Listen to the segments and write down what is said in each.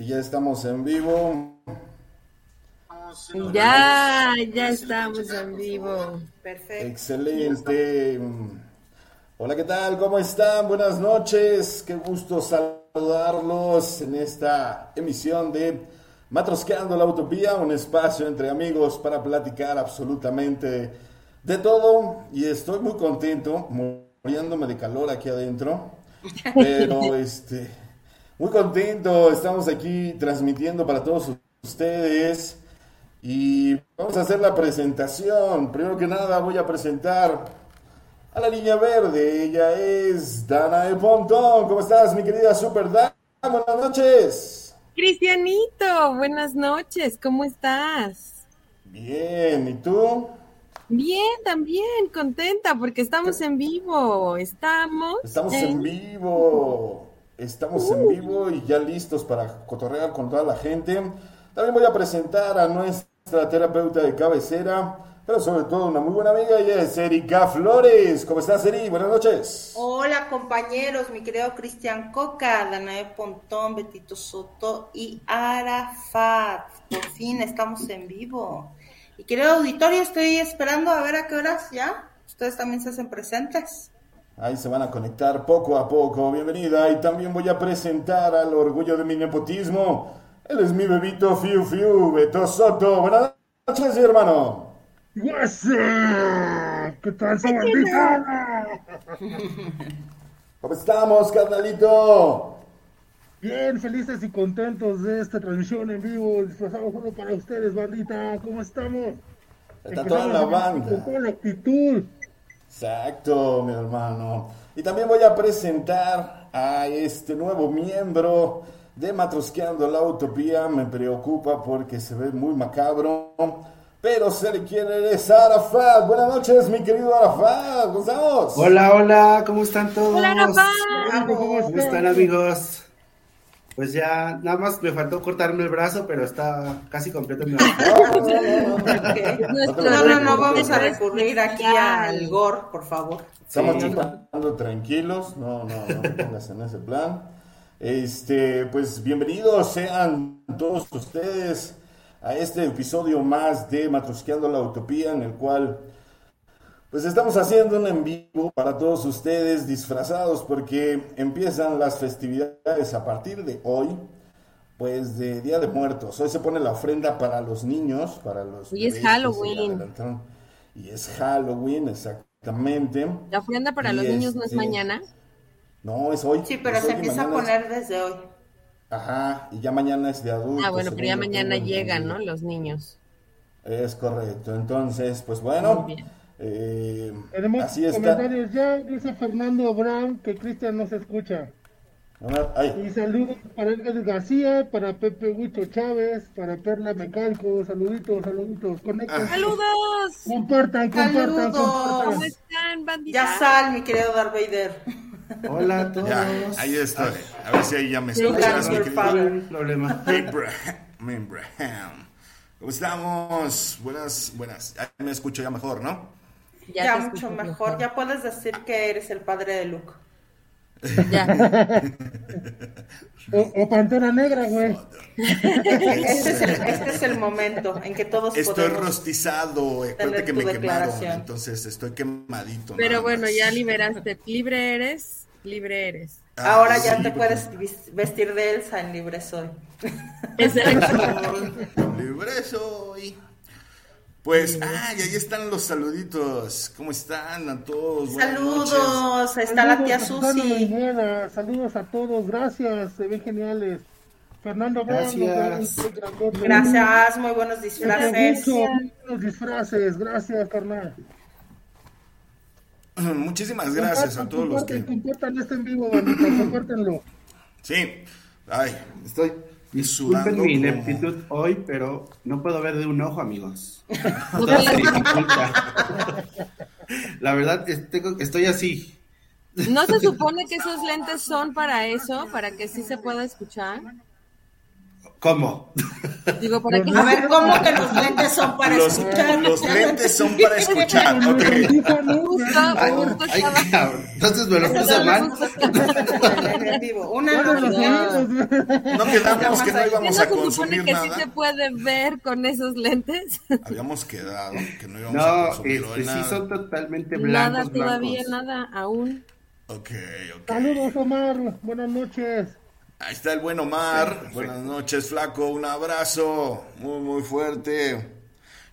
Si ya estamos en vivo. Ya, ya estamos en vivo. Perfecto. Excelente. Hola, ¿qué tal? ¿Cómo están? Buenas noches. Qué gusto saludarlos en esta emisión de Matrosqueando la Utopía, un espacio entre amigos para platicar absolutamente de todo. Y estoy muy contento, muriéndome de calor aquí adentro. Pero este, muy contento, estamos aquí transmitiendo para todos ustedes y vamos a hacer la presentación. Primero que nada voy a presentar a la niña verde, ella es Dana de Pontón. ¿Cómo estás, mi querida Super Dana? Buenas noches. Cristianito, buenas noches, ¿cómo estás? Bien, ¿y tú? Bien, también, contenta porque estamos en vivo. Estamos. Estamos en, vivo. Estamos en vivo y ya listos para cotorrear con toda la gente. También voy a presentar a nuestra terapeuta de cabecera, pero sobre todo una muy buena amiga, y es Erika Flores. ¿Cómo estás, Eri? Buenas noches. Hola, compañeros, mi querido Cristian Coca, Danae Pontón, Betito Soto y Arafat. Por fin estamos en vivo. Y querido auditorio, estoy esperando a ver a qué horas ya ustedes también se hacen presentes. Ahí se van a conectar poco a poco. Bienvenida. Y también voy a presentar al orgullo de mi nepotismo. Él es mi bebito Fiu Fiu, Beto Soto. Buenas noches, hermano. ¿Qué tal, ¿Cómo estamos, carnalito? Bien, felices y contentos de esta transmisión en vivo, disfrazados solo para ustedes, bandita. ¿Cómo estamos? Está toda la banda. Con toda la actitud. Exacto, mi hermano. Y también voy a presentar a este nuevo miembro de Matrosqueando la Utopía. Me preocupa porque se ve muy macabro. Pero ser quien eres, Arafat. Buenas noches, mi querido Arafat. ¿Cómo estamos? Hola, hola, ¿cómo están todos? Hola, Arafat. ¿Cómo están, amigos? Pues ya, nada más me faltó cortarme el brazo, pero está casi completo mi brazo. No, no, no, vamos a recurrir aquí al gore, por favor. Estamos sí. tranquilos, no, no, no pongas en ese plan. Este, pues bienvenidos sean todos ustedes a este episodio más de Matrosqueando la Utopía, en el cual pues estamos haciendo un en vivo para todos ustedes disfrazados porque empiezan las festividades a partir de hoy, pues de Día de Muertos. Hoy se pone la ofrenda para los niños, para los... Hoy es Halloween. Y es Halloween, exactamente. ¿La ofrenda para los niños no es este, mañana? No, es hoy. Sí, pero se empieza a poner desde hoy. Ajá, y ya mañana es de adultos. Ah, bueno, pero ya mañana llegan, ¿no? Los niños. Es correcto. Entonces, pues bueno. Eh, Tenemos así comentarios ya, dice Fernando Brown que Cristian no se escucha. Y saludos para Edgar García, para Pepe Huito Chávez, para Perla Mecalco, saluditos, saluditos, conecten. ¡Saludos! Compartan, compartan, compartan. ¿Cómo están, bandita? Ya sal, mi querido Darth Vader. Hola a todos. Ya, ahí estoy. A ver si ahí ya me escuchas, mi querido. problema. Abraham. ¿Cómo estamos? Buenas, buenas. me escucho ya mejor, ¿no? Ya, mucho mejor. Ya puedes decir que eres el padre de Luke. Ya. o, Pantera Negra, güey. Este es, el, este es el momento en que todos Estoy rostizado, acuérdate que me quemaron, entonces estoy quemadito. Pero bueno, ya liberaste. Libre eres, libre eres. Ah, Ahora ya te puedes vestir de Elsa en Libre Soy. libre Soy. Pues, ah, y ahí están los saluditos. ¿Cómo están a todos? Saludos, está la tía Susi. Saludos a todos, gracias, se ven geniales. Fernando, gracias. Gracias, muy buenos disfraces. buenos disfraces, gracias, carnal. Muchísimas gracias a todos los que. Compartan este en vivo, compártanlo. Sí, ay, estoy Disculpen mi ineptitud hoy, pero no puedo ver de un ojo, amigos. La verdad, estoy así. ¿No se supone que esos lentes son para eso, para que sí se pueda escuchar? ¿Cómo? Digo. A ver, ¿cómo que los lentes son para escuchar? Los lentes son para escuchar, ok. Entonces me lo puse mal. Una No quedamos que no íbamos a consumir que nada. sí se puede ver con esos lentes? Habíamos quedado que no íbamos a consumir este, nada. sí son totalmente blancos, Nada todavía, blancos. nada, aún. Ok, ok. Saludos, Omar. Buenas noches. Ahí está el buen Omar. Buenas noches, flaco. Un abrazo muy, muy fuerte.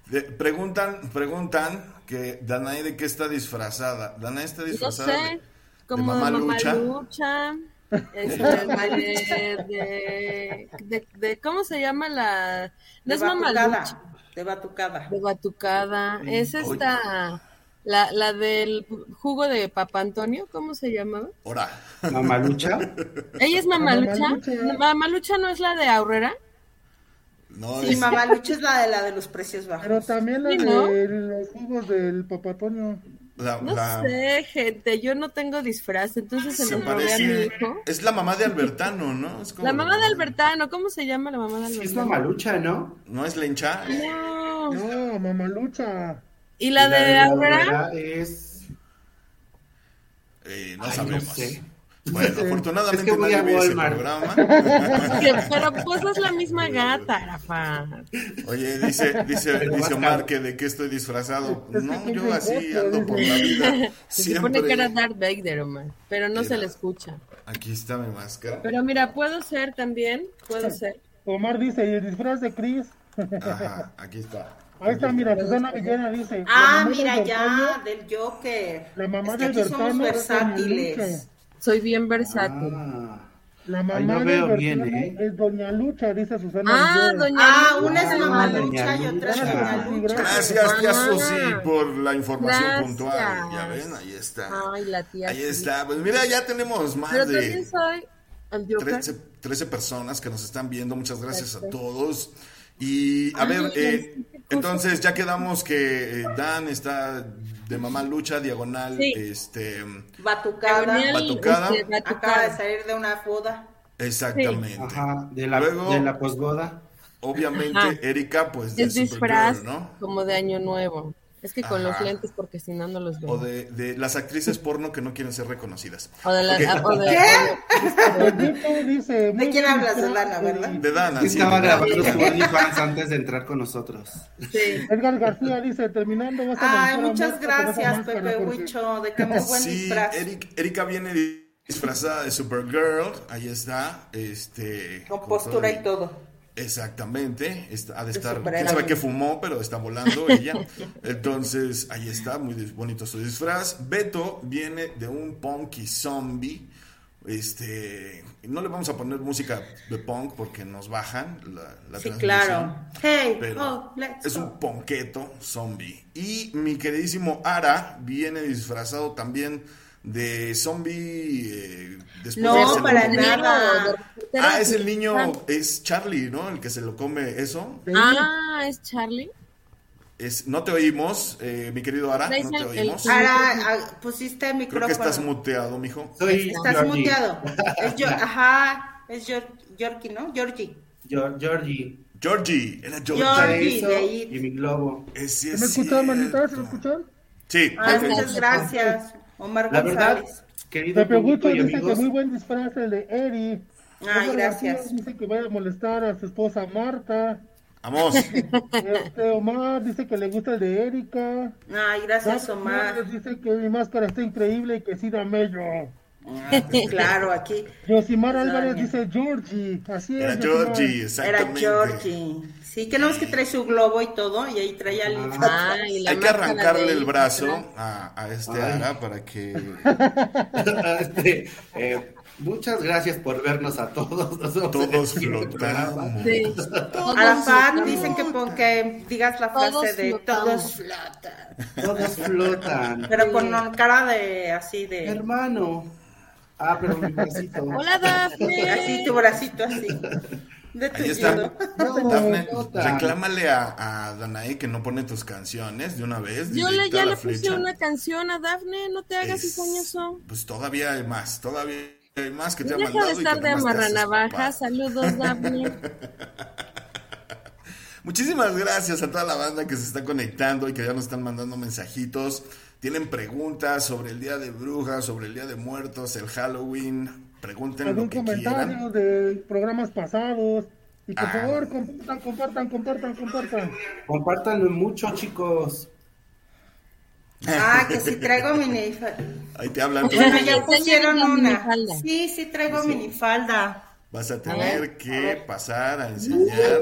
De- preguntan, preguntan que Danae de qué está disfrazada. Danae está No disfrazada sé, de, como de mamá lucha. lucha. este, de, de, de- de- ¿Cómo se llama la...? No De es mamalucha, batucada. De batucada. de batucada. Es Oye. esta... La, la del jugo de Papa Antonio, ¿cómo se llamaba? Ahora. Mamalucha. ¿Ella es Mamalucha? Mamalucha. ¿Mamalucha no es la de Aurrera? No, Sí, es- Mamalucha es la de la de los precios bajos. Pero también la Sí, ¿no? de los jugos del Papatonio. la, No la- sé, gente, yo no tengo disfraz, entonces se se lo robé a mi parece. hijo. Es la mamá de Albertano, ¿no? Es como La mamá de Albertano, ¿cómo se llama la mamá de Es Albertano? mamalucha, ¿no? ¿No es Lencha? No. No, mamalucha. ¿Y la Y de Aurrera? Aurrera es. Eh, no Ay, no sabemos. sé. Bueno, afortunadamente Es que voy nadie a ve ese programa. Pero pues es la misma gata, Rafa. Oye, dice, dice, Pero dice Omar que de qué estoy disfrazado. Es No, yo así ando por la vida. Se supone que era. Darth Vader, Omar, pero no se le escucha. Aquí está mi máscara. Pero mira, puedo ser también, puedo ser. Omar dice, ¿y el disfraz de Chris? Ajá, aquí está. Ahí está, mira, Susana Villena dice. Ah, mamá mira del ya, del Joker. La mamá es que del aquí somos Doña versátiles. Lucha. Soy bien versátil. Ah, La Ahí mamá del veo bien, ¿eh? es Doña Lucha, dice Susana Ah, Villena. doña Ah, Lucha. una es Ah, Mamalucha y Doña otra es Lucha. Mamalucha. Gracias, tía. Susi, por la información Gracias. puntual. Ya ven, ahí está. Ay, la tía. Ahí sí. está. Pues mira, ya tenemos más Pero de también soy el Joker. 13, 13 personas que nos están viendo. Muchas gracias a todos. Y a ver, Ay, eh, qué cosa. Entonces ya quedamos que eh, Dan está de mamá lucha, diagonal, Sí. este, Batucada. Gabriel, Batucada. este, Acaba batucada. de salir de una boda. exactamente. Ajá, de la, Luego- de la posboda. Obviamente, Ajá. Erika, pues de Es disfraz ¿no? como de año nuevo. Es que con los Ajá. lentes, porque si no, no los veo. O de, de las actrices porno que no quieren ser reconocidas. O de la, Ok. o de- Benito dice. ¿De quién hablas, de Lana, verdad? De Dana, Que sí, estaba Dana. grabando su OnlyFans antes de entrar con nosotros. sí. Edgar García dice, terminando vas a Ay, muchas gracias, Pepe Huicho, de que muy buen Sí, disfraz. Eric- Erika viene disfrazada de Supergirl, ahí está, este... Con con postura todo- y todo. Exactamente, está, ha de estar, quién sabe qué fumó, pero está volando ella. Entonces, ahí está, muy bonito su disfraz. Beto viene de un punky zombie. Este, no le vamos a poner música de punk porque nos bajan la, la Sí, transmisión. claro. Hey, Pero oh, let's es un ponqueto zombie. Y mi queridísimo Ara viene disfrazado también de zombie. eh, después No, de para nada. Ah, es el niño, es Charlie, ¿no? El que se lo come eso. Ah, es Charlie. Es, no te oímos, eh, mi querido Ara, no te oímos. Ahora ah, pusiste el Creo micrófono. que estás muteado, mijo. Soy Estás Georgie. muteado. Es yo, ajá, es Gior- Georgie, ¿no? Georgie. Gior- Georgie. Georgie, era Georgie. Georgie. Eso de ahí. y mi globo. Eh, sí, ¿Me es escuchan, manita? ¿Se escuchan? Sí, ok. muchas gracias, Omar La verdad, González. querido Gucho y dice que muy buen disfraz el de Eri. Ay, gracias. Dice que vaya a molestar a su esposa Marta. Vamos. Este Omar dice que le gusta el de Erika. Ay, gracias, Omar. Dice que mi máscara está increíble y que sí da mello. Ah, pues claro, aquí Yosimar Álvarez Doña. dice Georgie. Así es. Era. Georgie, era exactamente. Georgie. Sí, que no es que trae su globo y todo, y ahí trae al Ah, la Hay que arrancarle de- el brazo a, a este Ay. Ara para que este, eh, muchas gracias por vernos a todos. nosotros todos flotamos. Sí. Todos Arafat, flotamos. dicen que, pon- que digas la frase Todos de flotamos. todos flotan. Todos flotan. Pero con cara de así de. Hermano. Ah, pero mi bracito. Hola, Dafne. Así, tu bracito así. De tu Ahí está. dedo. No, Dafne, reclámale a, a Danae que no pone tus canciones de una vez. Yo le, ya le puse una canción a Dafne, no te hagas Es- cizañoso. Pues todavía hay más, todavía hay más que te ha mandado. de estar de amarranavaja. Saludos, Daphne. Muchísimas gracias a toda la banda que se está conectando y que ya nos están mandando mensajitos. Tienen preguntas sobre el Día de Brujas, sobre el Día de Muertos, el Halloween. Pregunten ¿Algún lo que comentario de programas pasados? Y por ah. favor, compartan, compartan, compartan, compartan. Compartanlo mucho, chicos. Ah, que si traigo minifalda. Ahí te hablan. Bueno, ya pusieron una. Sí, sí traigo minifalda. Vas a tener que pasar a enseñar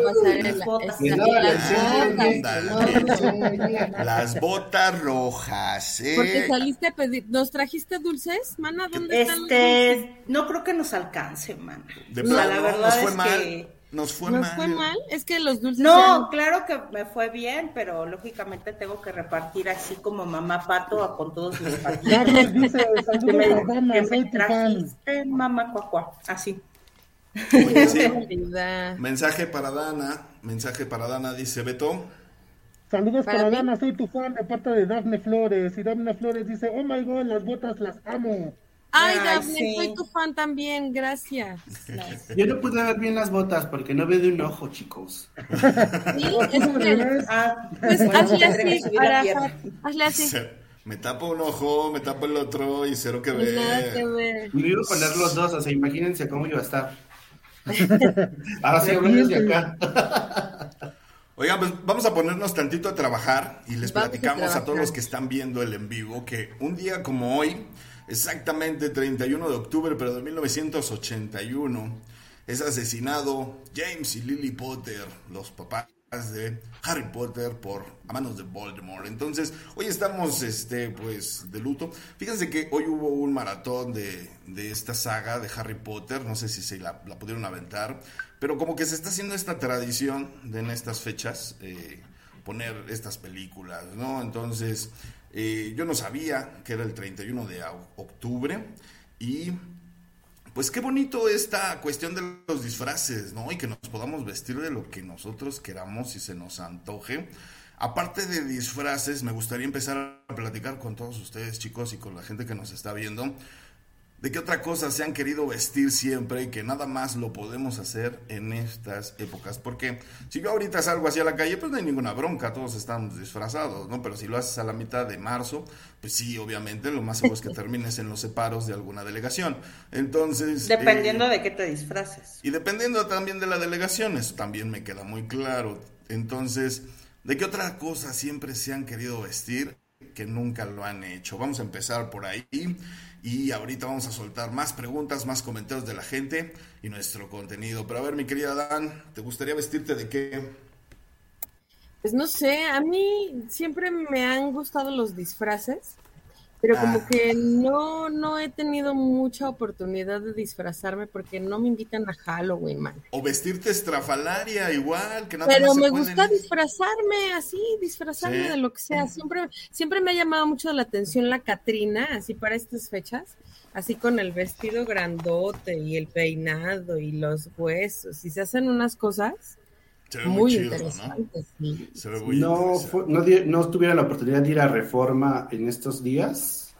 las botas rojas. ¿eh? Porque saliste a pedir, ¿nos trajiste dulces, mana? ¿Dónde este, están los dulces? No creo que nos alcance, mana. De no, la verdad fue es mal. que nos fue ¿Nos fue mal? Es que los dulces. No, claro que me fue bien, pero lógicamente tengo que repartir así como mamá pato con todos mis partidos. que me, me trajiste, mamá cuacua, así. Mensaje para Dana, mensaje para Dana, dice Beto. Saludos para, Dana, soy tu fan de parte de Dafne Flores. Y Dafne Flores dice, oh my god, las botas las amo. Ay, Dafne, soy tu fan también, gracias. Yo no pude ver bien las botas porque no veo de un ojo, chicos. Sí, es que, ah, pues hazle así, hazle así. Me tapo un ojo, me tapo el otro y cero que ver. Me iba a poner los dos, o sea, imagínense cómo iba a estar. Ahora sí acá. Oigan, pues vamos a ponernos tantito a trabajar y les platicamos a, todos los que están viendo el en vivo que un día como hoy, exactamente 31 de octubre, pero de 1981, es asesinado James y Lily Potter, los papás de Harry Potter por a manos de Voldemort. Entonces, hoy estamos este pues de luto. Fíjense que hoy hubo un maratón de, de esta saga de Harry Potter, no sé si se la, pudieron aventar, pero como que se está haciendo esta tradición de en estas fechas eh, poner estas películas, ¿no? Entonces, eh, yo no sabía que era el 31 de octubre y pues qué bonito esta cuestión de los disfraces, ¿no? Y que nos podamos vestir de lo que nosotros queramos y se nos antoje. Aparte de disfraces, me gustaría empezar a platicar con todos ustedes, chicos, y con la gente que nos está viendo de qué otra cosa se han querido vestir siempre y que nada más lo podemos hacer en estas épocas. Porque si yo ahorita salgo hacia la calle, pues no hay ninguna bronca, todos estamos disfrazados, ¿no? Pero si lo haces a la mitad de marzo, pues sí, obviamente lo más seguro es que termines en los separos de alguna delegación. Entonces... Dependiendo eh, de qué te disfraces. Y dependiendo también de la delegación, eso también me queda muy claro. Entonces, ¿de qué otra cosa siempre se han querido vestir? que nunca lo han hecho. Vamos a empezar por ahí. Y ahorita vamos a soltar más preguntas, más comentarios de la gente y nuestro contenido. Pero a ver, mi querida Dan, ¿te gustaría vestirte de qué? Pues no sé, a mí siempre me han gustado los disfraces. Pero como ah. que no, no he tenido mucha oportunidad de disfrazarme porque no me invitan a Halloween, man. O vestirte estrafalaria igual, que nada Pero me gusta disfrazarme así, disfrazarme de lo que sea. Siempre, siempre me ha llamado mucho la atención la Catrina, así para estas fechas, así con el vestido grandote y el peinado y los huesos, y se hacen unas cosas muy, interesante, ¿no? no, no, tuvieron la oportunidad de ir a Reforma en estos días.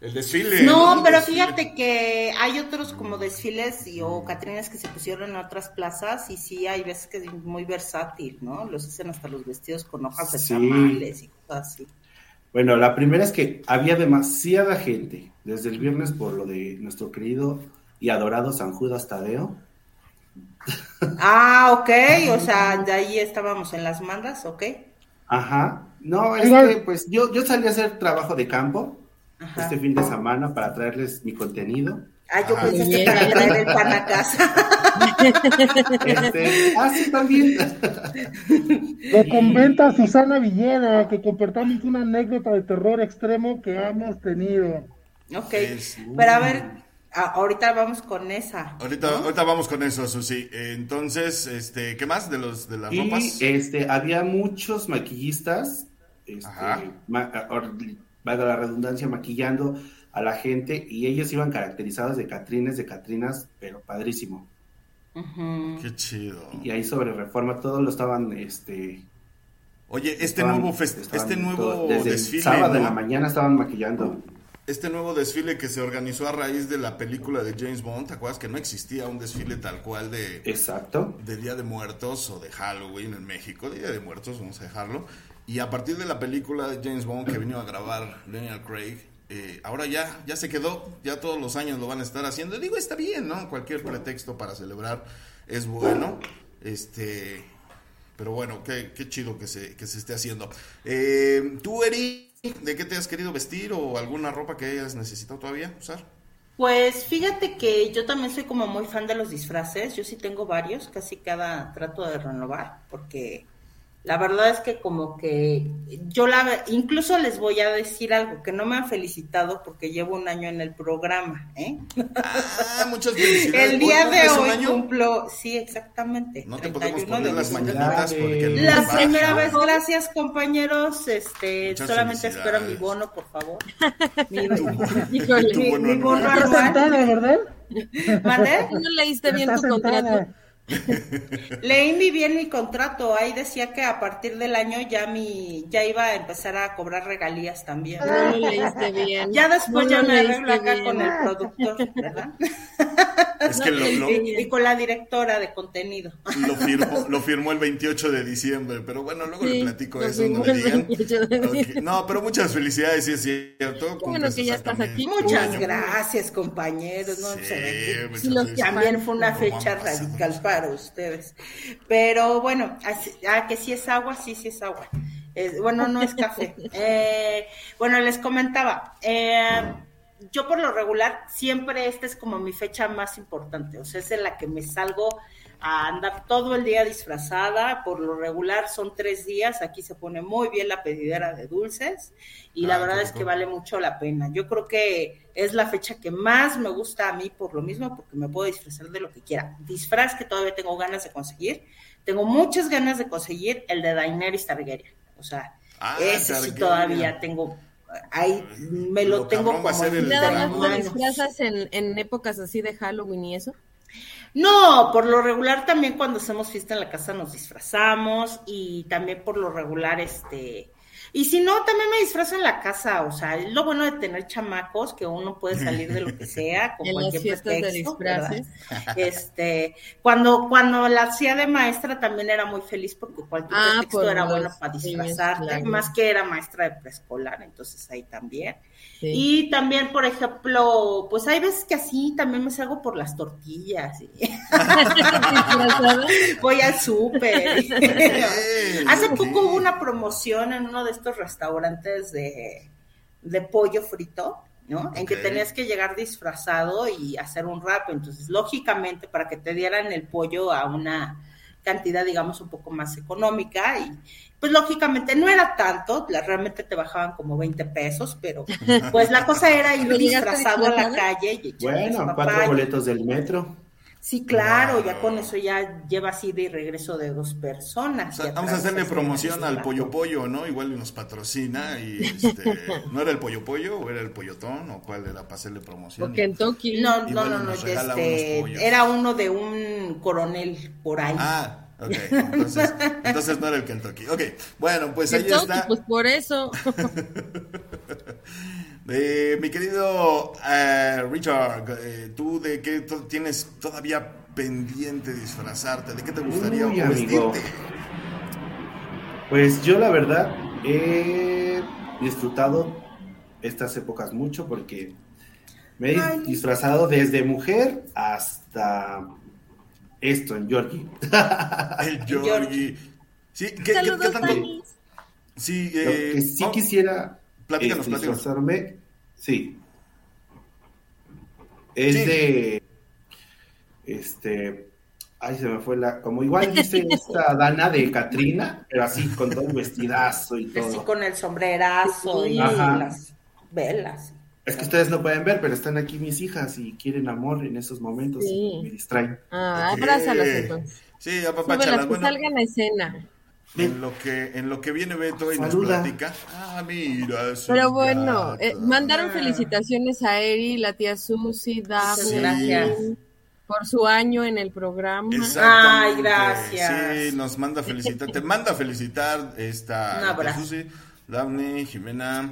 El desfile. No, pero fíjate que hay otros como desfiles y, o catrinas que se pusieron en otras plazas y sí hay veces que es muy versátil, ¿no? Los hacen hasta los vestidos con hojas de tamales y cosas así. Bueno, la primera es que había demasiada gente desde el viernes por lo de nuestro querido y adorado San Judas Tadeo Ah, ok, o sea, de ahí estábamos en las mandas, ok. Ajá, no, es que pues yo, yo salí a hacer trabajo de campo este fin de semana para traerles mi contenido. Ah, yo pensé que para traer el pan a casa. Este, ah, sí, también. Lo comenta Susana Villena, que compartamos una anécdota de terror extremo que hemos tenido. Ok, pero a ver, Ah, ahorita vamos con esa. Ahorita, ahorita vamos con eso, Susi. Entonces, este, ¿qué más de los de las y, ropas? Este, había muchos maquillistas, este, la redundancia, maquillando a la gente y ellos iban caracterizados de catrines, de catrinas, pero padrísimo. Qué chido. Y ahí sobre Reforma todos lo estaban, este. Oye, este nuevo este nuevo desde desfile. sábado de la mañana estaban maquillando. Este nuevo desfile que se organizó a raíz de la película de James Bond, ¿te acuerdas que no existía un desfile tal cual de Exacto. de Día de Muertos o de Halloween en México, Día de Muertos, vamos a dejarlo. Y a partir de la película de James Bond que vino a grabar Daniel Craig, eh, ahora ya, ya se quedó, ya todos los años lo van a estar haciendo. Digo, está bien, ¿no? Cualquier pretexto para celebrar es bueno. Este, pero bueno, qué, qué chido que se, que se esté haciendo. Eh, tú, Eri, ¿De qué te has querido vestir o alguna ropa que hayas necesitado todavía usar? Pues fíjate que yo también soy como muy fan de los disfraces. Yo sí tengo varios, casi cada trato de renovar, porque la verdad es que como que yo la incluso les voy a decir algo que no me han felicitado porque llevo un año en el programa, ¿eh? Ah, muchas felicidades. El día de hoy cumplo, sí, exactamente. No te podemos poner las mañanitas porque La primera vez, gracias compañeros, este, solamente espero mi bono, por favor. Mi, mi, bono anual. ¿verdad? No leíste bien tu contrato. Leí bien mi contrato, ahí decía que a partir del año ya mi ya iba a empezar a cobrar regalías también. No lo leíste bien. Ya después ya me arreglo acá con el productor, ¿verdad? Es que lo, y, con la directora de contenido. Lo firmó, lo firmó el 28 de diciembre, pero bueno, luego le platico eso, no me digan. No, pero muchas felicidades, sí es cierto. Bueno que ya estás aquí. Muchas gracias, compañeros. No, sí, también fue una fecha radical para ustedes. Pero bueno, ah, que si es agua, sí, sí es agua. bueno, no es café. Eh, bueno, les comentaba, eh, yo por lo regular siempre esta es como mi fecha más importante, o sea, es en la que me salgo a andar todo el día disfrazada. Por lo regular son tres días. Aquí se pone muy bien la pedidera de dulces y la ah, verdad es que vale mucho la pena. Yo creo que es la fecha que más me gusta a mí por lo mismo, porque me puedo disfrazar de lo que quiera. Disfraz que todavía tengo ganas de conseguir. Tengo muchas ganas de conseguir el de Daenerys Targaryen. O sea, ah, ese sí todavía tengo ahí me lo, tengo como nada más disfrazas en, en épocas así de Halloween y eso no, por lo regular también cuando hacemos fiesta en la casa nos disfrazamos y también por lo regular este y si no, también me disfrazo en la casa, o sea, es lo bueno de tener chamacos, que uno puede salir de lo que sea, con cualquier pretexto, de Este, cuando, cuando la hacía de maestra también era muy feliz porque cualquier ah, pretexto era bueno para disfrazarte, más que era maestra de preescolar, entonces ahí también. Y también, por ejemplo, pues hay veces que así también me salgo por las tortillas. Voy al súper. Hace poco hubo una promoción en uno de estos restaurantes de, de pollo frito, ¿no? En que tenías que llegar disfrazado y hacer un rap. Entonces, lógicamente, para que te dieran el pollo a una cantidad, digamos, un poco más económica y pues lógicamente no era tanto, realmente te bajaban como 20 pesos, pero pues la cosa era ir disfrazado a la calle y Bueno, cuatro boletos del metro. Sí, claro, ya con eso ya lleva así de regreso de dos personas. vamos a hacerle promoción al Pollo Pollo, ¿no? Igual nos patrocina y este, ¿no era el Pollo Pollo o era el Pollotón o cuál era para hacerle promoción? O Kentucky. No, no, no, no, este, era uno de un coronel por ahí. Ah, Ok, entonces, entonces no era el Kentucky. Ok, bueno, pues ahí está. Pues por eso. Eh, mi querido eh, Richard, eh, ¿tú de qué tienes todavía pendiente disfrazarte? ¿De qué te gustaría vestirte? Pues yo la verdad he disfrutado estas épocas mucho porque me he disfrazado desde mujer hasta esto en Georgie. el Georgie. Sí, ¿qué, Saludos, ¿qué, tanto? Sí, eh, que sí quisiera platícanos, este, disfrazarme, sí. Es de este ay se me fue la como igual dice esta Dana de Katrina, pero así con todo el vestidazo y todo. Así con el sombrerazo y las velas. Es que ustedes no pueden ver, pero están aquí mis hijas y quieren amor en esos momentos y me distraen. Ah, abrázalas entonces. Sí, apapáchalas. Bueno, que salgan a escena. En lo que en lo que viene Beto y nos platica. Ah, mira. Pero bueno, eh, mandaron felicitaciones a Eri, la tía Susi, Daphne. Gracias. Por su año en el programa. Ay, gracias. Sí, nos manda felicitar, te manda felicitar esta Susi, Daphne, Jimena,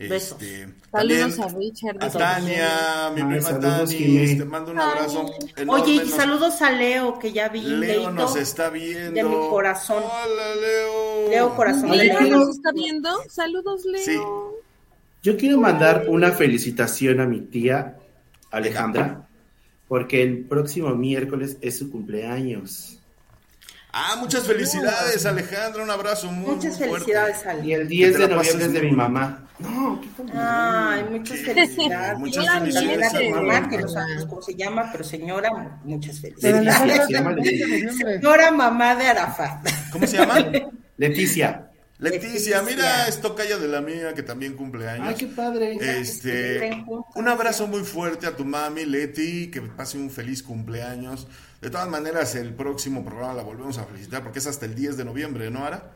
Este, saludos a Richard. A Tania, mi prima Tani, te mando un abrazo enorme. Oye, y saludos a Leo, que ya vi. Leo nos está viendo. De mi corazón. Hola, Leo. Leo, corazón. Leo nos está viendo. Saludos, Leo. Sí. Yo quiero mandar una felicitación a mi tía Alejandra, porque el próximo miércoles es su cumpleaños. Ah, muchas felicidades, Alejandra. Un abrazo muy Muchas felicidades, Ale. Y el 10 de noviembre es de mi mamá. No, ¿qué Ay, muchas felicidades. Muchas felicidades a mi mamá, que no sabemos cómo se llama, pero señora, muchas felicidades. Señora mamá de Arafat. ¿Cómo se llama? Leticia. Leticia, mira, esto calla de la mía que también cumple años. Ay, qué padre. Este, un abrazo muy fuerte a tu mami, Leti, que pase un feliz cumpleaños. De todas maneras, el próximo programa la volvemos a felicitar porque es hasta el 10 de noviembre, ¿no, Ara?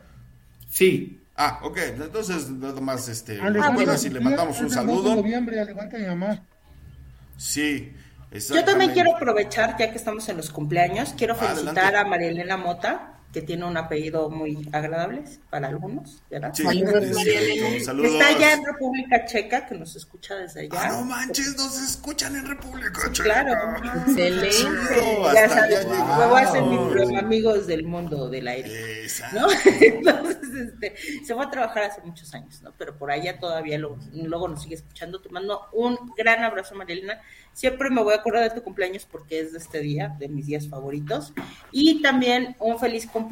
Sí. Ah, ok. Entonces, nada más, este, recuerda si le mandamos un saludo. De noviembre, al igual que mi mamá. Sí. Yo también quiero aprovechar, ya que estamos en los cumpleaños, quiero felicitar a María Elena Mota, que tiene un apellido muy agradable para algunos, ¿verdad? Sí, saludos, Está allá en República Checa, que nos escucha desde allá. Ah, no manches, nos escuchan en República Checa. Claro, excelente. ya sabes, luego hacen mis amigos del mundo del aire. ¿no? Entonces, este, se fue a trabajar hace muchos años, ¿no? Pero por allá todavía lo, luego nos sigue escuchando. Te mando un gran abrazo, Marilena. Siempre me voy a acordar de tu cumpleaños porque es de este día, de mis días favoritos. Y también un feliz cumpleaños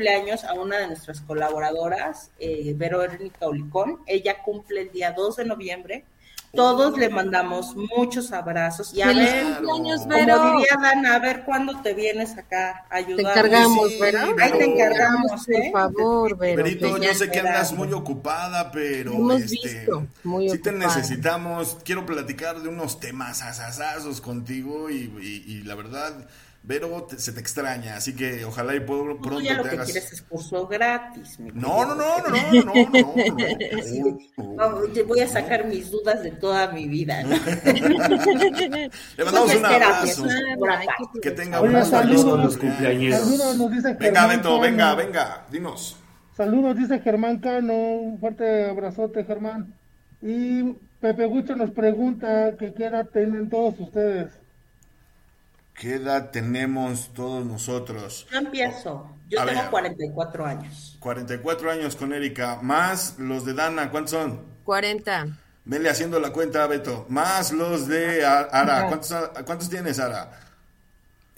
a una de nuestras colaboradoras, eh, Verónica Olicón. Ella cumple el día 2 de noviembre. Todos le mandamos muchos abrazos y a ver, como diría Dana, a ver cuándo te vienes acá a ayudar. Te encargamos, Vero. Ahí te encargamos, ¿eh? Por favor, Vero. Verito, yo sé que andas muy ocupada, pero Hemos este, visto, muy sí te necesitamos. Quiero platicar de unos temas asasazos contigo y, y, y la verdad pero se te extraña, así que ojalá y puedo, pronto ya lo que quieres es curso gratis. no, no, no, no, no, no, no, no, Voy a sacar mis dudas de toda mi vida. ¿no? Le mandamos un abrazo. Que tenga un saludo los cumpleaños. Saludos, nos dice Venga, Beto, venga, venga, dinos. Saludos, dice Germán Cano. Un fuerte abrazote, Germán. Y Pepe Gucho nos pregunta que qué edad tienen todos ustedes. ¿Qué edad tenemos todos nosotros? Yo empiezo. Yo tengo 44 años. 44 años con Erika. Más los de Dana, ¿cuántos son? 40. Vele haciendo la cuenta, Beto. Más los de Ara. ¿Cuántos, ¿cuántos tienes, Ara?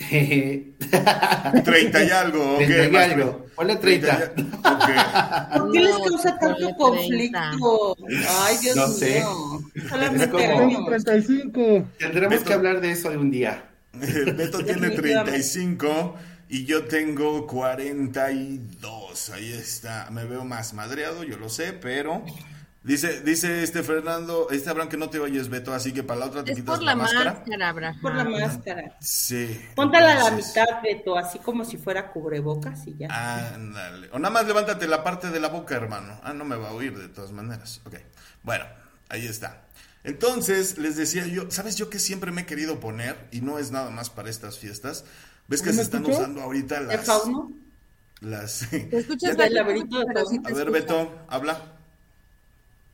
30 y algo, ok. 30 y algo. Ponle 30. okay. ¿Por qué les causa tanto conflicto? Ay, Dios no sé. mío. Solamente 35. Tendremos que hablar de eso de un día. Beto tiene 35 y yo tengo 42. Ahí está. Me veo más madreado, yo lo sé, pero dice dice este Fernando, este Abraham que no te oyes, Beto, así que para la otra te quitas por la, máscara. máscara Por la máscara. Sí. Póntala a la mitad, Beto, así como si fuera cubrebocas y ya. Ándale. O nada más levántate la parte de la boca, hermano. Ah, no me va a oír de todas maneras. Ok. Bueno, ahí está. Entonces, les decía yo, ¿sabes yo que siempre me he querido poner? Y no es nada más para estas fiestas. ¿Ves que se están usando ahorita las... ¿El fauno? Las... ¿Te escuchas el laberinto de A ver, Beto, habla.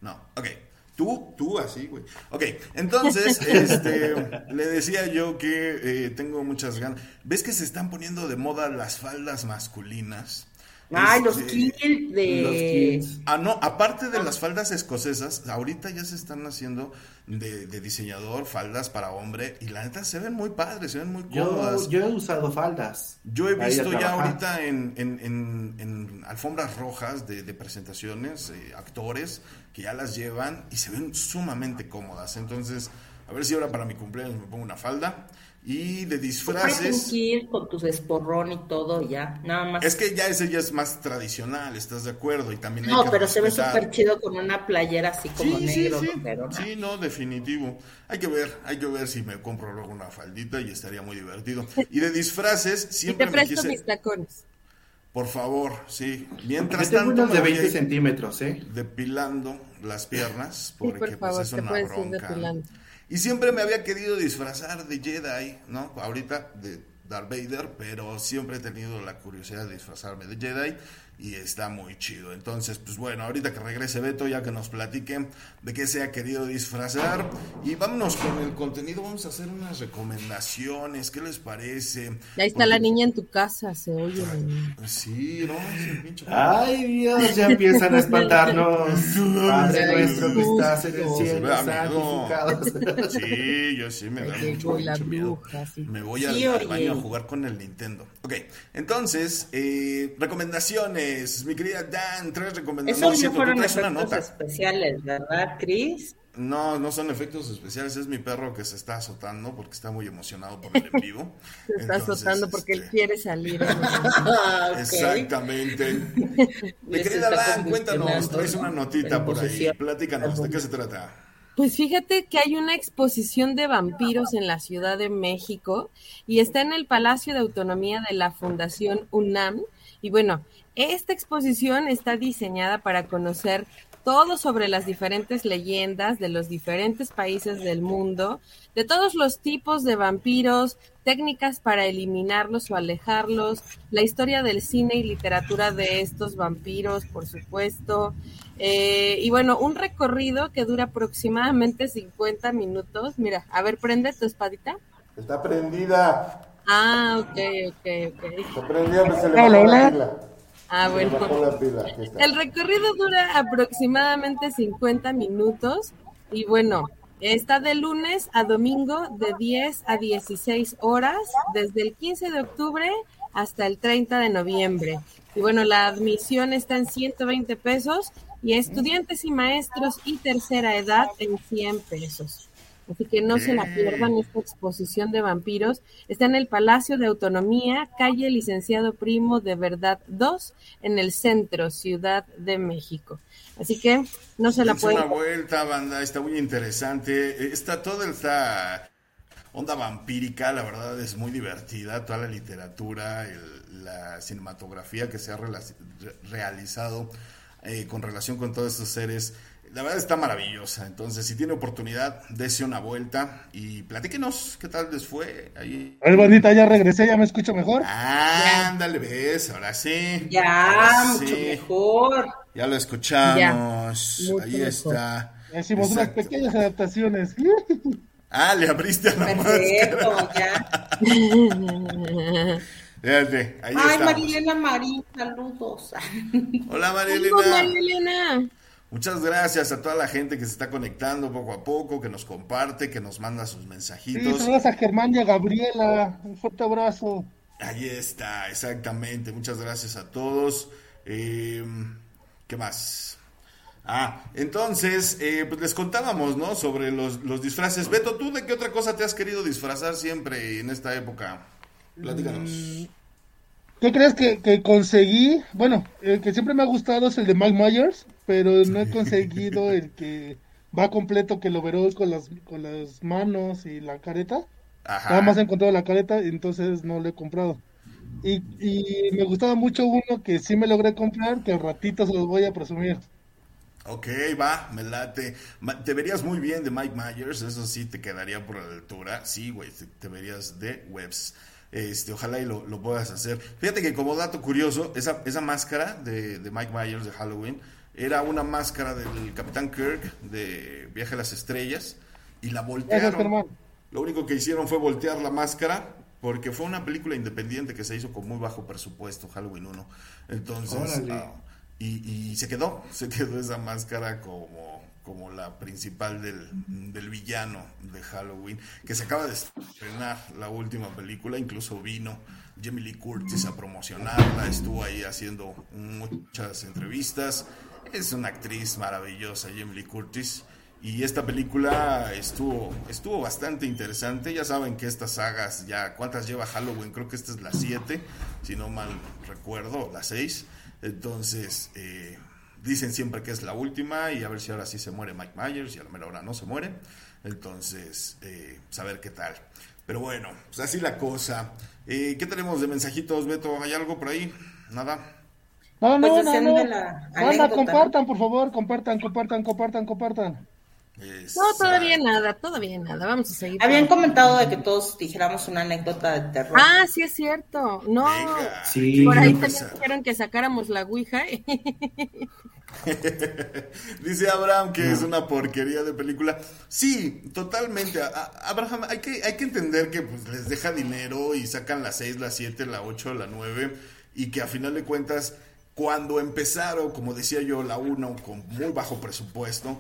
No, ok. Tú, tú así, güey. Ok, entonces, este, le decía yo que eh, tengo muchas ganas. ¿Ves que se están poniendo de moda las faldas masculinas? Ay, los kills de... Ah, no, aparte de las faldas escocesas, ahorita ya se están haciendo de, diseñador faldas para hombre y la neta se ven muy padres, se ven muy cómodas. Yo, he usado faldas. Yo he visto ya ahorita en, en, en, alfombras rojas de, presentaciones, eh, actores que ya las llevan y se ven sumamente cómodas. Entonces, a ver si ahora para mi cumpleaños me pongo una falda. Y de disfraces. ir con tus esporrón y todo, ya, nada más. Es que ya ese ya es más tradicional, ¿estás de acuerdo? Y también no, pero se ve súper chido con una playera así como negro. Sí, sí. no, definitivo. Hay que ver, hay que ver si me compro luego una faldita y estaría muy divertido. Y de disfraces, siempre y te presto mis tacones. Por favor, sí. Mientras tanto. de 20 centímetros, ¿eh? Depilando las piernas, porque por pues, es una bronca. Y siempre me había querido disfrazar de Jedi, ¿no? Ahorita de Darth Vader, pero siempre he tenido la curiosidad de disfrazarme de Jedi. Y está muy chido. Entonces, pues bueno, ahorita que regrese Beto, ya que nos platique de qué se ha querido disfrazar. Y vámonos con el contenido, vamos a hacer unas recomendaciones, ¿qué les parece? Ahí está la niña en tu casa, se oye. sí, no, Ay, Dios, ya empiezan a espantarnos. Padre nuestro que estás en el cielo, santificado. Sí, yo sí me da mucho, miedo. Me voy al, baño a jugar con el Nintendo. Ok, entonces, eh, recomendaciones, mi querida Dan, tres recomendaciones. Esos no fueron efectos especiales, ¿verdad, Chris? No, no son efectos especiales, es mi perro que se está azotando porque está muy emocionado por el en vivo. se está azotando porque él este, quiere salir. Exactamente. mi querida Dan, cuéntanos, traes una notita por ahí, platícanos, ¿de qué se trata? Pues fíjate que hay una exposición de vampiros en la Ciudad de México y está en el Palacio de Autonomía de la Fundación UNAM. Y bueno, esta exposición está diseñada para conocer todo sobre las diferentes leyendas de los diferentes países del mundo, de todos los tipos de vampiros, técnicas para eliminarlos o alejarlos, la historia del cine y literatura de estos vampiros, por supuesto, eh, y bueno, un recorrido que dura aproximadamente 50 minutos. Mira, a ver, prende tu espadita. Está prendida. Ah, ok, ok, ok. Pues se le la pila. Ah, bueno. El recorrido dura aproximadamente 50 minutos y bueno, está de lunes a domingo de 10 a 16 horas, desde el 15 de octubre hasta el 30 de noviembre. Y bueno, la admisión está en 120 pesos y estudiantes y maestros y tercera edad en 100 pesos. Así que no se la pierdan esta exposición de vampiros. Está en el Palacio de Autonomía, calle Licenciado Primo de Verdad 2, en el centro, Ciudad de México. Así que no se la pueden. una vuelta, banda, está muy interesante. Está toda esta onda vampírica, la verdad es muy divertida. Toda la literatura, la cinematografía que se ha realizado eh, con relación con todos estos seres. La verdad está maravillosa. Entonces, si tiene oportunidad, dése una vuelta y platíquenos qué tal les fue ahí. Ay, bonita, ya regresé, ya me escucho mejor. ándale, ves, ahora sí. Ya, mucho mejor. Ya lo escuchamos. ahí está. Hicimos unas pequeñas adaptaciones. Ah, le abriste a la Perfecto, ya. Fíjate, ahí Ay, Marilena Marín, saludos. Hola Marilena. Marilena. Muchas gracias a toda la gente que se está conectando poco a poco, que nos comparte, que nos manda sus mensajitos. Sí, saludos a Germán y a Gabriela. Un fuerte abrazo. Ahí está, exactamente. Muchas gracias a todos. Eh, ¿Qué más? Ah, entonces, eh, pues les contábamos, ¿no? Sobre los, los disfraces. Beto, ¿tú de qué otra cosa te has querido disfrazar siempre en esta época? Platícanos. Mm, ¿Qué crees que, conseguí? Bueno, el que siempre me ha gustado es el de Mike Myers, pero no he conseguido el que va completo, que lo veró con las, con las manos y la careta. Ajá. Nada más he encontrado la careta, y entonces no lo he comprado. Y, y me gustaba mucho uno que sí me logré comprar, que al ratito se los voy a presumir. Ok, va, me late. Te verías muy bien de Mike Myers, eso sí te quedaría por la altura. Sí, güey, te verías de webs. Este, ojalá y lo, puedas hacer. Fíjate que como dato curioso, esa, esa máscara de, Mike Myers de Halloween era una máscara del Capitán Kirk de Viaje a las Estrellas y la voltearon. Lo único que hicieron fue voltear la máscara porque fue una película independiente que se hizo con muy bajo presupuesto, Halloween 1. Entonces, ah, y, y se quedó, se quedó esa máscara como como la principal del, del, villano de Halloween, que se acaba de estrenar la última película, incluso vino Jamie Lee Curtis a promocionarla, estuvo ahí haciendo muchas entrevistas, es una actriz maravillosa Jamie Curtis. Y esta película estuvo, estuvo bastante interesante. Ya saben que estas sagas, ya, ¿cuántas lleva Halloween? Creo que esta es la 7, si no mal recuerdo, la 6. Entonces, eh, Dicen siempre que es la última y a ver si ahora sí se muere Mike Myers y a lo mejor ahora no se muere. Entonces, eh, saber qué tal. Pero bueno, pues así la cosa. Eh, ¿Qué tenemos de mensajitos, Beto? ¿Hay algo por ahí? ¿Nada? No, no, pues no, no. compartan, por favor, compartan, compartan, compartan, compartan. no, todavía nada, todavía nada. Vamos a seguir. Habían comentado de que todos dijéramos una anécdota de terror. Ah, sí es cierto. No, sí, por ahí también dijeron que sacáramos la Ouija. Dice Abraham que es una porquería de película. Sí, totalmente. Abraham, hay que, hay que entender que pues, les deja dinero y sacan la 6, la 7, la 8, la 9 y que a final de cuentas, cuando empezaron, como decía yo, la 1 con muy bajo presupuesto,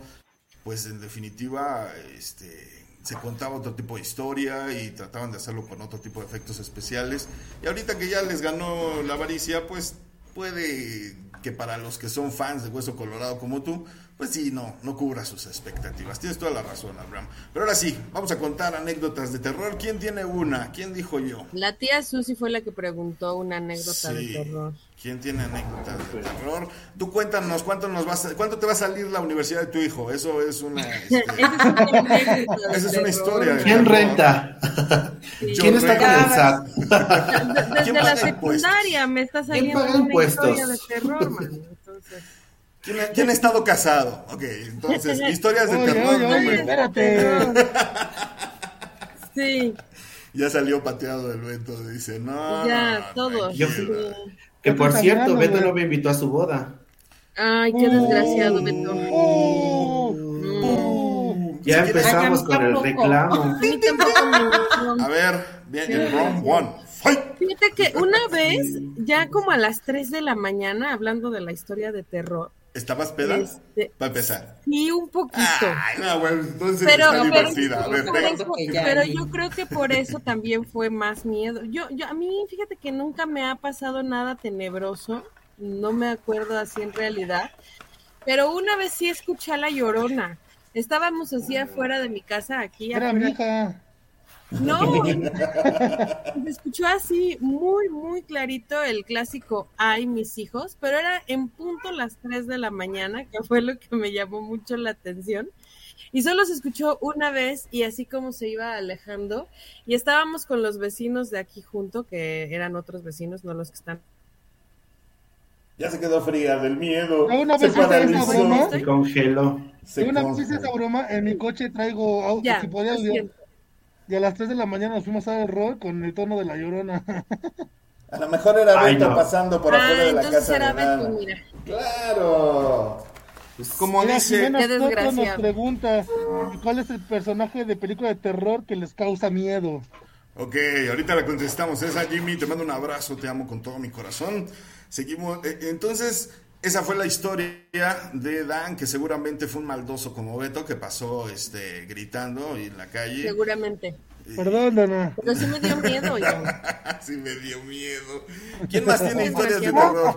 pues en definitiva este, se contaba otro tipo de historia y trataban de hacerlo con otro tipo de efectos especiales. Y ahorita que ya les ganó la avaricia, pues puede que para los que son fans de Hueso Colorado como tú, pues sí, no, no cubra sus expectativas. Tienes toda la razón, Abraham. Pero ahora sí, vamos a contar anécdotas de terror. ¿Quién tiene una? ¿Quién dijo yo? La tía Susi fue la que preguntó una anécdota de terror. ¿Quién tiene anécdotas de terror? Tú cuéntanos cuánto nos vas cuánto te va a salir la universidad de tu hijo. Eso es una este, Esa es una historia. ¿Quién renta? ¿Quién está con el SAT? Desde la secundaria me está saliendo una historia de terror, man. Entonces ¿Quién ha, estado casado? Ok, entonces, historias de terror. Oye, espérate. sí. Ya salió pateado del Beto, dice, no. Ya, todos. que por cierto, Beto no me invitó a su boda. Ay, qué desgraciado, Beto. ya empezamos con el reclamo. A ver, bien, el round one. Fíjate que una vez, ya como a las 3 de la mañana, hablando de la historia de terror, ¿Estabas peda? Este, Para empezar. Sí, un poquito. Ay, no, bueno, entonces pero, está divertida. A ver, pero, yo creo que por eso también fue más miedo. Yo, yo, a mí, fíjate que nunca me ha pasado nada tenebroso. No me acuerdo así en realidad. Pero una vez sí escuché a la llorona. Estábamos así afuera de mi casa, aquí. Era mi hija. No, se escuchó así muy, muy clarito el clásico Ay, mis hijos, pero era en punto las 3 de la mañana, que fue lo que me llamó mucho la atención. Y solo se escuchó una vez y así como se iba alejando. Y estábamos con los vecinos de aquí junto, que eran otros vecinos, no los que están. Ya se quedó fría del miedo. Una vez se esa broma. Se congeló. una vez hice esa broma, en mi coche traigo si podía, y a las 3 de la mañana nos fuimos a rol con el tono de la llorona. A lo mejor era Beto pasando por afuera de la ah, casa. Era Beto, mira. Claro. Pues, como dice. Qué nos pregunta cuál es el personaje de película de terror que les causa miedo. Ok, ahorita le contestamos esa, Jimmy. Te mando un abrazo, te amo con todo mi corazón. Seguimos. Eh, entonces, esa fue la historia de Dan, que seguramente fue un maldoso como Beto, que pasó este, gritando en la calle. Seguramente. Perdón, Dana. Pero sí me dio miedo, sí me dio miedo. ¿Quién más tiene historias de terror?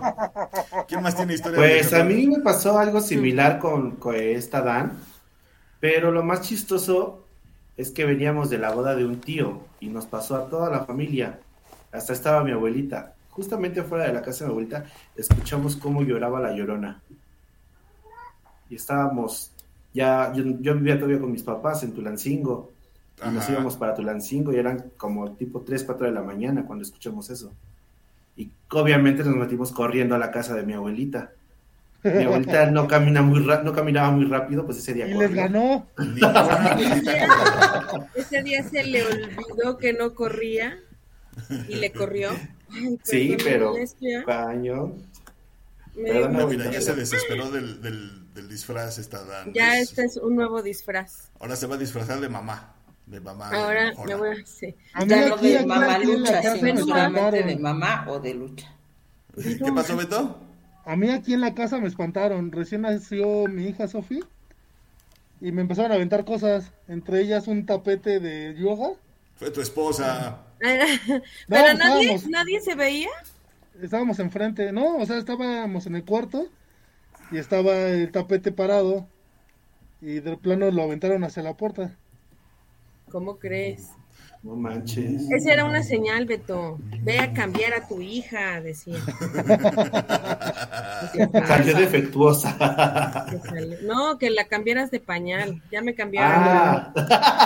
¿Quién más tiene historias pues de terror? Pues a mí me pasó algo similar con, con esta Dan, pero lo más chistoso es que veníamos de la boda de un tío y nos pasó a toda la familia. Hasta estaba mi abuelita justamente fuera de la casa de mi abuelita, escuchamos cómo lloraba la llorona. Y estábamos, ya, yo, vivía todavía con mis papás en Tulancingo, y nos íbamos para Tulancingo, y eran como tipo 3, 4 de la mañana cuando escuchamos eso. Y obviamente nos metimos corriendo a la casa de mi abuelita. Mi abuelita no camina muy no caminaba muy rápido, pues ese día. Y les ganó. ese día se le olvidó que no corría y le corrió sí, pero baño. ya se desesperó del, del, disfraz esta Dan. Ya este es un nuevo disfraz. Ahora se va a disfrazar de mamá. De mamá. Ahora me voy a... Sí. Ya no de mamá lucha, sino solamente de mamá o de lucha. ¿Qué pasó, Beto? A mí aquí en la casa me espantaron. Recién nació mi hija Sofía y me empezaron a aventar cosas, entre ellas un tapete de yoga. Fue tu esposa. Pero nadie, nadie se veía. Estábamos enfrente, no, o sea, estábamos en el cuarto y estaba el tapete parado y del plano lo aventaron hacia la puerta. ¿Cómo crees? No manches. Esa era una señal, Beto. Ve a cambiar a tu hija, decía. Salió defectuosa. No, que la cambiaras de pañal. Ya me cambiaron. Ah.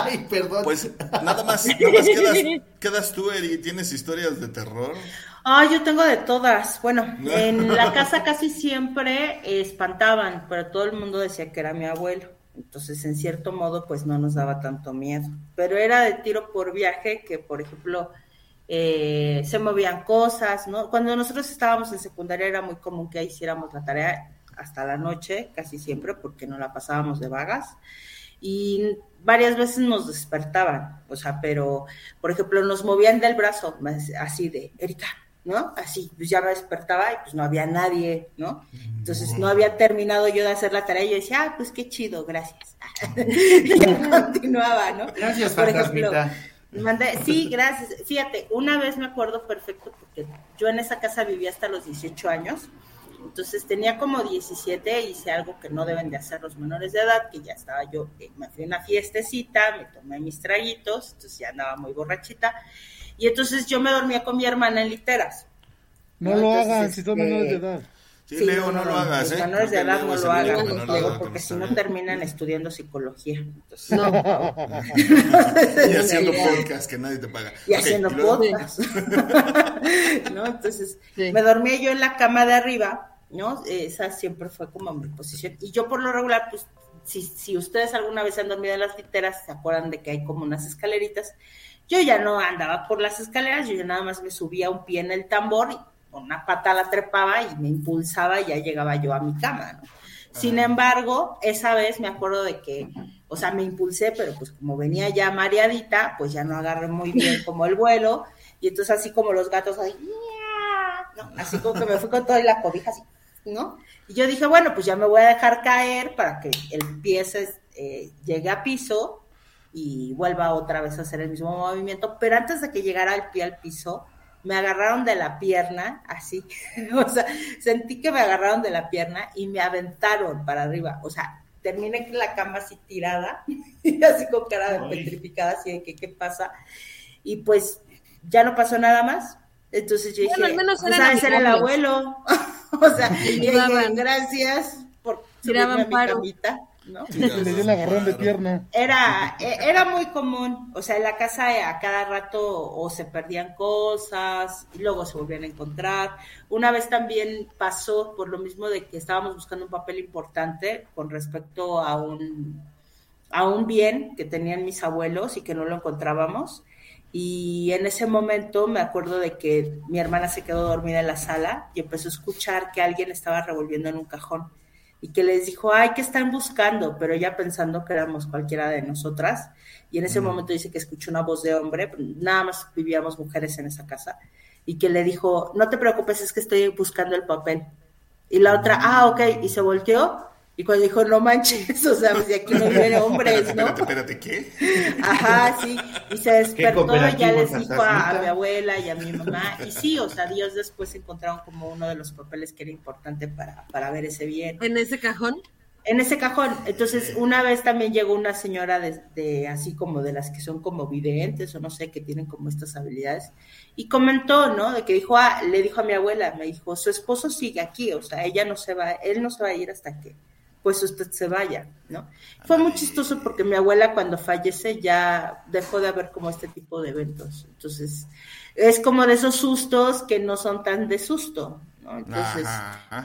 Ay, perdón. Pues nada más, nada más quedas, quedas tú, Eri. ¿Tienes historias de terror? Ah, yo tengo de todas. Bueno, en la casa casi siempre espantaban, pero todo el mundo decía que era mi abuelo. Entonces, en cierto modo, pues no nos daba tanto miedo. Pero era de tiro por viaje que, por ejemplo, eh, se movían cosas, ¿no? Cuando nosotros estábamos en secundaria era muy común que hiciéramos la tarea hasta la noche, casi siempre, porque no la pasábamos de vagas. Y varias veces nos despertaban, o sea, pero, por ejemplo, nos movían del brazo, así de, Erika, ¿no? Así, pues ya me despertaba y pues no había nadie, ¿no? Entonces no había terminado yo de hacer la tarea y yo decía, ah, pues qué chido, gracias. y ya continuaba, ¿no? Gracias, Por ejemplo, mandé, sí, gracias. Fíjate, una vez me acuerdo perfecto porque yo en esa casa vivía hasta los 18 años. Entonces tenía como 17, hice algo que no deben de hacer los menores de edad, que ya estaba yo, eh, me fui a una fiestecita, me tomé mis traguitos, entonces ya andaba muy borrachita y entonces yo me dormía con mi hermana en literas. No, lo hagan si son menores de este, edad. Sí, Leo, no, lo hagas, ¿eh? menores de edad no lo hagan, porque si no terminan estudiando psicología. no. y haciendo podcast que nadie te paga. Y haciendo podcast. ¿No? Entonces, me dormía yo en la cama de arriba, ¿no? Esa siempre fue como mi posición. Y yo por lo regular, pues, si, si ustedes alguna vez han dormido en las literas, se acuerdan de que hay como unas escaleritas yo ya no andaba por las escaleras, yo ya nada más me subía un pie en el tambor y con una pata la trepaba y me impulsaba y ya llegaba yo a mi cama, ¿no? Sin embargo, esa vez me acuerdo de que, o sea, me impulsé, pero pues como venía ya mareadita, pues ya no agarré muy bien como el vuelo, y entonces así como los gatos, así, ¿no? así como que me fui con toda la cobija así, ¿no? Y yo dije, bueno, pues ya me voy a dejar caer para que el pie se, eh, llegue a piso, y vuelva otra vez a hacer el mismo movimiento, pero antes de que llegara el pie al piso, me agarraron de la pierna, así, o sea, sentí que me agarraron de la pierna y me aventaron para arriba, o sea, terminé en la cama así tirada, y así con cara de petrificada, así de que, ¿qué pasa? Y pues ya no pasó nada más, entonces yo dije, bueno, al ser el abuelo, o sea, y dije, gracias por subirme a mi camita ¿no? de pierna. Era, e, era muy común, o sea, en la casa a cada rato o se perdían cosas y luego se volvían a encontrar. Una vez también pasó por lo mismo de que estábamos buscando un papel importante con respecto a un, a un bien que tenían mis abuelos y que no lo encontrábamos. Y en ese momento me acuerdo de que mi hermana se quedó dormida en la sala y empezó a escuchar que alguien estaba revolviendo en un cajón y que les dijo, ay, que están buscando? Pero ella pensando que éramos cualquiera de nosotras. Y en ese momento dice que escuchó una voz de hombre, nada más vivíamos mujeres en esa casa, y que le dijo, no te preocupes, es que estoy buscando el papel. Y la otra, ah, ok, y se volteó y cuando dijo, no manches, o sea, pues de aquí no vienen hombres, ¿no? Espérate, espérate, ¿qué? Ajá, sí. Y se despertó y ya les dijo a, mi abuela y a mi mamá. Y sí, o sea, Dios después encontraron como uno de los papeles que era importante para, para ver ese bien. ¿En ese cajón? En ese cajón. Entonces, una vez también llegó una señora de, de, así como de las que son como videntes o no sé, que tienen como estas habilidades. Y comentó, ¿no? De que dijo, ah, le dijo a mi abuela, me dijo, su esposo sigue aquí, o sea, ella no se va, él no se va a ir hasta que pues usted se vaya, ¿no? Fue muy chistoso porque mi abuela cuando fallece ya dejó de haber como este tipo de eventos. Entonces, es como de esos sustos que no son tan de susto, ¿no? Entonces,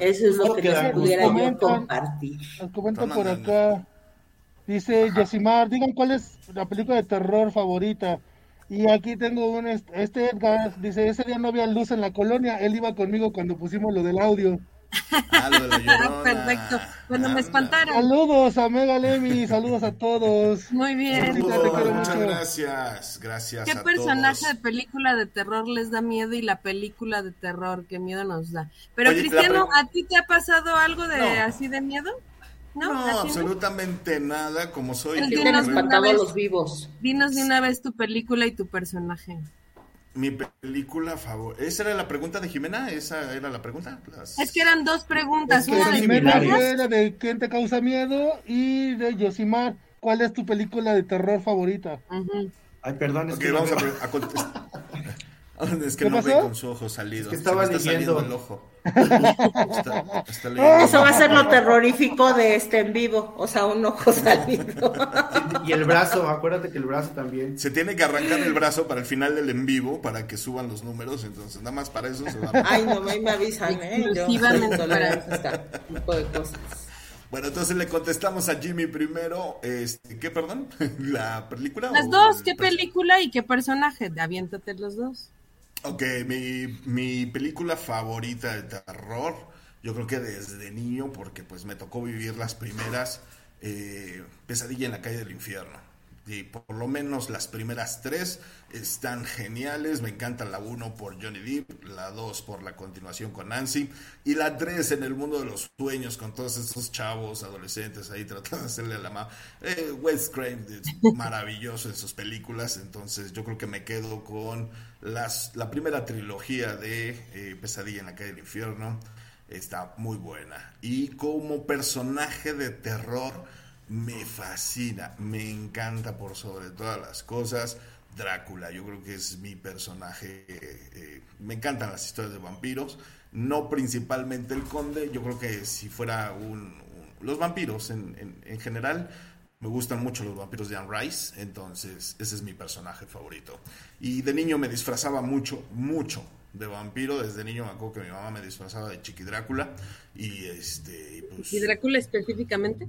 eso es lo que les pudiera yo compartir. Nos comentan por acá, dice Yesimar, digan cuál es la película de terror favorita. Y aquí tengo un, este Edgar, dice, ese día no había luz en la colonia, él iba conmigo cuando pusimos lo del audio. Ah, Perfecto. Cuando me espantaron. Saludos a Mega Lemi, saludos a todos. Muy bien. muchas gracias. Gracias. ¿Qué personaje de película de terror les da miedo y la película de terror qué miedo nos da? Pero Cristiano, ¿a ti te ha pasado algo de así de miedo? No, absolutamente nada, como soy. Tienes espantado los vivos. Dinos de una vez tu película y tu personaje. Mi película favorita. ¿Esa era la pregunta de Jimena? ¿Esa era la pregunta? Es que eran dos preguntas. una de Jimena era de quién te causa miedo y de Yosimar. ¿Cuál es tu película de terror favorita? Ay, perdón. Es que vamos a, a contestar. Es que no ve con su ojo salido. Es que estaba está saliendo el ojo. Eso va a ser lo terrorífico de este en vivo. O sea, un ojo salido. Y el brazo, acuérdate que el brazo también. Se tiene que arrancar el brazo para el final del en vivo para que suban los números. Entonces, nada más para eso se va Ay, no, me avisan, ¿eh? Yo para este tipo de cosas. Bueno, entonces le contestamos a Jimmy primero, este, ¿qué, perdón? ¿La película? Las dos, ¿qué película y qué personaje? Aviéntate los dos. Ok, mi, película favorita de terror, yo creo que desde niño, porque pues me tocó vivir las primeras, eh, Pesadilla en la calle del infierno y por lo menos las primeras tres están geniales. Me encanta la uno por Johnny Depp, la dos por la continuación con Nancy y la tres en el mundo de los sueños con todos esos chavos adolescentes ahí tratando de hacerle a la mano. Eh, Wes es maravilloso en sus películas, entonces yo creo que me quedo con las, la primera trilogía de eh, Pesadilla en la calle del infierno. Está muy buena. Y como personaje de terror, me fascina, me encanta por sobre todas las cosas. Drácula, yo creo que es mi personaje. Eh, me encantan las historias de vampiros, no principalmente el conde. Yo creo que si fuera un. los vampiros en, en, general, me gustan mucho los vampiros de Anne Rice, entonces ese es mi personaje favorito. Y de niño me disfrazaba mucho, mucho de vampiro. Desde niño me acuerdo que mi mamá me disfrazaba de Chiqui Drácula. Y este. ¿Y Drácula específicamente?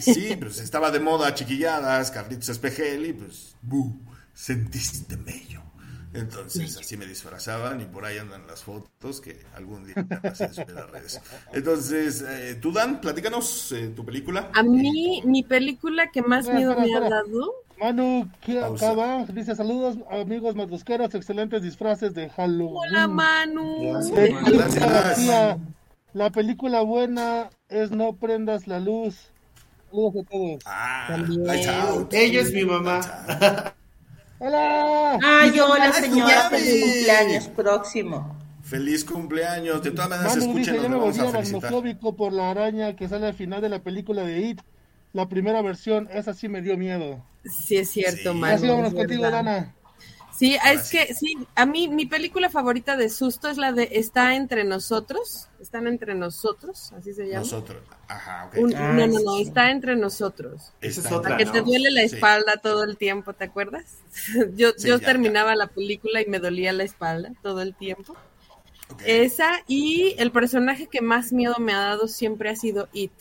sí, pues estaba de moda chiquilladas, Carlitos Espejel y pues, ¡bu! Sentiste mello. Entonces así me disfrazaban y por ahí andan las fotos que algún día las en las redes. Entonces, eh, tú Dan, platícanos eh, tu película. A mí, mi película que más miedo me ha dado. Manu, ¿qué acaba? Dice saludos amigos madrusqueros, excelentes disfraces de Halloween. Hola Manu. Gracias. La película buena es No prendas la luz. Ah, Ella es mi mamá. Hola. Ay, hola señora, feliz cumpleaños próximo. Feliz cumpleaños. De todas maneras, escuchen, yo me volví aracnofóbico por la araña que sale al final de la película de It. La primera versión, esa sí me dio miedo. Sí, es cierto, sí. Así vámonos contigo, Dana. Sí, es que sí, a mí mi película favorita de susto es la de Está entre nosotros, están entre nosotros, así se llama. Nosotros, ajá, ok. no, no, no, está entre nosotros. Esa es otra, la que te duele la espalda todo el tiempo, ¿te acuerdas? yo yo terminaba la película y me dolía la espalda todo el tiempo. Esa y el personaje que más miedo me ha dado siempre ha sido It,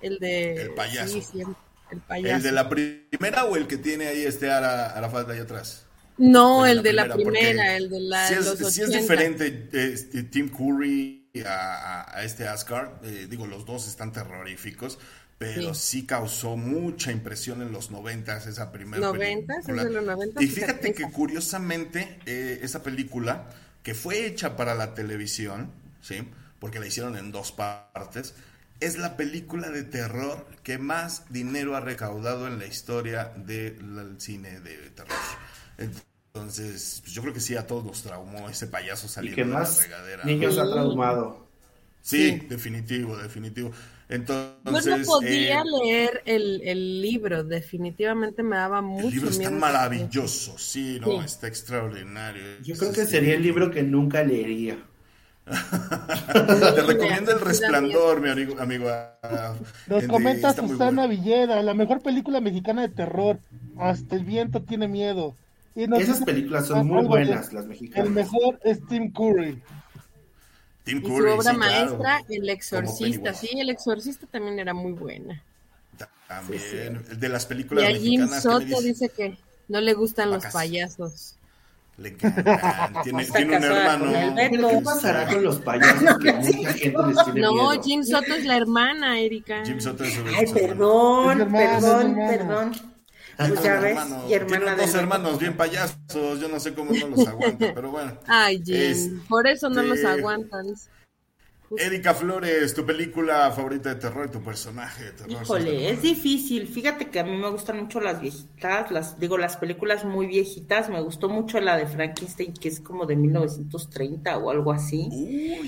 el de... El payaso. Sí, el payaso. ¿El de la primera o el que tiene ahí este a la falta ahí atrás? No, el de la primera, el de la. Si es, es diferente este, Tim Curry a, este Asgard, eh, digo, los dos están terroríficos, pero sí. causó mucha impresión en los noventas esa primera ¿Noventas? ¿Es de los noventas? Y fíjate que curiosamente eh, esa película, que fue hecha para la televisión, ¿sí? Porque la hicieron en dos partes, es la película de terror que más dinero ha recaudado en la historia del cine de terror. Entonces, pues yo creo que sí, a todos nos traumó ese payaso saliendo de la regadera. Niños ha traumado. Sí, definitivo, definitivo. Entonces, Yo no podía eh, leer el, el, libro, definitivamente me daba mucho El libro está maravilloso, sí, no, está extraordinario. Yo creo que sería el libro que nunca leería. Te recomiendo El Resplandor, mi amigo. amigo Nos comenta Susana Villera, la mejor película mexicana de terror. Hasta el viento tiene miedo. Esas películas son muy buenas, las mexicanas. El mejor es Tim Curry. Tim Curry, y su obra maestra, El Exorcista. Sí, El Exorcista también era muy buena. También, de las películas y a Jim Soto dice que no le gustan los payasos. Le encantan. Tiene, tiene un hermano. ¿Qué pasará con los payasos que mucha gente les tiene No, Jim Soto es la hermana, Erika. Jim Soto es su Ay, perdón, perdón, perdón. Pues ya ves, y hermana dos hermanos bien payasos, yo no sé cómo no los aguanta, pero bueno. Ay, Jim, por eso no los aguantan. Erika Flores, tu película favorita de terror, tu personaje de terror. Híjole, es difícil. Fíjate que a mí me gustan mucho las viejitas, las digo las películas muy viejitas. Me gustó mucho la de Frankenstein, que es como de 1930 o algo así.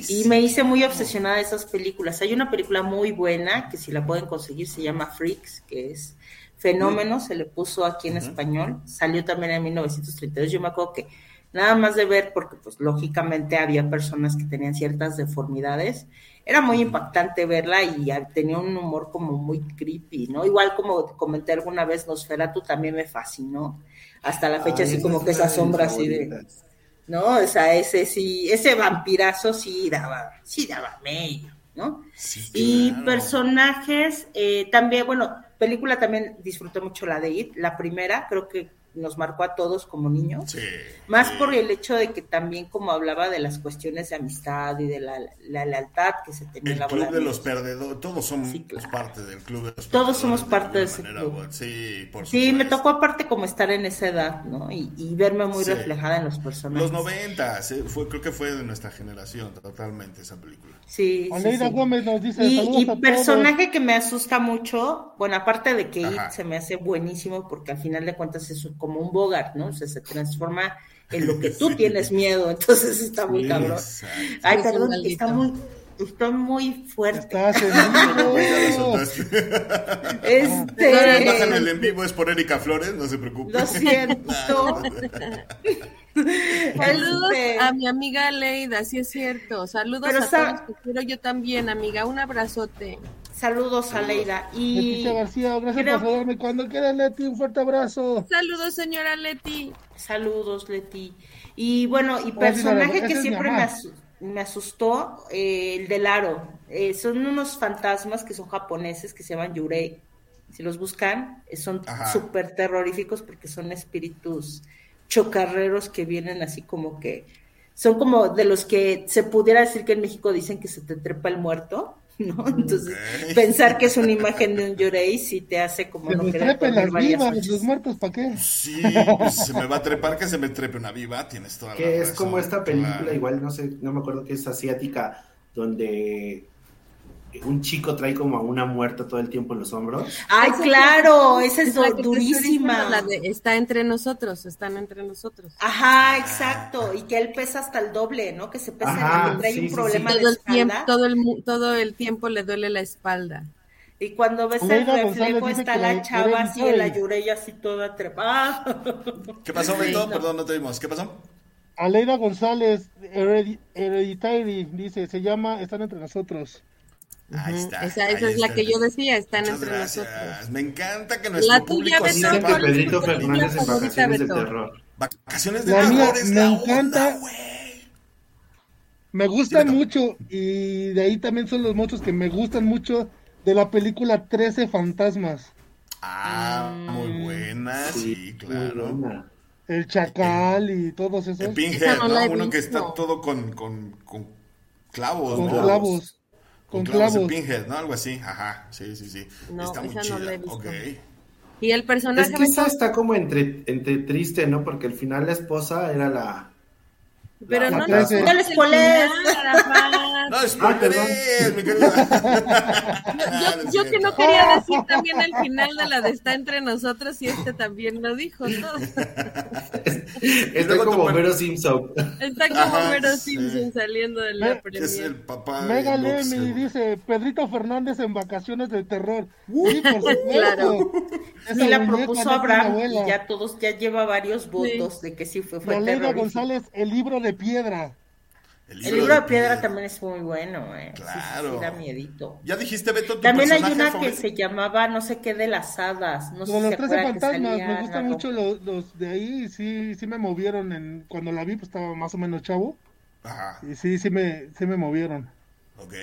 y me hice muy obsesionada de esas películas. Hay una película muy buena que si la pueden conseguir se llama Freaks, que es Fenómeno, se le puso aquí en español, salió también en 1932, yo me acuerdo que nada más de ver, porque pues lógicamente había personas que tenían ciertas deformidades, era muy impactante verla y tenía un humor como muy creepy, ¿no? Igual como comenté alguna vez, Nosferatu también me fascinó, hasta la fecha así como que esa sombra así de... ¿No? O sea, ese sí, ese vampirazo sí daba, sí daba medio. ¿no? Y personajes, eh, también, bueno, película también disfruté mucho la de It, la primera, creo que nos marcó a todos como niños. Más por el hecho de que también como hablaba de las cuestiones de amistad y de la, lealtad que se tenía el la club de los perdedores, todos somos parte del club de los Todos somos parte de, ese club. Sí, por Sí, me tocó aparte como estar en esa edad, ¿no? Y, verme muy reflejada en los personajes. Los 90, fue, creo que fue de nuestra generación totalmente esa película. Sí, sí, Gómez nos dice Y, personaje que me asusta mucho, bueno, aparte de que se me hace buenísimo porque al final de cuentas es un como un Bogart, ¿no? O sea, se transforma en lo que tú tienes miedo, entonces está muy cabrón. Ay, perdón, está muy, Estoy muy fuerte. Estás en vivo. este... Bájame el en vivo, es por Erika Flores, no se preocupe. Lo siento. Saludos este, a mi amiga Leida, sí es cierto. Saludos a todos que quiero yo también, amiga. Un abrazote. Saludos a Leida. Y Leticia García, gracias por saludarme cuando quieras, Leti. Un fuerte abrazo. Saludos, señora Leti. Saludos, Leti. Y bueno, y personaje que siempre me, asustó, eh, el del aro. Eh, son unos fantasmas que son japoneses que se llaman Yurei. Si los buscan, eh, son súper terroríficos porque son espíritus chocarreros que vienen así como que son como de los que se pudiera decir que en México dicen que se te trepa el muerto, ¿no? Entonces, pensar que es una imagen de un Yorei sí te hace como no querer las vivas, los muertos, ¿para qué? Sí, pues se me va a trepar que se me trepe una viva, tienes toda que es como esta película, igual no sé, no me acuerdo que es asiática, donde un chico trae como a una muerta todo el tiempo en los hombros. Ay, claro, esa es, durísima. está entre nosotros, están entre nosotros. Ajá, exacto, y que él pesa hasta el doble, ¿no? Que se pesa, trae un problema todo el tiempo, todo el todo el tiempo le duele la espalda. Y cuando ves el reflejo está la chava así en la yureya así toda trepada. ¿Qué pasó, Beto? Perdón, no te vimos. ¿Qué pasó? Aleida González, Hereditary, dice, se llama Están entre nosotros. Ahí está. Esa, es la que yo decía, están entre nosotros. Me encanta que nuestro la público sepa. Pedrito Fernández en Vacaciones de Terror. Vacaciones de Terror es me la encanta. me gusta mucho y de ahí también son los muchos que me gustan mucho de la película 13 fantasmas. Ah, muy mm. buena, sí, claro. El Chacal y todos esos. El Pinhead, ¿no? Uno que está todo con, con, con clavos. Con clavos con, clavos. Pinhead, ¿no? Algo así, ajá, sí, sí, sí. No, está muy chida, no okay. Y el personaje... Es que esa está como entre, entre triste, ¿no? Porque al final la esposa era la... Pero no, no, no, no les spoilers. No, spoilers, mi querida. Yo, yo que no quería decir también el final de la de Está Entre Nosotros y este también lo dijo, ¿no? Está como Homero Simpson. Está como Homero Simpson saliendo de la premia. Es el papá Mega Lemmy dice, Pedrito Fernández en vacaciones de terror. Sí, por supuesto. Claro. Sí, la propuso Abraham y ya todos, ya lleva varios votos de que sí fue, fue González, el libro de piedra. El libro, de, piedra, también es muy bueno, eh. Claro. Sí, sí, da miedito. Ya dijiste, Beto, tu También hay una que se llamaba no sé qué de las hadas. No sé los si 13 fantasmas, me gustan mucho los, los, de ahí. Sí, sí me movieron. En, cuando la vi, pues estaba más o menos chavo. Ajá. Y sí, sí me, sí me movieron. Ok,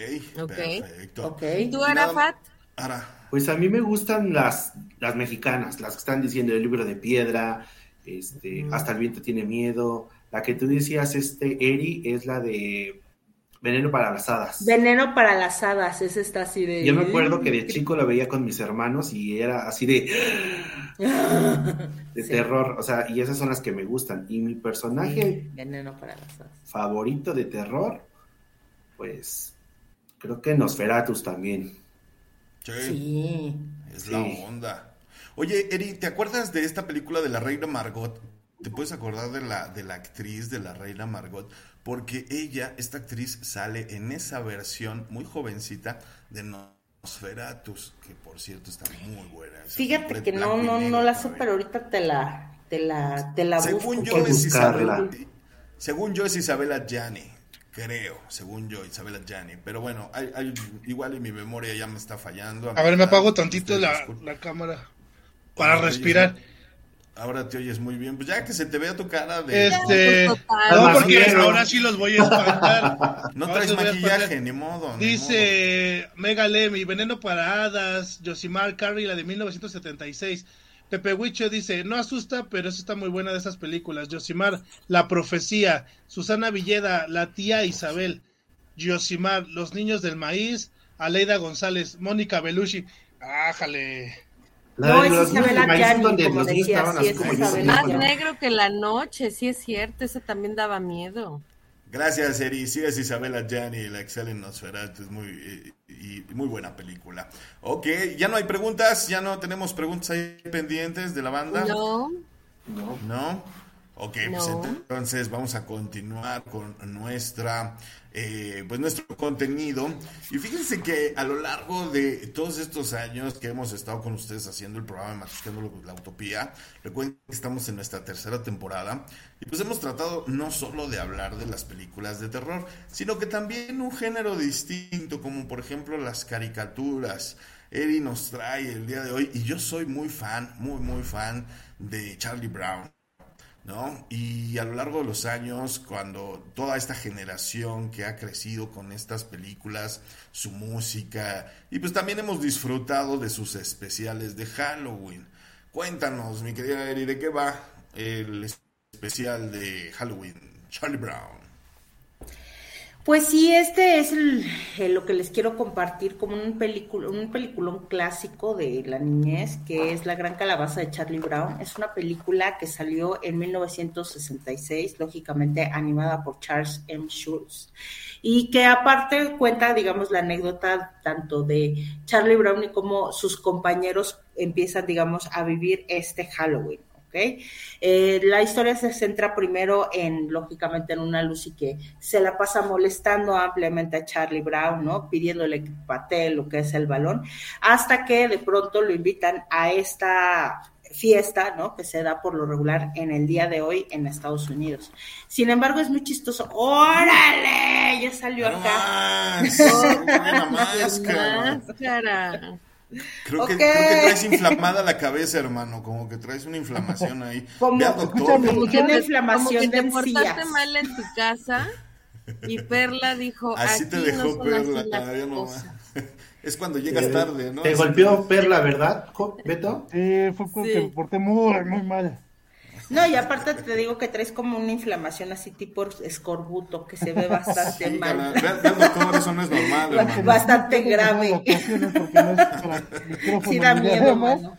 okay. perfecto. Okay. ¿Y tú, Arafat? Ara. Pues a mí me gustan las, las mexicanas, las que están diciendo el libro de piedra, este, hasta el viento tiene miedo la que tú decías, este, Eri, es la de Veneno para las hadas. Veneno para las hadas, es esta así de... Yo me acuerdo que de chico la veía con mis hermanos y era así de... de terror, o sea, y esas son las que me gustan. Y mi personaje... Veneno para las hadas. Favorito de terror, pues creo que Nosferatus también. Sí. Es la onda. Oye, Eri, ¿te acuerdas de esta película de la reina Margot? Te puedes acordar de la, de la actriz, de la reina Margot, porque ella, esta actriz, sale en esa versión muy jovencita de Nosferatus, que por cierto está muy buena. Fíjate que no, no, no la sé, pero ahorita te la, te la, te la según Yo es Isabela, según yo es Isabela Gianni, creo, según yo, Isabela Gianni. Pero bueno, hay, igual en mi memoria ya me está fallando. A, ver, me apago tantito la, la cámara para respirar. Ahora te oyes muy bien. Pues ya que se te vea tu cara de. Este. No, porque ahora sí los voy a espantar. no traes maquillaje, ni modo. Dice Megalemi, Veneno para Hadas, Josimar Carrie, la de 1976. Pepe Huicho dice, no asusta, pero eso está muy buena de esas películas. Josimar, La Profecía. Susana Villeda, La Tía Isabel. Josimar, Los Niños del Maíz. Aleida González, Mónica Belushi. Ájale no, es Isabela Gianni, como decía, sí, es Más negro que la noche, sí es cierto, ese también daba miedo. Gracias, Eri. Sí, es Isabela Gianni, la excelente Nosferatu. Es muy, y, muy buena película. Ok, ya no hay preguntas, ya no tenemos preguntas ahí pendientes de la banda. No. No. ¿No? Ok, pues entonces vamos a continuar con nuestra eh, pues nuestro contenido. Y fíjense que a lo largo de todos estos años que hemos estado con ustedes haciendo el programa Matiscando la Utopía, recuerden que estamos en nuestra tercera temporada y pues hemos tratado no solo de hablar de las películas de terror, sino que también un género distinto, como por ejemplo las caricaturas. Eri nos trae el día de hoy y yo soy muy fan, muy, muy fan de Charlie Brown. ¿No? Y a lo largo de los años, cuando toda esta generación que ha crecido con estas películas, su música, y pues también hemos disfrutado de sus especiales de Halloween. Cuéntanos, mi querida Eri, ¿de qué va el especial de Halloween, Charlie Brown? Pues sí, este es lo que les quiero compartir como un película, un peliculón clásico de la niñez, que es La Gran Calabaza de Charlie Brown. Es una película que salió en 1966, lógicamente animada por Charles M. Schulz, y que aparte cuenta, digamos, la anécdota tanto de Charlie Brown y cómo sus compañeros empiezan, digamos, a vivir este Halloween. Eh, la historia se centra primero en, lógicamente, en una Lucy que se la pasa molestando ampliamente a Charlie Brown, ¿no? Pidiéndole que patee lo que es el balón, hasta que de pronto lo invitan a esta fiesta, ¿no? Que se da por lo regular en el día de hoy en Estados Unidos. Sin embargo, es muy chistoso. ¡Órale! Ya salió acá. máscara. Creo, que, creo que traes inflamada la cabeza, hermano, como que traes una inflamación ahí. Como, una inflamación como que te portaste mal en tu casa y Perla dijo, así te dejó Perla, todavía no Es cuando llegas tarde, ¿no? Te golpeó Perla, ¿verdad, Beto? Sí, fue porque me porté muy, muy mal. No, y aparte te digo que traes como una inflamación así tipo escorbuto que se ve bastante mal. Vean, eso no es normal. Bastante grave. sí da miedo, mano.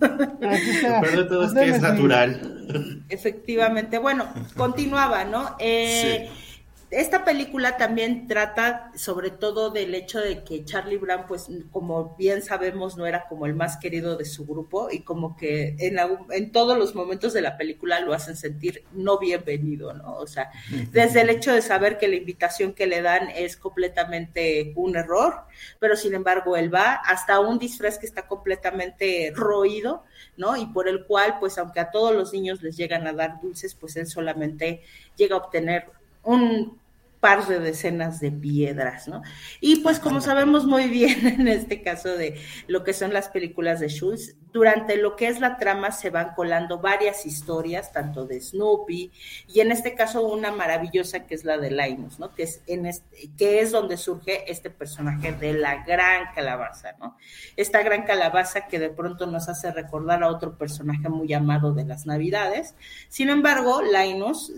Pero de todo es que es natural. Efectivamente. Bueno, continuaba, ¿no? Eh, sí esta película también trata sobre todo del hecho de que Charlie Brown, pues como bien sabemos, no era como el más querido de su grupo y como que en, en todos los momentos de la película lo hacen sentir no bienvenido, ¿no? O sea, desde el hecho de saber que la invitación que le dan es completamente un error, pero sin embargo él va hasta un disfraz que está completamente roído, ¿no? Y por el cual, pues aunque a todos los niños les llegan a dar dulces, pues él solamente llega a obtener un par de decenas de piedras, ¿no? Y pues como sabemos muy bien en este caso de lo que son las películas de Schultz, durante lo que es la trama se van colando varias historias, tanto de Snoopy y en este caso una maravillosa que es la de Linus, ¿no? Que es, en este, que es donde surge este personaje de la gran calabaza, ¿no? Esta gran calabaza que de pronto nos hace recordar a otro personaje muy amado de las Navidades. Sin embargo, Linus,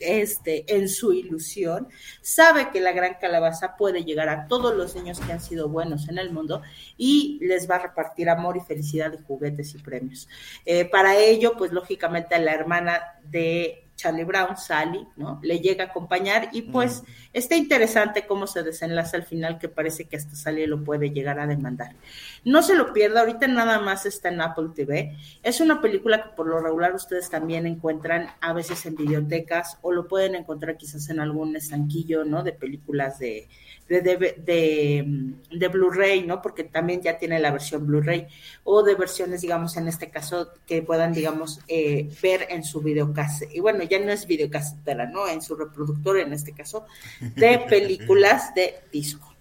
este, en su ilusión, sabe que la gran calabaza puede llegar a todos los niños que han sido buenos en el mundo y les va a repartir amor y felicidad y juguetes y premios. Eh, para ello, pues lógicamente la hermana de Charlie Brown, Sally, ¿no? Le llega a acompañar y pues está interesante cómo se desenlaza al final que parece que hasta Sally lo puede llegar a demandar. No se lo pierda, ahorita nada más está en Apple TV. Es una película que por lo regular ustedes también encuentran a veces en bibliotecas o lo pueden encontrar quizás en algún estanquillo, ¿no? De películas de, de, mm, de, Blu-ray, ¿no? Porque también ya tiene la versión Blu-ray o de versiones, digamos, en este caso, que puedan, digamos, eh, ver en su videocase. Y bueno, ya no es videocasetera, ¿no? En su reproductor, en este caso, de películas de disco.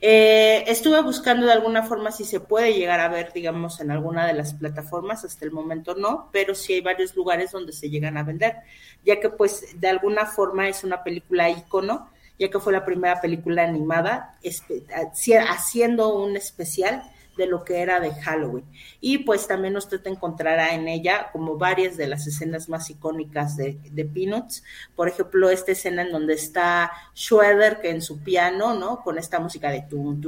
Eh, estuve buscando de alguna forma si se puede llegar a ver, digamos, en alguna de las plataformas, hasta el momento no, pero sí hay varios lugares donde se llegan a vender, ya que pues de alguna forma es una película ícono, ya que fue la primera película animada haciendo un especial de lo que era de Halloween. Y pues también usted encontrará en ella como varias de las escenas más icónicas de, de Peanuts. Por ejemplo, esta escena en donde está Schroeder que en su piano, ¿no? Con esta música de tum,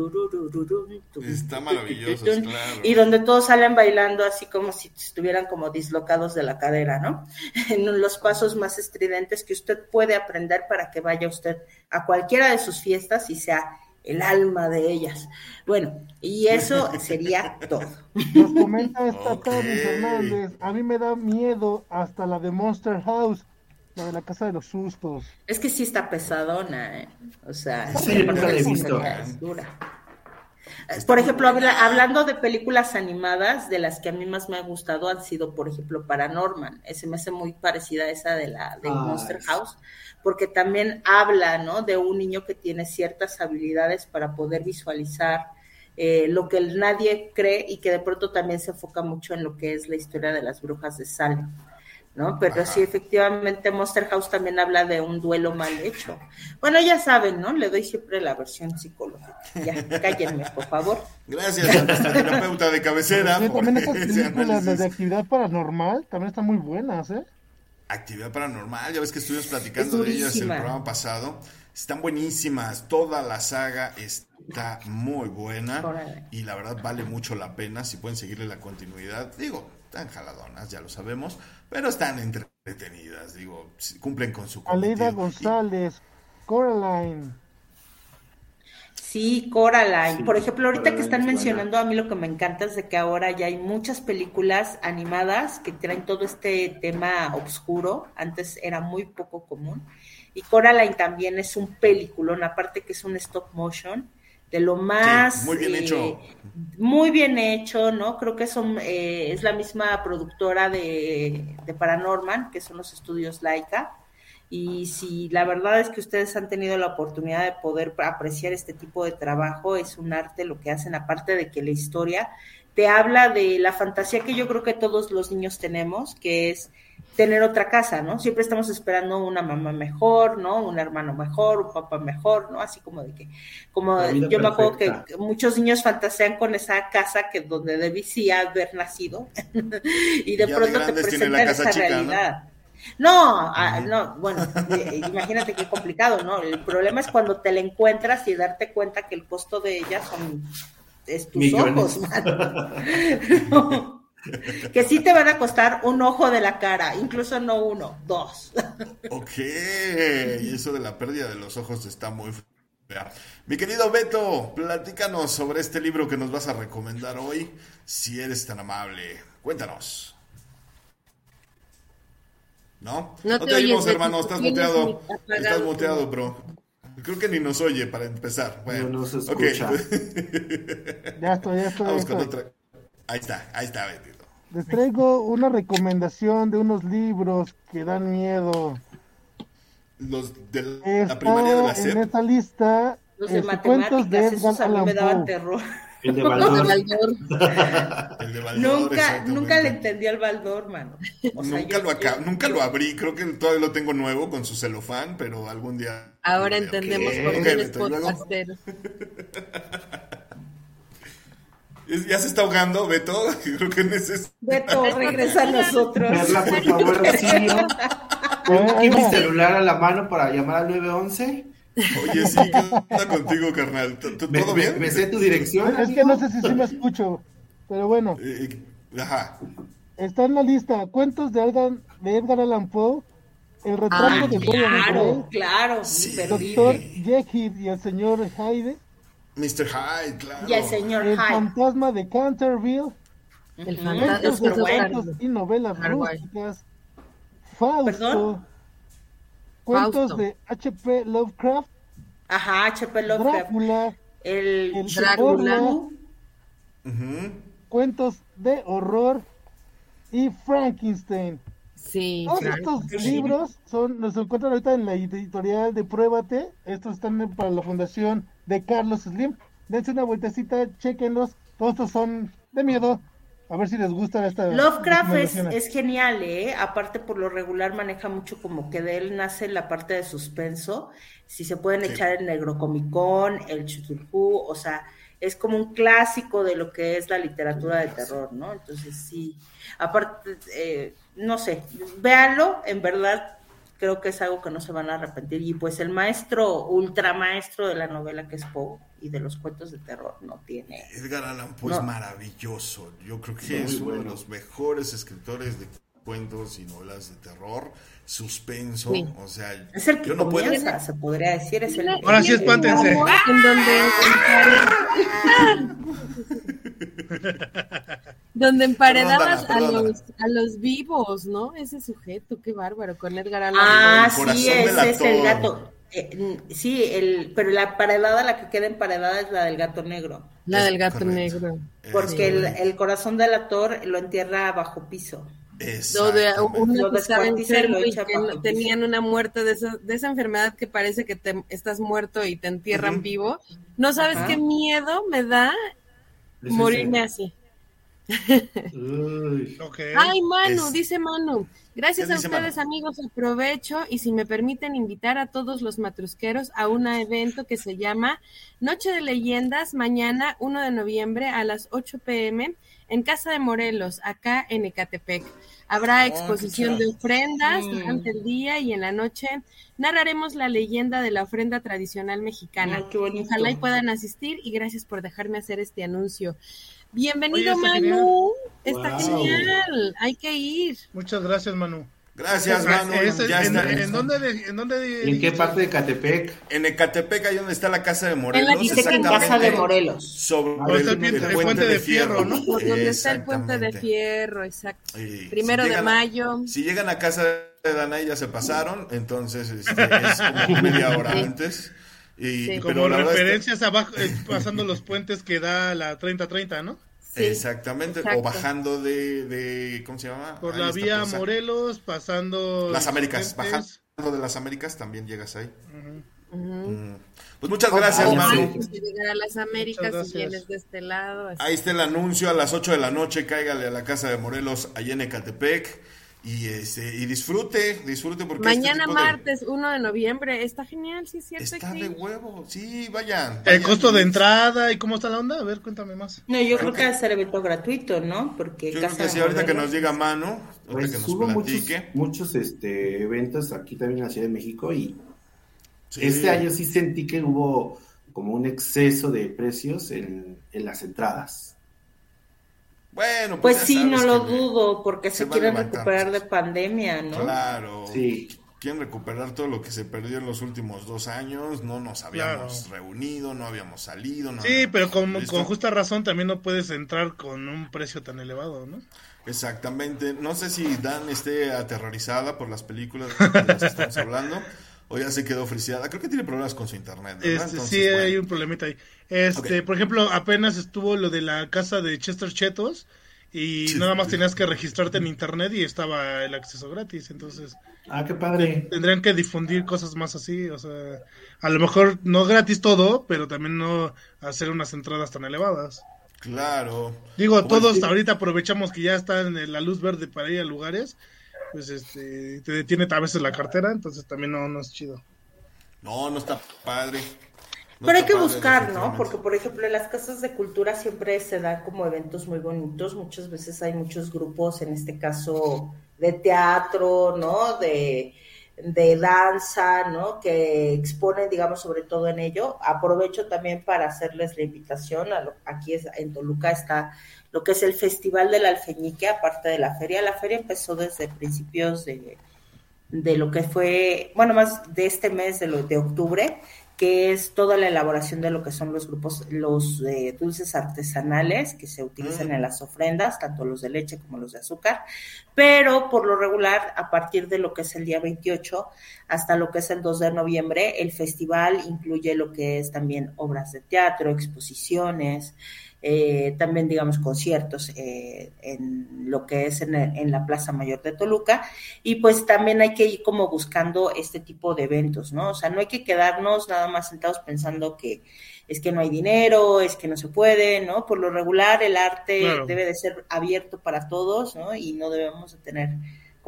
Está maravilloso, claro. Y donde todos salen bailando así como si estuvieran como dislocados de la cadera, ¿no? En los pasos más estridentes que usted puede aprender para que vaya usted a cualquiera de sus fiestas y sea el alma de ellas. Bueno, y eso sería todo. Nos comenta esta okay. Fernández, a mí me da miedo hasta la de Monster House, la de la casa de los sustos. Es que sí está pesadona, ¿eh? O sea, sí, nunca la he visto. Es Por ejemplo, hablando de películas animadas, de las que a mí más me ha gustado han sido, por ejemplo, Paranorman. Ese me hace muy parecida a esa de la de Monster House porque también habla, ¿no? De un niño que tiene ciertas habilidades para poder visualizar eh, lo que nadie cree y que de pronto también se enfoca mucho en lo que es la historia de las brujas de Salem. ¿No? Pero sí, efectivamente, Monster House también habla de un duelo mal hecho. Bueno, ya saben, ¿no? Le doy siempre la versión psicológica. Ya, cállenme, por favor. Gracias a nuestra terapeuta de cabecera. Sí, también estas películas de actividad paranormal también están muy buenas, ¿eh? Actividad Paranormal, ya ves que estuvimos platicando de ellas el programa pasado. Están buenísimas, toda la saga está muy buena y la verdad vale mucho la pena si pueden seguirle la continuidad. Digo, están jaladonas, ya lo sabemos, pero están entretenidas, digo, cumplen con su Aleida González, Coraline. Sí, Coraline. Por ejemplo, ahorita que están mencionando, a mí lo que me encanta es de que ahora ya hay muchas películas animadas que traen todo este tema oscuro. Antes era muy poco común. Y Coraline también es un peliculón, aparte que es un stop motion, de lo más... muy bien hecho. Eh, muy bien hecho, ¿no? Creo que son, eh, es la misma productora de, de Paranorman, que son los estudios Laika y si la verdad es que ustedes han tenido la oportunidad de poder apreciar este tipo de trabajo, es un arte lo que hacen, aparte de que la historia te habla de la fantasía que yo creo que todos los niños tenemos, que es tener otra casa, ¿no? Siempre estamos esperando una mamá mejor, ¿no? Un hermano mejor, un papá mejor, ¿no? Así como de que, como yo me acuerdo que muchos niños fantasean con esa casa que donde debía haber nacido y de pronto te presentan esa realidad. No, ah, no, bueno, imagínate qué complicado, ¿no? El problema es cuando te la encuentras y darte cuenta que el costo de ella son es tus ojos, Que sí te van a costar un ojo de la cara, incluso no uno, dos. ok, y eso de la pérdida de los ojos está muy fea. Mi querido Beto, platícanos sobre este libro que nos vas a recomendar hoy, si eres tan amable. Cuéntanos. ¿No? No te, oímos, hermano, estás muteado. Estás muteado, bro. Creo que ni nos oye para empezar. Bueno, no nos escucha. ya estoy, ya estoy. Vamos con otra. Ahí está, ahí está, Les traigo una recomendación de unos libros que dan miedo. Los de la primaria de la SEP. En esta lista, los de este, cuentos de esos a mí me daban terror. El de Baldor. el de Baldor nunca, nunca le entendí al Baldor, mano. nunca, lo nunca lo abrí, creo que todavía lo tengo nuevo con su celofán, pero algún día. Ahora entendemos por qué eres podcastero. Ya se está ahogando, Beto. Creo que necesita. Beto, regresa a nosotros. Verla, por favor. Pon mi celular a la mano para llamar al 911. Oye, sí, ¿qué onda contigo, carnal? ¿Todo bien? Me sé tu dirección. Es que no sé si sí me escucho, pero bueno. Eh, eh, ajá. Está en la lista Cuentos de Edgar, de Edgar Allan Poe, El retrato ah, de Claro, claro. Sí. Doctor Jekyll y el señor Hyde. Mr. Hyde, claro. Y el señor Hyde. El fantasma de Canterville. El fantasma de y novelas rústicas. Fausto. ¿Perdón? Cuentos de H.P. Lovecraft. Ajá, H.P. Lovecraft. Drácula. El, el Drácula. Cuentos de horror y Frankenstein. Sí, Todos estos libros son, los encuentran ahorita en la editorial de Pruébate. Estos están para la fundación de Carlos Slim. Dense una vueltecita, chequenlos. Todos estos son de miedo. A ver si les gusta esta. Lovecraft es, es, genial, ¿eh? Aparte, por lo regular, maneja mucho como que de él nace la parte de suspenso. Si se pueden echar el Negrocomicón, el Chutulhu, o sea, es como un clásico de lo que es la literatura de terror, ¿no? Entonces, sí. Aparte, eh, no sé, véanlo, en verdad creo que es algo que no se van a arrepentir. Y pues el maestro, ultramaestro de la novela que es Poe y de los cuentos de terror no tiene. Edgar Allan Poe es maravilloso. Yo creo que es uno de los mejores escritores de cuentos y novelas de terror, suspenso, o sea, es el que no comienza, se podría decir, es el Ahora sí espántense. En donde donde emparedabas a los, a los vivos, ¿no? Ese sujeto, qué bárbaro, con Edgar Allan Ah, sí, ese es el gato. Eh, sí, el, pero la paredada, la que queda emparedada es la del gato negro. La del gato negro. Porque el, el, corazón del actor lo entierra bajo piso. Lo de uno que estaba enfermo y que tenían una muerte de esa, de esa enfermedad que parece que te, estás muerto y te entierran vivo. No sabes qué miedo me da morirme así. Ay, Manu, dice Manu. Gracias a ustedes, amigos. Aprovecho y si me permiten invitar a todos los matrusqueros a un evento que se llama Noche de Leyendas, mañana 1 de noviembre a las 8 pm en Casa de Morelos, acá en Ecatepec. Habrá ah, exposición de ofrendas mm. durante el día y en la noche narraremos la leyenda de la ofrenda tradicional mexicana. Ah, Ojalá y puedan asistir y gracias por dejarme hacer este anuncio. Bienvenido, Manu. Está genial. Hay que ir. Muchas gracias, Manu. Gracias, Manu. ya en, está. ¿en, dónde, ¿En dónde? ¿En qué parte de Ecatepec? En Ecatepec, ahí donde está la casa de Morelos. En la en casa de Morelos. Sobre el, el, puente, de, fierro, ¿no? Donde está el puente de fierro, exacto. Primero de mayo. Si llegan a casa de Danaí ya se pasaron, entonces este, es como media hora antes. Y, Como referencias abajo, pasando los puentes que da la 3030, ¿no? Exactamente, o bajando de, de, ¿cómo se llama? Por la vía Morelos, pasando... Las Américas, bajando de las Américas también llegas ahí. Mm. Pues muchas gracias, Manu. Llegar a las Américas y vienes de este lado. Ahí está el anuncio, a las 8 de la noche, cáigale a la casa de Morelos, allá en Ecatepec. Y, este, y disfrute, disfrute porque este mañana martes 1 de noviembre está genial, sí, cierto. Está de huevo, sí, vayan. El costo de entrada y cómo está la onda, a ver, cuéntame más. No, yo creo, que va a ser evento gratuito, ¿no? Porque yo creo que sí, ahorita que nos diga mano, pues que nos hubo muchos, muchos este, eventos aquí también en la Ciudad de México y este año sí sentí que hubo como un exceso de precios en, en las entradas. Bueno, pues, pues sí, no lo dudo, porque se, quieren recuperar de pandemia, ¿no? Claro. Sí. Quieren recuperar todo lo que se perdió en los últimos dos años, no nos habíamos reunido, no habíamos salido. No sí, pero con, con, justa razón también no puedes entrar con un precio tan elevado, ¿no? Exactamente. No sé si Dan esté aterrorizada por las películas de las que estamos hablando. o ya se quedó friseada. Creo que tiene problemas con su internet. Este, sí, hay un problemita ahí. Este, por ejemplo, apenas estuvo lo de la casa de Chester Chetos y nada más tenías que registrarte en internet y estaba el acceso gratis. Entonces, ah, qué padre. Tendrían que difundir cosas más así, o sea, a lo mejor no gratis todo, pero también no hacer unas entradas tan elevadas. Claro. Digo, todos ahorita aprovechamos que ya está en la luz verde para ir a lugares pues este, te detiene a veces la cartera, entonces también no, no es chido. No, no está padre. Pero hay que buscar, ¿no? Porque, por ejemplo, en las casas de cultura siempre se dan como eventos muy bonitos. Muchas veces hay muchos grupos, en este caso, de teatro, ¿no? De, de danza, ¿no? Que exponen, digamos, sobre todo en ello. Aprovecho también para hacerles la invitación. A aquí es, en Toluca está lo que es el Festival del Alfeñique, aparte de la feria. La feria empezó desde principios de, de lo que fue, bueno, más de este mes de, lo, de octubre, que es toda la elaboración de lo que son los grupos, los eh, dulces artesanales que se utilizan mm. en las ofrendas, tanto los de leche como los de azúcar, pero por lo regular, a partir de lo que es el día 28 hasta lo que es el 2 de noviembre, el festival incluye lo que es también obras de teatro, exposiciones, eh, también digamos conciertos eh, en lo que es en, en, la Plaza Mayor de Toluca y pues también hay que ir como buscando este tipo de eventos, ¿no? O sea, no hay que quedarnos nada más sentados pensando que es que no hay dinero, es que no se puede, ¿no? Por lo regular el arte debe de ser abierto para todos, ¿no? Y no debemos de tener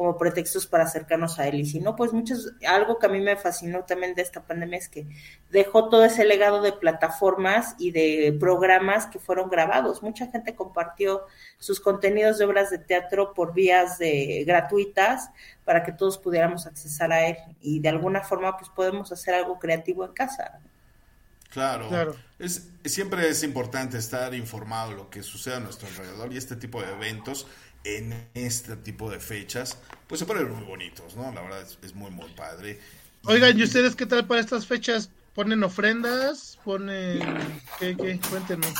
como pretextos para acercarnos a él. Y si no, pues muchos, algo que a mí me fascinó también de esta pandemia es que dejó todo ese legado de plataformas y de programas que fueron grabados. Mucha gente compartió sus contenidos de obras de teatro por vías de gratuitas para que todos pudiéramos accesar a él y de alguna forma pues podemos hacer algo creativo en casa. Claro, claro. Es, siempre es importante estar informado de lo que sucede a nuestro alrededor y este tipo de eventos en este tipo de fechas, pues se ponen muy bonitos, ¿no? La verdad es, muy, muy padre. Oigan, ¿y ustedes qué tal para estas fechas? ¿Ponen ofrendas? ¿Ponen qué? qué? Cuéntenos.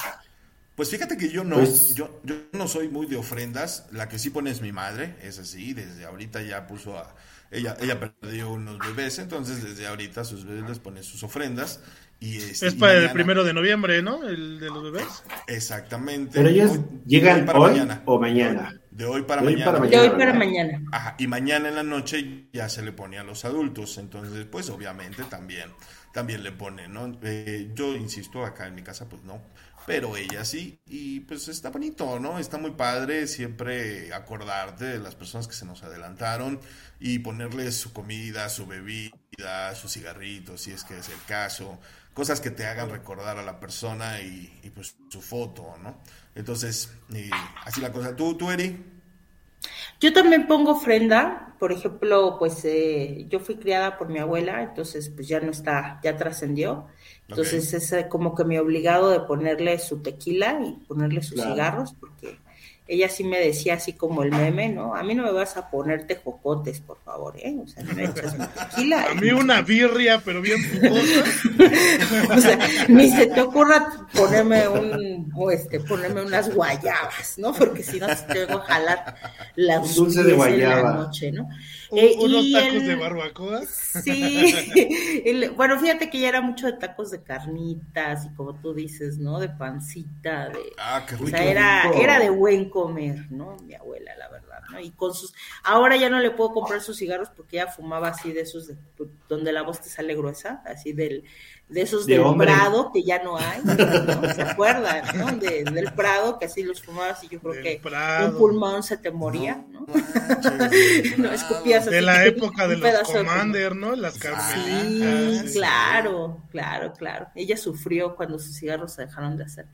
Pues fíjate que yo no, pues yo, yo no soy muy de ofrendas. La que sí pone es mi madre, es así. Desde ahorita ya puso a. Ella, ella perdió unos bebés, entonces desde ahorita sus bebés les pone sus ofrendas. Y este, es para el primero de noviembre, ¿no? El de los bebés. Exactamente. Pero ellos llegan para hoy mañana. o mañana. De hoy para mañana. de hoy para mañana. Ajá, y mañana en la noche ya se le pone a los adultos, entonces pues obviamente también, también le pone, ¿no? Eh, yo insisto, acá en mi casa pues no, pero ella sí, y pues está bonito, ¿no? Está muy padre siempre acordarte de las personas que se nos adelantaron y ponerles su comida, su bebida, sus cigarritos, si es que es el caso, cosas que te hagan recordar a la persona y, y pues su foto, ¿no? Entonces, así la cosa. ¿Tú, tú, Eri? Yo también pongo ofrenda, por ejemplo, pues eh, yo fui criada por mi abuela, entonces pues ya no está, ya trascendió. Entonces es eh, como que me he obligado de ponerle su tequila y ponerle sus cigarros, porque ella sí me decía así como el meme, ¿no? A mí no me vas a ponerte jocotes, por favor, ¿eh? O sea, no me echas tequila. A mí una birria, pero bien o sea, ni se te ocurra ponerme un, o este, ponerme unas guayabas, ¿no? Porque si no te tengo a jalar la dulce de guayaba. la noche, ¿no? Eh, ¿Unos tacos de barbacoa? Sí, bueno, fíjate que ya era mucho de tacos de carnitas y como tú dices, ¿no? De pancita, de... Ah, qué rico. O sea, era, era de buen comer, ¿no? Mi abuela, la verdad, ¿no? Y con sus... Ahora ya no le puedo comprar sus cigarros porque ella fumaba así de esos, de, donde la voz te sale gruesa, así del de esos del Prado que ya no hay, ¿no? ¿Se acuerdan, no? del Prado, que así los fumabas y yo creo que un pulmón se te moría, ¿no? No, escupías así. De la época de los Commander, ¿no? Las carmelitas. Sí, claro, claro, claro. Ella sufrió cuando sus cigarros se dejaron de hacer.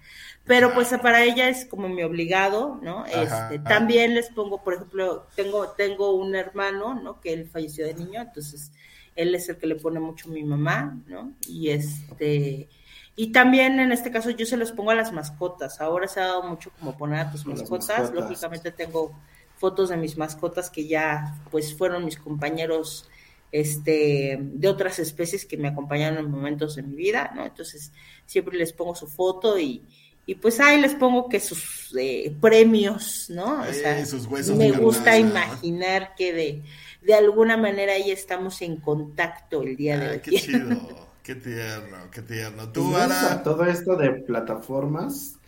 Pero pues para ella es como mi obligado, ¿no? Este, también les pongo, por ejemplo, tengo, tengo un hermano, ¿no? Que él falleció de niño, entonces él es el que le pone mucho a mi mamá, ¿no? Y este, y también en este caso yo se los pongo a las mascotas. Ahora se ha dado mucho como poner a tus mascotas. Lógicamente tengo fotos de mis mascotas que ya pues fueron mis compañeros este de otras especies que me acompañaron en momentos de mi vida, ¿no? Entonces siempre les pongo su foto y, y pues ahí les pongo que sus eh, premios, ¿no? O sea, me gusta imaginar que de de alguna manera ahí estamos en contacto el día de hoy. Qué chido, qué tierno, qué tierno. ¿Tú, Todo esto de plataformas,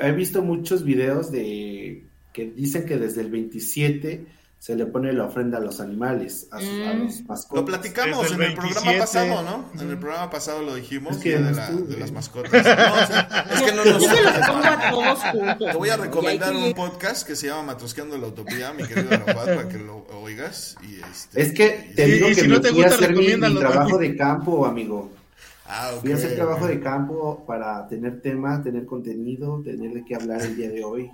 he visto muchos videos de que dicen que desde el 27 se le pone la ofrenda a los animales, a, mm. los mascotas. Lo platicamos en el programa pasado, ¿no? En el programa pasado lo dijimos, de, las mascotas. es que no nos... Yo a todos juntos. Te voy a recomendar un podcast que se llama Matrosqueando la Utopía, mi querido Arafat, para que lo oigas. Y este, es que te digo que si me no te gusta, a hacer mi, mi trabajo de campo, amigo. Ah, okay, Voy a hacer trabajo de campo para tener tema, tener contenido, tener de qué hablar el día de hoy.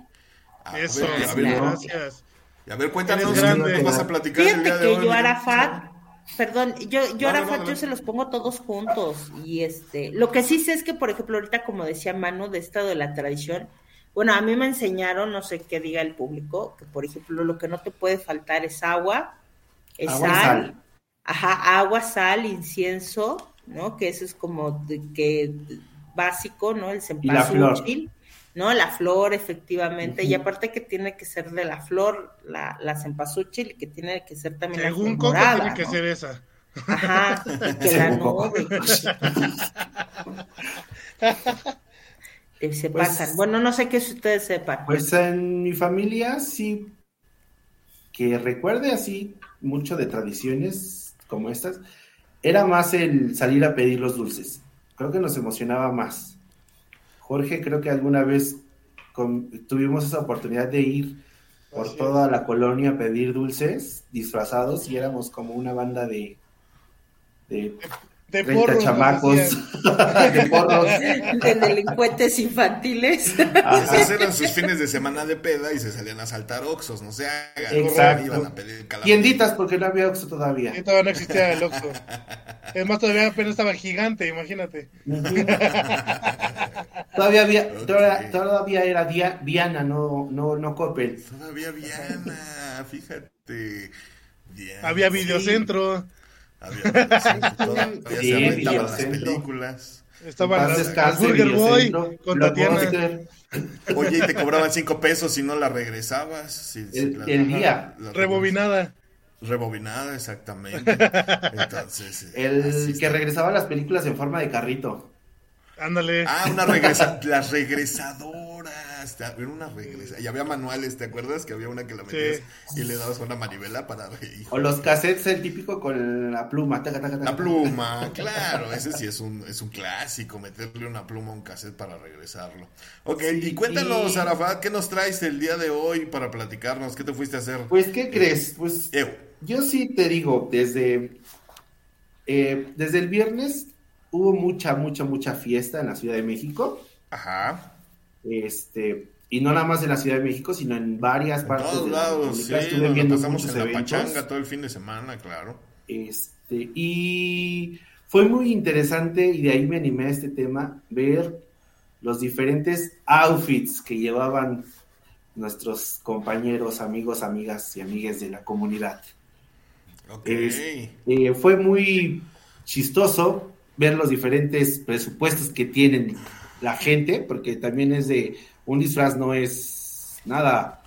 Ah, Eso, a ver, gracias. A ver, cuéntanos qué vas a platicar. Fíjate el día que yo, Arafat, perdón, yo, yo Arafat, yo se los pongo todos juntos. Y este, lo que sí sé es que, por ejemplo, ahorita, como decía Manu, de estado de la tradición, bueno, a mí me enseñaron, no sé qué diga el público, que por ejemplo, lo que no te puede faltar es agua, es sal, ajá, agua, sal, incienso, ¿no? Que eso es como de, que básico, ¿no? El cempasúchil, ¿no? La flor, efectivamente, y aparte que tiene que ser de la flor, la, la cempasúchil, y que tiene que ser también Según la flor morada, tiene que ser esa. Ajá, que la nube. se pues, pasan. Bueno, no sé qué si ustedes sepan. Pues en mi familia sí, que recuerde así mucho de tradiciones como estas, era más el salir a pedir los dulces. Creo que nos emocionaba más. Jorge, creo que alguna vez tuvimos esa oportunidad de ir por toda la colonia a pedir dulces disfrazados y éramos como una banda de, de de 30 porros, chamacos, de porros. De delincuentes infantiles. Esos eran sus fines de semana de peda y se salían a saltar oxos, no sé, Exacto. Iban a pedir Tienditas porque no había oxo todavía. Todavía no existía el oxo. Es más, todavía apenas estaba gigante, imagínate. todavía había, todavía, era Diana, no, no, no Coppel. Todavía Diana, fíjate. Había videocentro. Había, sí, las películas. Estaba el Burger Boy con Tatiana. Oye, y te cobraban cinco pesos si no la regresabas. el, día. Rebobinada. Rebobinada, exactamente. Entonces. el que regresaba las películas en forma de carrito. Ándale. Ah, una regresa las regresadoras. Era una regresa. Y había manuales, ¿te acuerdas? Que había una que la metías y le dabas una manivela para reír. O los cassettes, el típico con la pluma. la pluma, claro. Ese sí es un, es un clásico, meterle una pluma a un cassette para regresarlo. Ok, y cuéntanos, Arafat, ¿qué nos traes el día de hoy para platicarnos? ¿Qué te fuiste a hacer? Pues, ¿qué crees? Pues, yo sí te digo, desde, eh, desde el viernes hubo mucha, mucha, mucha fiesta en la Ciudad de México. Ajá. Este, y no nada más en la Ciudad de México, sino en varias partes todos de lados, sí, Estuve viendo pasamos en la pachanga todo el fin de semana, claro. Este, y fue muy interesante, y de ahí me animé a este tema, ver los diferentes outfits que llevaban nuestros compañeros, amigos, amigas y amigues de la comunidad. Okay. Eh, fue muy chistoso ver los diferentes presupuestos que tienen la gente, porque también es de un disfraz no es nada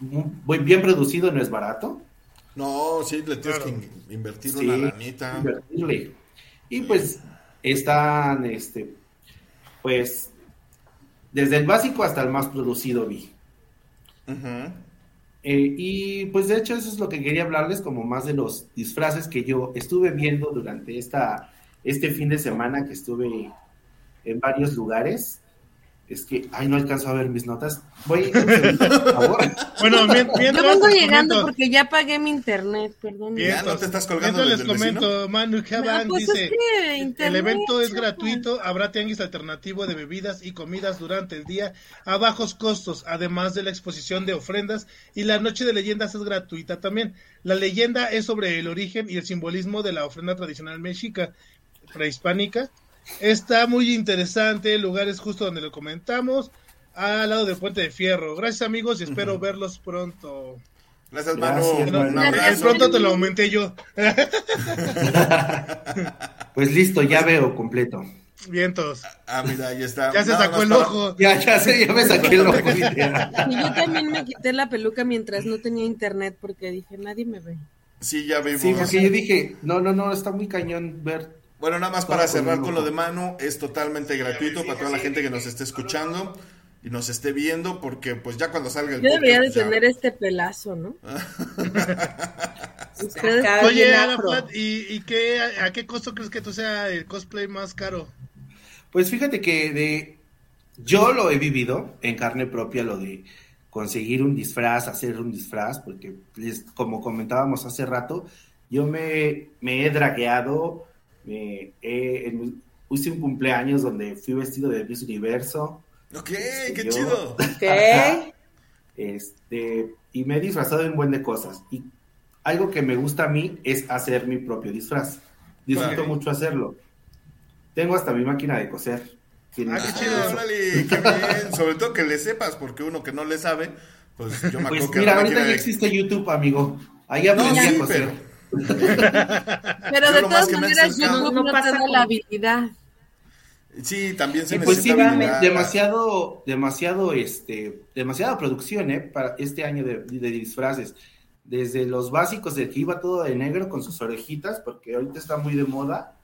muy bien producido, no es barato. No, sí, le tienes que invertir una lanita. Invertirle. Y pues están, este, pues, desde el básico hasta el más producido vi. Eh, y pues de hecho eso es lo que quería hablarles como más de los disfraces que yo estuve viendo durante esta este fin de semana que estuve en varios lugares, es que, ay, no alcanzo a ver mis notas. Voy, por favor. Bueno, mientras, Yo vengo llegando porque ya pagué mi internet, perdón. Ya no te estás colgando les comento, Manu Javan pues dice, el evento es gratuito, habrá tianguis alternativo de bebidas y comidas durante el día a bajos costos, además de la exposición de ofrendas y la noche de leyendas es gratuita también. La leyenda es sobre el origen y el simbolismo de la ofrenda tradicional mexica prehispánica. Está muy interesante, el lugar es justo donde lo comentamos, al lado del Puente de Fierro. Gracias amigos y espero verlos pronto. Gracias, Manu. el pronto te lo aumenté yo. pues listo, ya veo completo. Vientos. Ah, mira, ahí está. Ya se sacó el ojo. Ya, ya sé, ya me saqué el ojo. y yo también me quité la peluca mientras no tenía internet porque dije, nadie me ve. Sí, ya vimos. Sí, porque yo dije, no, no, no, está muy cañón ver bueno, nada más para cerrar con lo de mano, es totalmente gratuito para toda la gente que nos esté escuchando y nos esté viendo, porque pues ya cuando salga el Yo debería de tener este pelazo, ¿no? Oye, ¿y, y qué, a qué costo crees que tú sea el cosplay más caro? Pues fíjate que de yo lo he vivido en carne propia, lo de conseguir un disfraz, hacer un disfraz, porque como comentábamos hace rato, yo me, me he dragueado me, eh, hice un cumpleaños donde fui vestido de Miss Universo. Ok, este, qué chido. Ok. Este, y me he disfrazado en buen de cosas. Y algo que me gusta a mí es hacer mi propio disfraz. Disfruto mucho hacerlo. Tengo hasta mi máquina de coser. Ah, qué chido, Lali, qué bien. Sobre todo que le sepas, porque uno que no le sabe, pues yo me pues acuerdo pues, Mira, ahorita ya existe YouTube, amigo. Ahí aprendí a coser. Pero de todas maneras, YouTube no, pasa te la habilidad. Sí, también se pues necesita demasiado, demasiado, este, demasiada producción, ¿eh? Para este año de, de, disfraces. Desde los básicos de que iba todo de negro con sus orejitas, porque ahorita está muy de moda.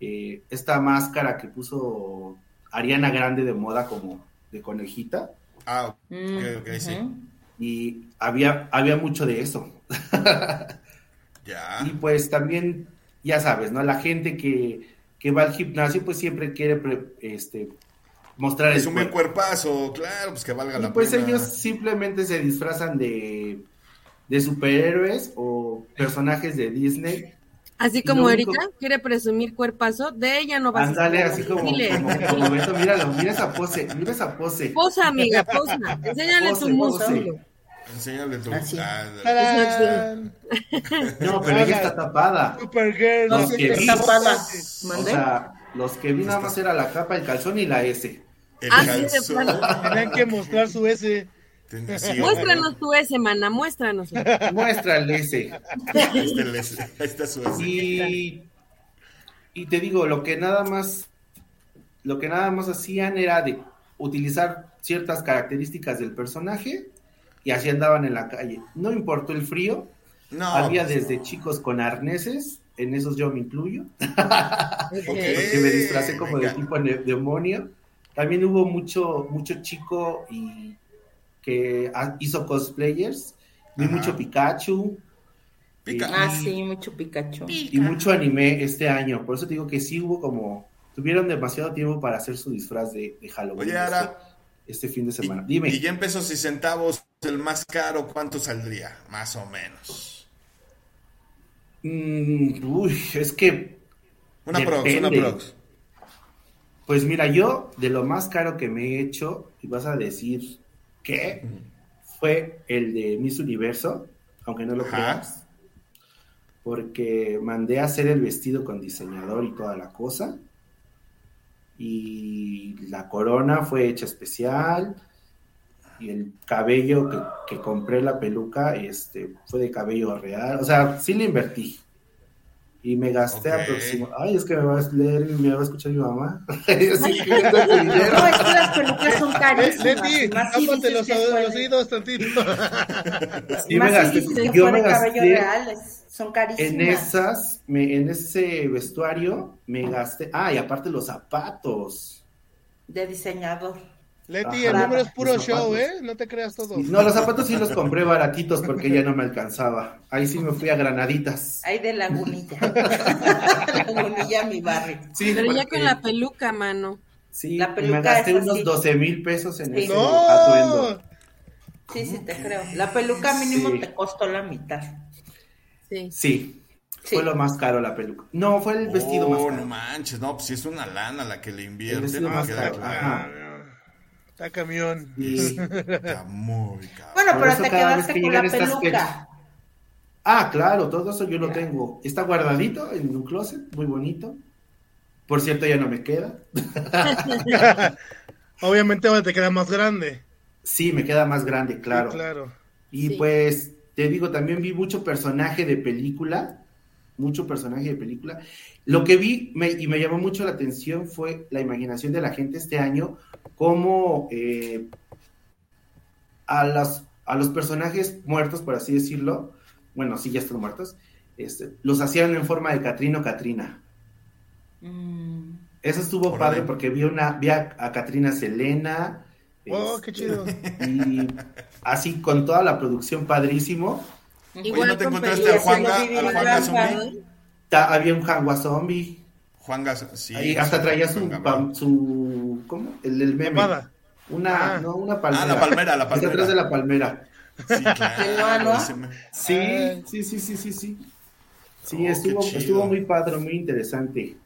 Eh, esta máscara que puso Ariana Grande de moda como de conejita. Ah, ok, mm, ok, sí. Y había, había mucho de eso. ya. Y pues también, ya sabes, ¿no? La gente que que va al gimnasio, pues siempre quiere este, mostrar es un buen cuerpazo, claro, pues que valga la pues pena. Pues ellos simplemente se disfrazan de, de superhéroes o personajes de Disney. Así como Erika quiere presumir cuerpazo, de ella no va a Ándale, así como, como, como Beto, míralo, mira esa pose, mira esa pose. Posa, amiga, posa, enséñale tu músculo. Enséñale tu Así. No, pero ella está tapada. Supergirl. Los no, que vi, tapada. O sea, los que vi nada más era la capa, el calzón y la S. El ah, calzón. Tenían que mostrar su S. Sí, muéstranos tu S, mana, muéstranos. Muestra el S. Este el S. Ahí está su S. Y, y te digo, lo que nada más, lo que nada más hacían era de utilizar ciertas características del personaje y así andaban en la calle. No importó el frío, no, había pues desde chicos con arneses, en esos yo me incluyo, que me disfracé como de tipo demonio. También hubo mucho, mucho chico y que hizo cosplayers, vi mucho Pikachu. ah, sí, mucho Pikachu. Y mucho anime este año, por eso te digo que sí hubo como, tuvieron demasiado tiempo para hacer su disfraz de, Halloween. Oye, ahora, este, fin de semana. Dime. Y ya en pesos y centavos, el más caro, ¿cuánto saldría? Más o menos. Mm, uy, es que. Una prox, una prox. Pues mira, yo de lo más caro que me he hecho, y vas a decir que fue el de Miss Universo, aunque no lo creas, porque mandé a hacer el vestido con diseñador y toda la cosa y la corona fue hecha especial y el cabello que, compré la peluca este fue de cabello real o sea sí le invertí. Y me gasté aproximadamente ay es que me va a leer y me va a escuchar mi mamá. No es que las pelucas son carísimas Leti, tápate los, los oídos tantito. Sí me gasté yo me gasté cabello real son carísimas. En esas, me, en ese vestuario me gasté. Ah, y aparte los zapatos. De diseñador. Leti, el número es puro show, ¿eh? No te creas todo. No, los zapatos sí los compré baratitos porque ya no me alcanzaba. Ahí sí me fui a Granaditas. Ahí de Lagunilla. Lagunilla, mi barrio. Sí, Pero ya con la peluca, mano. Sí, la peluca me gasté unos 12 mil pesos en ese no. atuendo. Sí, sí, te creo. La peluca mínimo te costó la mitad. Sí. Fue lo más caro la peluca. No, fue el vestido más oh, caro. no manches, no, pues si es una lana la que le invierte, no más caro. Está camión. Está muy caro. Bueno, pero te quedaste con la peluca. Ah, claro, todo eso yo lo tengo. Está guardadito en un closet, muy bonito. Por cierto, ya no me queda. Obviamente ahora te queda más grande. Sí, me queda más grande, claro. claro. Y pues te digo, también vi mucho personaje de película, mucho personaje de película. Lo que vi y me llamó mucho la atención fue la imaginación de la gente este año, cómo eh, a, las, a los personajes muertos, por así decirlo, bueno, sí, ya están muertos, este, los hacían en forma de Catrino o Catrina. Mm. Eso estuvo padre porque vi, una, vi a, a Catrina Selena, Oh, qué chido. Y así con toda la producción padrísimo. Igual ¿no te encontraste al Juanga, al Zombie? había un Juanga Zombie. Juanga, sí. Ahí hasta traía su, su, ¿cómo? El, el meme. Una, ah. no, una palmera. Ah, la palmera, la palmera. atrás de la palmera. Sí, claro. sí, sí, sí, sí, sí, sí. Sí, oh, estuvo, estuvo muy padre, muy interesante.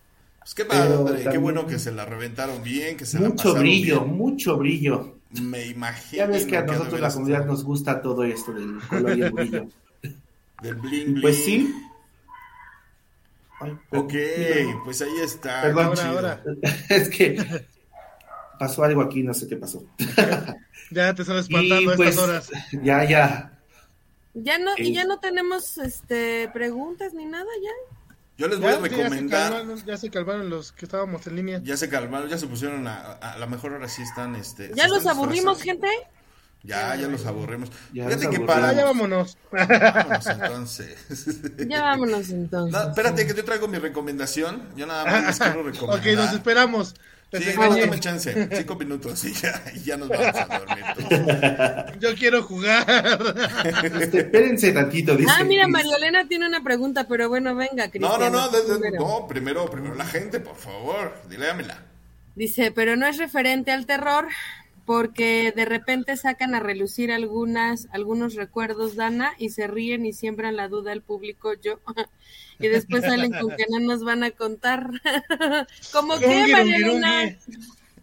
Pues qué padre, qué bueno que se la reventaron bien, que se mucho brillo, mucho brillo. Me imagino. Ya ves que a nosotros la comunidad nos gusta todo esto del color y el brillo. del bling bling. Pues sí. ok, pues ahí está. Perdón, ahora, ahora. es que pasó algo aquí, no sé qué pasó. ya te están espantando a estas pues, horas. Ya, ya. Ya no, y ya no tenemos este preguntas ni nada ya. Yo les voy a recomendar. Ya se, calmaron, los que estábamos en línea. Ya se calmaron, ya se pusieron a, a, lo mejor ahora sí están. Este, ¿Ya los aburrimos, gente? Ya, ya los aburrimos. Ya Fíjate que para. Ya vámonos. Vámonos entonces. Ya vámonos entonces. espérate, que yo traigo mi recomendación. Yo nada más les quiero recomendar. ok, nos esperamos. Sí, dame chance. Cinco minutos y ya, y ya nos vamos a dormir. Yo quiero jugar. Este, espérense tantito. Dice ah, mira, María Elena tiene una pregunta, pero bueno, venga, Cristian. No, no, no, no, primero, primero la gente, por favor, diléamela. Dice, pero no es referente al terror, porque de repente sacan a relucir algunas, algunos recuerdos, Dana, y se ríen y siembran la duda al público, yo, y después salen con que no nos van a contar. ¿Cómo que, María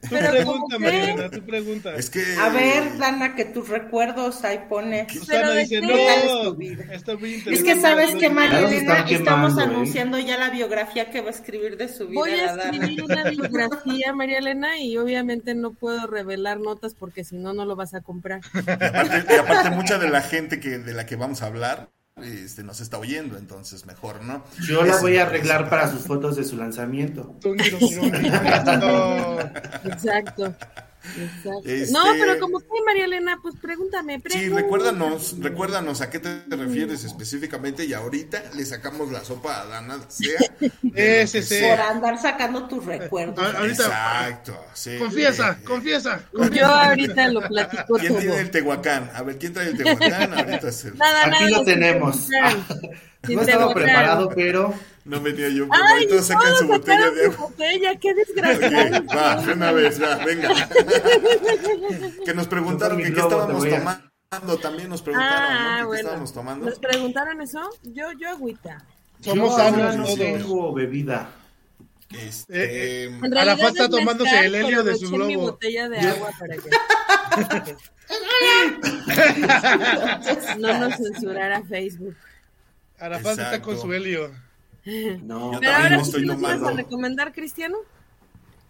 tu pregunta, Mariana, tu pregunta. Es que... A ver, Dana, que tus recuerdos ahí pones. Susana dice, no, está Es que sabes que Mariana, estamos ¿eh? anunciando ya la biografía que va a escribir de su vida. Voy a escribir una biografía, María Elena, y obviamente no puedo revelar notas porque si no, no lo vas a comprar. Y aparte, y aparte mucha de la gente que de la que vamos a hablar este, nos está oyendo, entonces mejor, ¿no? Yo la voy a arreglar para sus fotos de su lanzamiento. Exacto. Este, no, pero como que María Elena, pues pregúntame, Sí, recuérdanos, recuérdanos a qué te refieres específicamente y ahorita le sacamos la sopa a Dana, sea ese, Por andar sacando tus recuerdos. Exacto, sí. Confiesa, confiesa, Yo ahorita lo platico ¿Quién tiene el Tehuacán? A ver, ¿quién trae el Tehuacán? Ahorita se... Nada, Aquí lo tenemos. no estaba preparado, pero no venía yo. Ay, todos sacan su botella de agua. botella, qué desgraciado. va, una vez, va, venga. que nos preguntaron que qué estábamos tomando. También nos preguntaron, ah, ¿no? ¿Qué estábamos tomando? ¿Nos preguntaron eso? Yo, yo agüita. Somos sanos no tengo bebida. Este, eh, Arafat está tomándose el helio de su globo. mi botella de agua para que no nos censurara Facebook. Arafat está con su helio. No, Pero ahora estoy ¿nos vas a recomendar, Cristiano?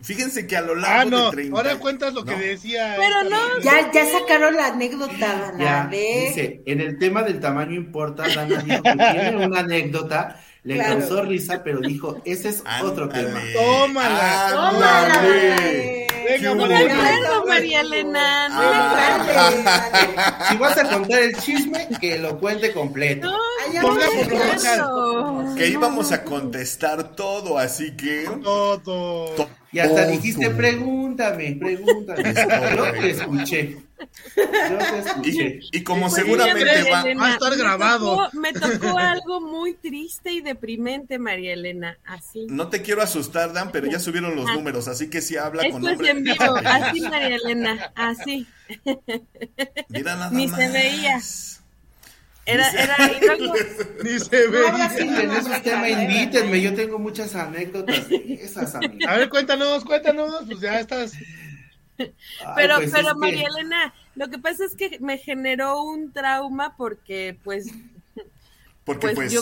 Fíjense que a lo largo ah, no. de 30... Ahora cuentas lo que decía... Pero no... Ya, ya sacaron la anécdota, ya, dice, en el tema del tamaño importa, Dana dijo que tiene una anécdota, le causó risa, pero dijo, ese es otro tema. ¡Tómala! ¡Tómala! Venga, no me acuerdo, María Elena. No ah. Si vas a contar el chisme, que lo cuente completo. No, que íbamos a contestar todo, así que. Todo. Y hasta dijiste, pregúntame, pregúntame. Yo te escuché. Yo te escuché. Y, como seguramente va, a estar grabado. Me tocó, algo muy triste y deprimente, María Elena. Así. No te quiero asustar, Dan, pero ya subieron los ah. números, así que si habla con nombre. en vivo, así, María Elena, así. Mira nada Ni se veía. Era, era Ni se ve. en esos temas invítenme, yo tengo muchas anécdotas esas, A ver, cuéntanos, cuéntanos, pues ya estás. pero, pues pero María Elena, lo que pasa es que me generó un trauma porque, pues, porque pues, pues yo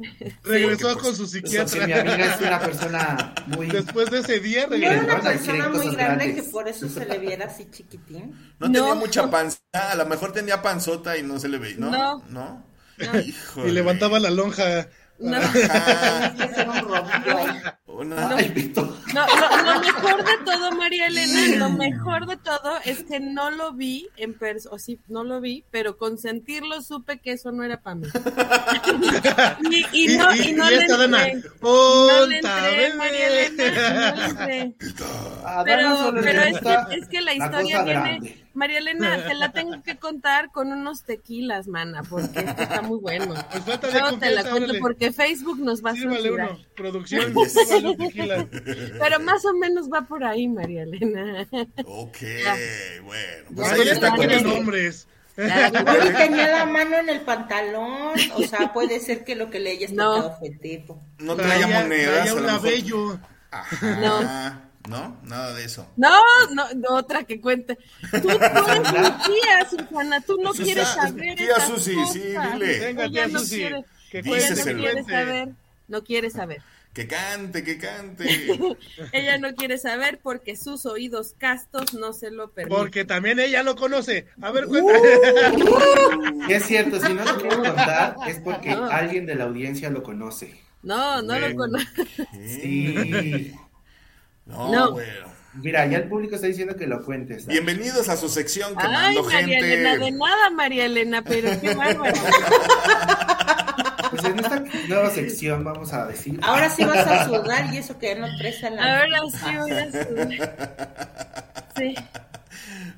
Regresó con su psiquiatra. mi amiga es una persona muy. Después de ese día regresó. Era una persona muy grande que por eso se le viera así chiquitín. No, tenía mucha panza. A lo mejor tenía panzota y no se le veía. No. No. ¿No? Y levantaba la lonja. No. No, lo, mejor de todo, María Elena, lo mejor de todo es que no lo vi en persona, o sí, no lo vi, pero con sentirlo supe que eso no era para mí. y, no, y, no, le entré, no le entré, María Elena, no le entré. Pero, pero es, que, es que la historia viene María Elena, te la tengo que contar con unos tequilas, mana, porque esto está muy bueno. Pues te la cuento porque Facebook nos va a censurar. Uno. Producción, tequila. Pero más o menos va por ahí, María Elena. Ok, bueno. Pues ahí está con los nombres. Claro, tenía la mano en el pantalón, o sea, puede ser que lo que le hayas tocado fue tipo. No traía, monedas. Traía un labello. Ajá. No. ¿No? Nada de eso. No, no, otra que cuente. Tú, tú eres mi tía, Susana, tú no quieres saber. Tía Susi, sí, dile. Venga, tía Susi. No quiere, que no quiere saber, no quiere saber. Que cante, que cante. ella no quiere saber porque sus oídos castos no se lo permiten. Porque también ella lo conoce. A ver, cuéntame. Uh, es cierto, si no lo quiero contar es porque alguien de la audiencia lo conoce. No, no lo conoce. Sí. No, no. bueno. Mira, ya el público está diciendo que lo cuentes. Bienvenidos a su sección que Ay, María gente. Elena, de nada, María Elena, pero qué bárbaro. Pues en esta nueva sección vamos a decir. Ahora sí vas a sudar y eso que no presta la. Ahora sí voy a sudar. Sí.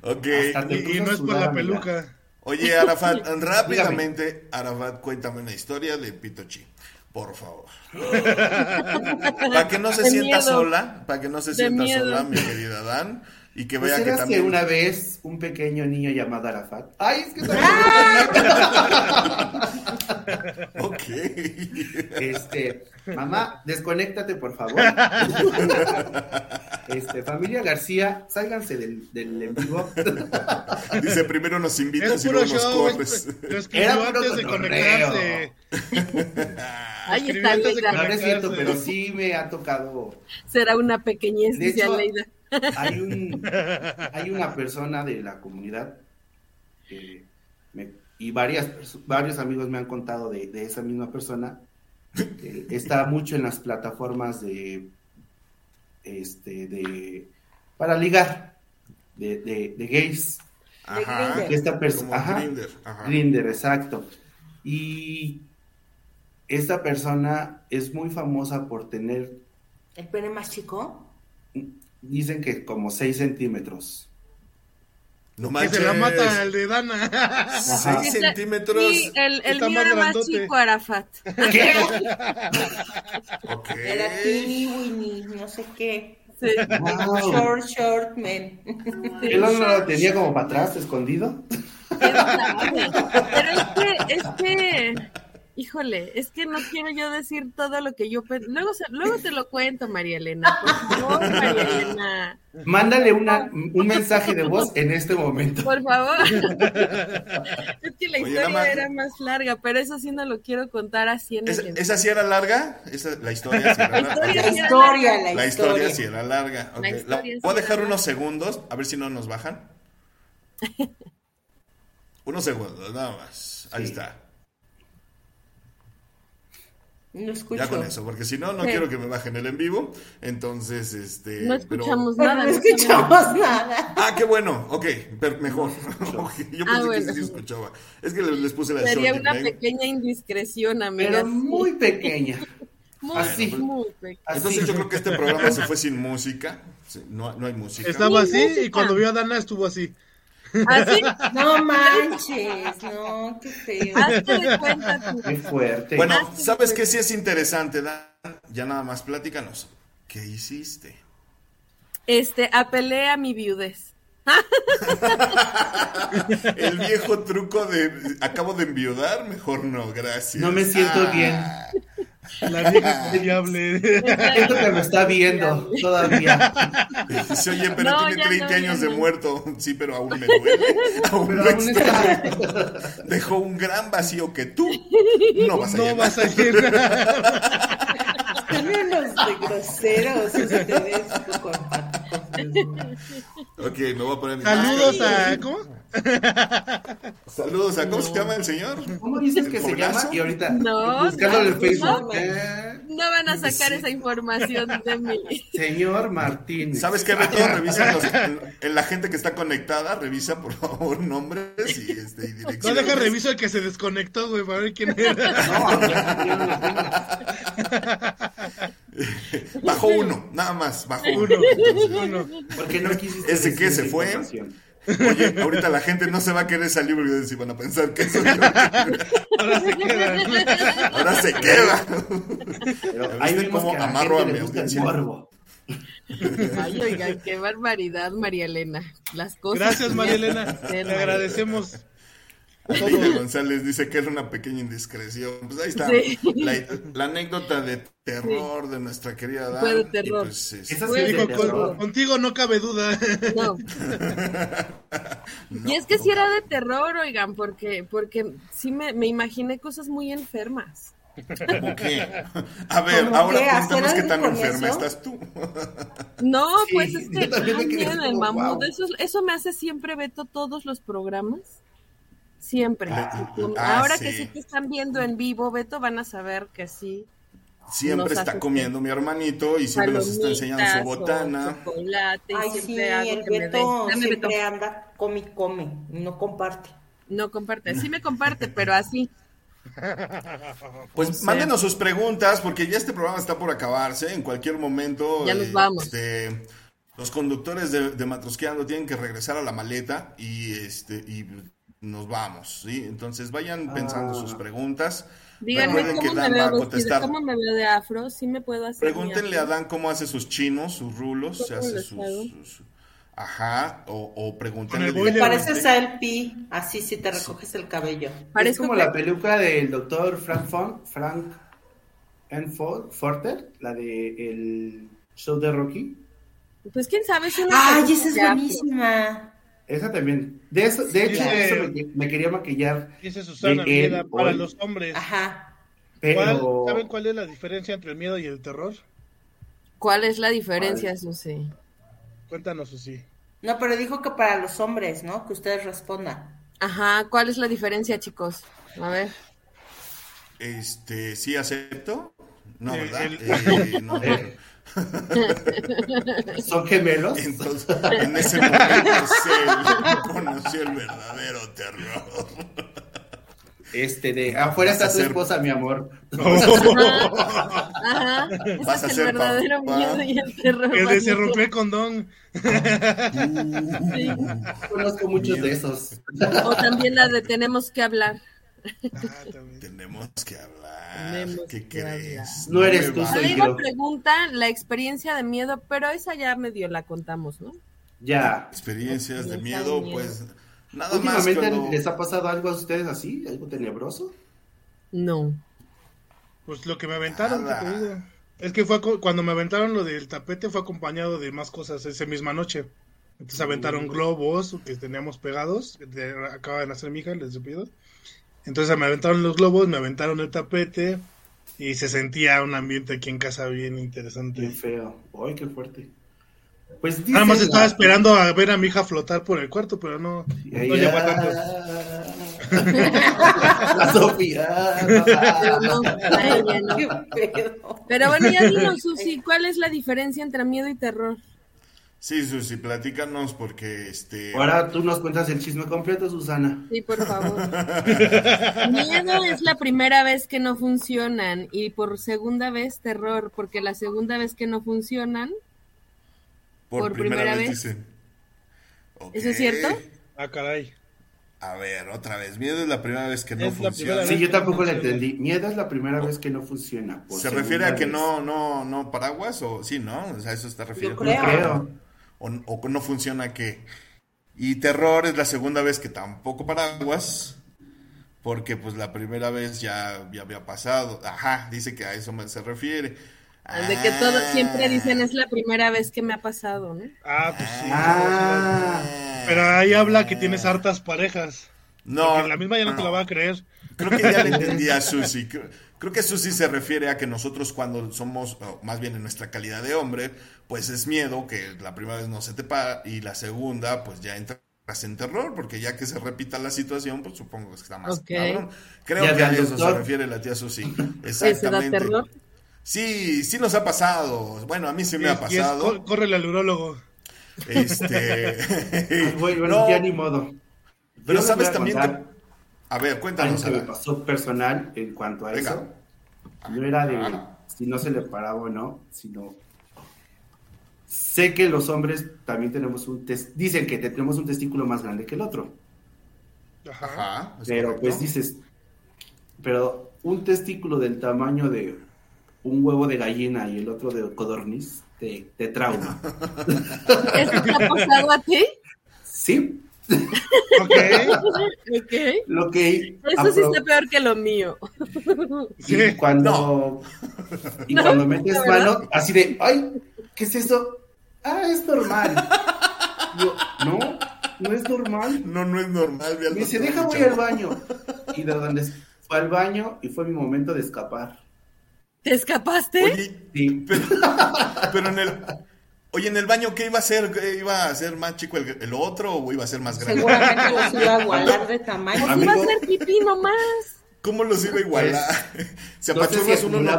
Ok. Y, no es por la peluca. Oye, Arafat, rápidamente, Arafat, cuéntame una historia de Pitochi. Por favor. para que no se sienta sola, para que no se sienta sola, mi querida Dan, y que vea que también. que una vez un pequeño niño llamado Arafat. ¡Ay, es que Ok. Este, mamá, desconéctate, por favor. Este, familia García, sálganse del, del en vivo. Dice, primero nos invitas y luego nos corres. Era antes de conectarse. Ahí está, No, es cierto, pero sí me ha tocado. Será una pequeñez, hecho, Leida. Hay, un, hay una persona de la comunidad y varias, varios amigos me han contado de, esa misma persona. está mucho en las plataformas de este de para ligar de, de, gays. Ajá. Esta persona. Grinder, exacto. Y esta persona es muy famosa por tener... ¿El pene más chico? Dicen que como 6 centímetros. No manches. Que se la mata el de Dana. 6 centímetros. Sí, el, el mío era más chico, Arafat. ¿Qué? okay. Era teeny Winnie, no sé qué. Sí. Short, short man. ¿Él no lo tenía como para atrás, escondido? Pero es que, es que Híjole, es que no quiero yo decir todo lo que yo luego luego te lo cuento, María Elena. Por favor, María Elena. Mándale una, un mensaje de voz en este momento. Por favor. es que la historia era más larga, pero eso sí no lo quiero contar así en el ¿Esa sí era larga? ¿Esa, la historia sí era larga. La historia, la, la historia, sí era larga. Okay. La voy a dejar unos segundos, a ver si no nos bajan. unos segundos, nada más. Ahí está. No escucho. Ya con eso, porque si no, no quiero que me bajen el en vivo. Entonces, este. No escuchamos nada. No escuchamos nada. Ah, qué bueno. Ok, mejor. Yo ah, pensé que sí escuchaba. Es que les, puse la Sería una pequeña indiscreción, amiga. Pero muy pequeña. Muy, así. muy pequeña. Entonces, yo creo que este programa se fue sin música. No, no hay música. Estaba así y cuando vio a Dana estuvo así. ¿Así? No manches, no, qué feo. Hazte de cuenta Qué fuerte. Bueno, ¿sabes qué sí es interesante, Dan? Ya nada más platícanos. ¿Qué hiciste? Este, apelé a mi viudez. El viejo truco de acabo de enviudar, mejor no, gracias. No me siento ah. bien. La vieja confiable. Esto que me está viendo todavía. Sí, oye, pero tiene 30 años de muerto. Sí, pero aún me duele. Aún, no está. Dejó un gran vacío que tú no vas a no llenar. Vas a llenar. Son unos de groseros ustedes con Ok, me voy a poner. Saludos a. ¿Cómo? Saludos a. ¿Cómo se llama el señor? ¿Cómo dices que se llama? Y ahorita. No. Buscándolo en Facebook. No, van a sacar esa información de mí. Señor Martín. ¿Sabes qué, Beto? Revisa los, en, la gente que está conectada. Revisa, por favor, nombres y, este, y direcciones. No deja reviso el que se desconectó, güey, para ver quién era. No, Bajo uno, nada más, bajo uno. uno. Porque no quisiste Ese que se fue. Oye, ahorita la gente no se va a querer salir porque si van a pensar que soy yo. Ahora se queda. Ahora se queda. Pero ahí como amarro a mi audiencia. Ay, oiga, qué barbaridad, María Elena. Las cosas. Gracias, María Elena. Te agradecemos. González dice que es una pequeña indiscreción. Pues ahí está la, anécdota de terror de nuestra querida Dana. Fue de terror. Pues, contigo no cabe duda. No. y es que si era de terror, oigan, porque, porque sí me, me imaginé cosas muy enfermas. ¿Cómo qué? A ver, ahora cuéntanos qué tan enferma estás tú. No, pues es que también el mamut, eso, eso me hace siempre Beto todos los programas. Siempre. Ah, ah, ahora que sí te están viendo en vivo, Beto, van a saber que sí. Siempre está comiendo mi hermanito y siempre nos está enseñando su botana. Chocolate, Ay, sí, el Beto siempre anda, come y come, no comparte. No comparte, sí me comparte, pero así. Pues mándenos sus preguntas porque ya este programa está por acabarse. En cualquier momento. Ya nos vamos. Este, los conductores de, de, Matrosqueando tienen que regresar a la maleta y este y nos vamos, ¿sí? Entonces vayan pensando sus ah. preguntas. Díganme cómo, me veo cómo me veo de afro, sí me puedo hacer. Pregúntenle a Dan cómo hace sus chinos, sus rulos, se hace sus, Ajá, o, o pregúntenle. Te pareces a el Pi, así si te recoges el cabello. Es como la peluca del doctor Frank Font, Frank N. Forter, la de el show de Rocky. Pues quién sabe, es una Ay, esa es buenísima. Esa también. De eso, de hecho, eso me, quería maquillar. Dice Susana, para los hombres. Ajá. Pero... ¿Saben cuál es la diferencia entre el miedo y el terror? ¿Cuál es la diferencia, Susi? Cuéntanos, Susi. No, pero dijo que para los hombres, ¿no? Que ustedes respondan. Ajá, ¿cuál es la diferencia, chicos? A ver. Este, ¿sí acepto? No, ¿verdad? Eh, no, ¿Son gemelos? Entonces, en ese momento se conoció el verdadero terror. Este de afuera está tu esposa, mi amor. Ajá, Vas a ser el verdadero miedo y el terror. El de se rompió el condón. Sí. Conozco muchos de esos. O también la de tenemos que hablar. Ah, tenemos que hablar. ¿Qué crees? No, eres tú, soy yo. pregunta la experiencia de miedo, pero esa ya medio la contamos, ¿no? Ya. Experiencias de miedo, pues nada ¿Últimamente más. ¿Les ha pasado algo a ustedes así? ¿Algo tenebroso? No. Pues lo que me aventaron, te digo. Es que fue cuando me aventaron lo del tapete fue acompañado de más cosas esa misma noche. Entonces aventaron globos que teníamos pegados, que acaba de nacer mi hija, les pido. Entonces me aventaron los globos, me aventaron el tapete y se sentía un ambiente aquí en casa bien interesante. Qué feo. Ay, qué fuerte. Pues Nada más estaba esperando a ver a mi hija flotar por el cuarto, pero no, no llegó a tanto. La Sofía. Pero, no, pero bueno, ya dinos, Susi, ¿cuál es la diferencia entre miedo y terror? Sí, Susi, platícanos porque este. Ahora tú nos cuentas el chisme completo, Susana. Sí, por favor. Miedo es la primera vez que no funcionan y por segunda vez terror, porque la segunda vez que no funcionan. Por, primera, vez. Dicen. ¿Eso es cierto? Ah, caray. A ver, otra vez. Miedo es la primera vez que no funciona. Sí, yo tampoco la entendí. Miedo es la primera vez que no funciona. ¿Se refiere a que no, no, no paraguas o sí, no? O sea, eso está refiriendo. Yo creo o, no funciona que... Y terror es la segunda vez que tampoco paraguas, porque pues la primera vez ya, ya había pasado. Ajá, dice que a eso me se refiere. de que todos siempre dicen es la primera vez que me ha pasado, ¿no? Ah, pues sí. Ah. Pero ahí habla que tienes hartas parejas. No. la misma ya no, te la va a creer. Creo que ya le entendí a Susi. Creo que eso sí se refiere a que nosotros cuando somos, más bien en nuestra calidad de hombre, pues es miedo que la primera vez no se te para y la segunda pues ya entras en terror, porque ya que se repita la situación, pues supongo que está más Creo que a eso se refiere la tía Susi. Exactamente. terror? Sí, sí nos ha pasado. Bueno, a mí sí me ha pasado. corre el urólogo. Este. bueno, ya ni modo. Pero sabes también. A ver, cuéntanos. Algo que me pasó personal en cuanto a eso. No era de si no se le paraba o no, sino sé que los hombres también tenemos un test, dicen que tenemos un testículo más grande que el otro. Ajá. pero pues dices, pero un testículo del tamaño de un huevo de gallina y el otro de codorniz te, te trauma. ¿Eso te ha pasado a ti? Sí, okay. Lo que Eso sí está peor que lo mío. Y cuando, y cuando metes mano, así de, ay, ¿qué es eso? Ah, es normal. no, no es normal. No, no es normal. Me dice, deja voy al baño. Y de donde Fue al baño y fue mi momento de escapar. ¿Te escapaste? Oye, sí. pero, en el... Oye, en el baño, ¿qué iba a ser? ¿Iba a ser más chico el, otro o iba a ser más grande? Seguramente los iba a igualar de tamaño. Pues iba a ser pipí nomás. ¿Cómo los iba a igualar? Se apachurras uno, no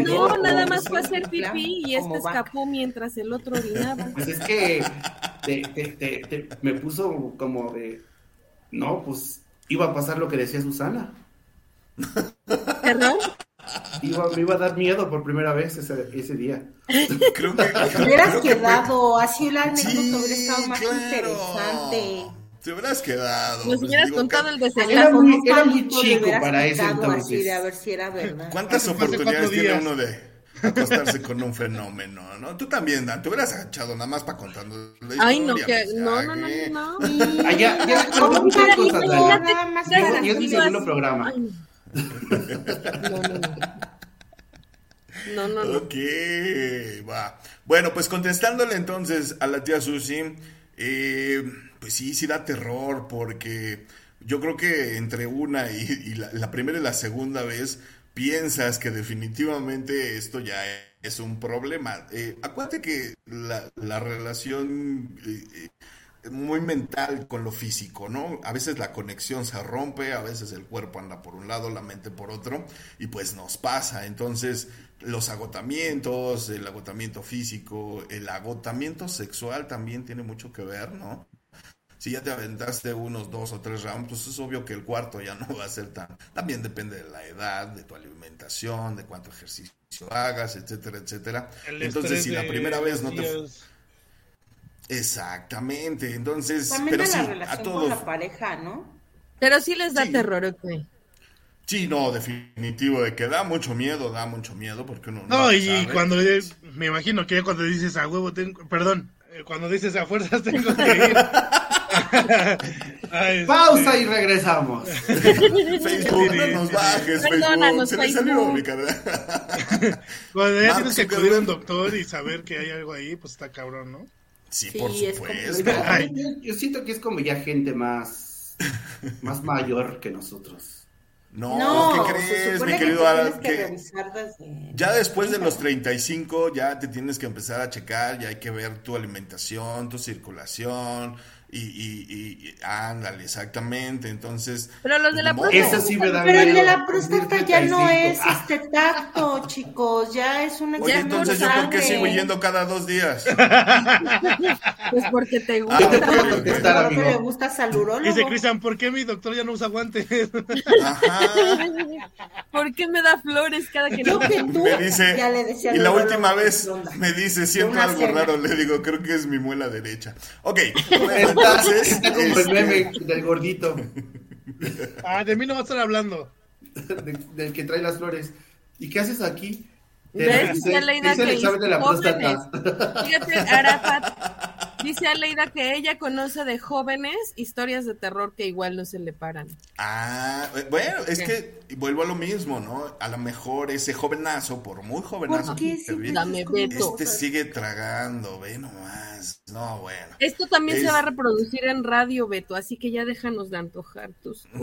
No, nada más fue a hacer pipí y este escapó mientras el otro orinaba. Pues es que me puso como de, no, pues iba a pasar lo que decía Susana. ¿Perdón? Iba, me iba a dar miedo por primera vez ese, ese día. Creo que, te hubieras quedado, así la anécdota sí, hubiera estado más interesante. Te hubieras quedado. Nos hubieras contado el desenlace. Era muy, era muy chico para ese entonces. Así de a ver si era verdad. ¿Cuántas oportunidades tiene uno de acostarse con un fenómeno, ¿no? Tú también, Dan, te hubieras echado nada más para contando Ay, no, que, no, no, no, no, no. Allá, ya. No, no, no. Ok, va. Bueno, pues contestándole entonces a la tía Susi, eh, pues sí, sí da terror porque yo creo que entre una y, la, primera y la segunda vez piensas que definitivamente esto ya es un problema. Eh, acuérdate que la, la relación eh, eh, muy mental con lo físico, ¿no? A veces la conexión se rompe, a veces el cuerpo anda por un lado, la mente por otro, y pues nos pasa. Entonces, los agotamientos, el agotamiento físico, el agotamiento sexual también tiene mucho que ver, ¿no? si ya te aventaste unos dos o tres rounds, pues es obvio que el cuarto ya no va a ser tan. También depende de la edad, de tu alimentación, de cuánto ejercicio hagas, etcétera, etcétera. Entonces, si la primera vez no te. Exactamente, entonces. También pero sí, la relación a todos... con la pareja, ¿no? Pero sí les da terror, ok. Sí, no, definitivo, de que da mucho miedo, da mucho miedo, porque uno no. No, y cuando me imagino que cuando dices a huevo, tengo, perdón, eh, cuando dices a fuerzas tengo que ir. Pausa y regresamos. Facebook, no nos bajes, Facebook. Se salió mi Cuando ya tienes que acudir a un doctor y saber que hay algo ahí, pues está cabrón, ¿no? Sí, por supuesto. yo, siento que es como ya gente más, más mayor que nosotros. No, ¿qué crees, mi querido Alan? Que Ya después de los 35 ya te tienes que empezar a checar, ya hay que ver tu alimentación, tu circulación, y, y, y, ándale, exactamente. Entonces. Pero los de la próstata. Sí me da pero el de la próstata ya no es este tacto, chicos. Ya es una Oye, entonces yo por qué sigo yendo cada dos días. pues porque te gusta. Yo te puedo contestar, amigo. le gusta salurólogo. Dice Cristian, ¿por qué mi doctor ya no usa guantes? Ajá. ¿Por qué me da flores cada que no? que tú me dice, ya le decía y la última vez me dice, siento algo raro, le digo, creo que es mi muela derecha. Ok, Está como el meme del gordito. Ah, de mí no vas a estar hablando. del que trae las flores. ¿Y qué haces aquí? ¿Ves? Dice que el examen de la próstata. Fíjate, Arafat, dice Aleida que ella conoce de jóvenes historias de terror que igual no se le paran. Ah, bueno, es que vuelvo a lo mismo, ¿no? A lo mejor ese jovenazo, por muy jovenazo que este sigue tragando, ve nomás. No, bueno. Esto también se va a reproducir en radio, Beto, así que ya déjanos de antojar tus.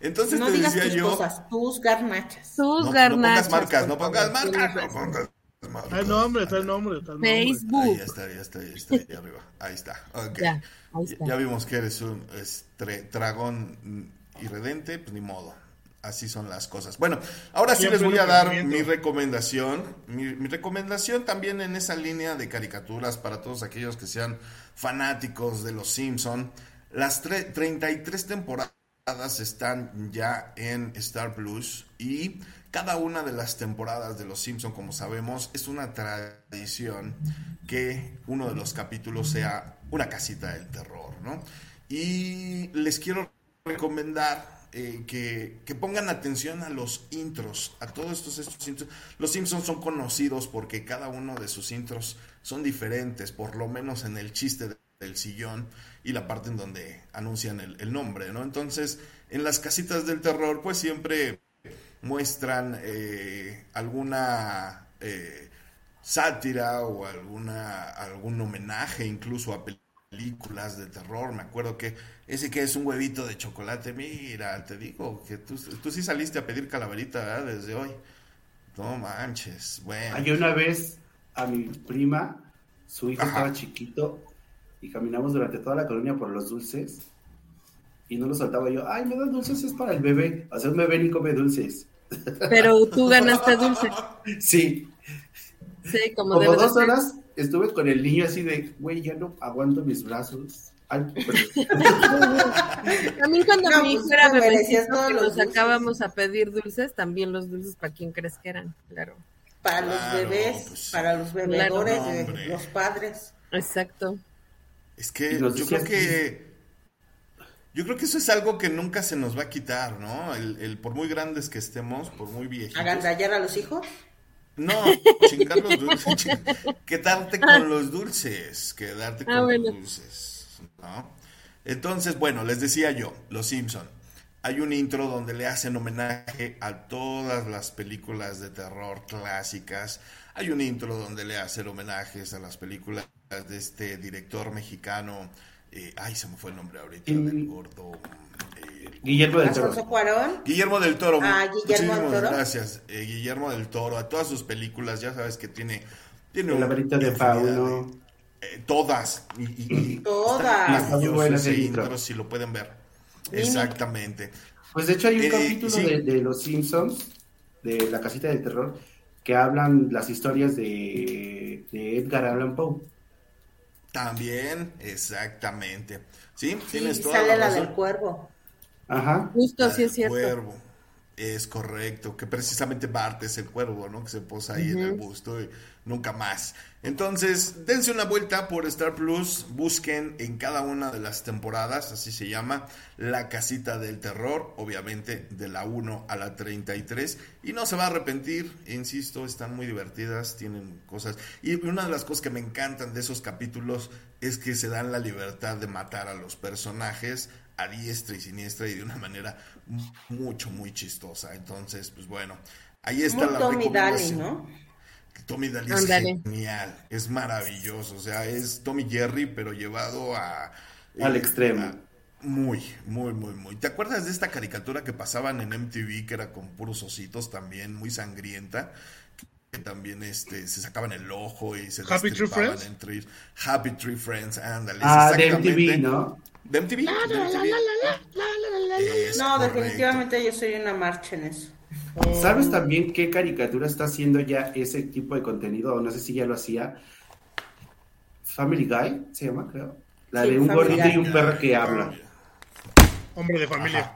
Entonces no te digas decía tus yo. Cosas, tus garnachas. Tus no, garnachas. No pongas marcas, no pongas marcas, no pongas marcas. Está el nombre, está el nombre, está el nombre. Facebook. Ahí está, ya está, ya está, ahí arriba. Ahí está. Okay. Ya, ahí está. Ya, vimos que eres un dragón irredente, pues ni modo. Así son las cosas. Bueno, ahora sí les voy a dar mi recomendación. Mi, mi, recomendación también en esa línea de caricaturas para todos aquellos que sean fanáticos de Los Simpson. Las 33 temporadas están ya en Star Plus y cada una de las temporadas de Los Simpson, como sabemos, es una tradición que uno de los capítulos sea una casita del terror, ¿no? Y les quiero recomendar eh, que, que, pongan atención a los intros, a todos estos, estos intros. Los Simpsons son conocidos porque cada uno de sus intros son diferentes, por lo menos en el chiste de del sillón y la parte en donde anuncian el, nombre, ¿no? Entonces, en las casitas del terror, pues siempre muestran eh, alguna eh, sátira o alguna algún homenaje incluso a películas de terror. Me acuerdo que ese que es un huevito de chocolate, mira, te digo que tú, tú sí saliste a pedir calaverita ¿verdad? desde hoy. No manches, bueno. Hay una vez a mi prima, su hijo estaba chiquito y caminamos durante toda la colonia por los dulces y no lo saltaba yo, ay, me dan dulces, es para el bebé. O sea, un bebé ni come dulces. Pero tú ganaste dulce. Sí. Sí, como, como dos horas estuve con el niño así de, güey, ya no aguanto mis brazos. Ay, también cuando mi hijo pues, era bebecito que nos sacábamos a pedir dulces, también los dulces para quien crees que eran, claro. Para los bebés, pues, para los bebedores los padres. Exacto. Es que yo creo que yo creo que eso es algo que nunca se nos va a quitar, ¿no? El, el por muy grandes que estemos, por muy viejitos. ¿Agandallar a los hijos? No, chingar los dulces. quedarte con los dulces. Quedarte ah, con los dulces. ¿no? Entonces, bueno, les decía yo, Los Simpson. Hay un intro donde le hacen homenaje a todas las películas de terror clásicas. Hay un intro donde le hacen homenajes a las películas de este director mexicano. Eh, ay, se me fue el nombre ahorita, del gordo. Guillermo del Toro. Guillermo del Toro. Ah, Guillermo del Toro. Gracias. Eh, Guillermo del Toro. A todas sus películas, ya sabes que tiene. tiene el laberinto de Fauno. Eh, todas. Y, todas. Están intros, si lo pueden ver. Exactamente. Pues de hecho hay un eh, capítulo de, Los Simpsons, de La Casita del Terror, que hablan las historias de, de Edgar Allan Poe. También, exactamente. Sí, sí tienes toda sale la, la del cuervo. Ajá. Justo, así es cierto. Cuervo. Es correcto, que precisamente Bart es el cuervo, ¿no? Que se posa ahí en el busto y nunca más. Entonces, dense una vuelta por Star Plus, busquen en cada una de las temporadas, así se llama, La Casita del Terror, obviamente de la 1 a la 33, y no se va a arrepentir, insisto, están muy divertidas, tienen cosas. Y una de las cosas que me encantan de esos capítulos es que se dan la libertad de matar a los personajes a diestra y siniestra y de una manera mucho, muy chistosa. Entonces, pues bueno, ahí está la Tommy Daly, ¿no? Tommy Daly es genial, es maravilloso, o sea, es Tommy Jerry, pero llevado a... Al extremo. muy, muy, muy, muy. ¿Te acuerdas de esta caricatura que pasaban en MTV que era con puros ositos también, muy sangrienta? Que también este, se sacaban el ojo y se Happy Tree Friends. Entre Happy Tree Friends, ándale. Ah, de MTV, ¿no? ¿De MTV? no, definitivamente yo soy una marcha en eso. ¿Sabes también qué caricatura está haciendo ya ese tipo de contenido? No sé si ya lo hacía. Family Guy se llama, creo. La de un gordito y un perro que habla. Hombre de familia.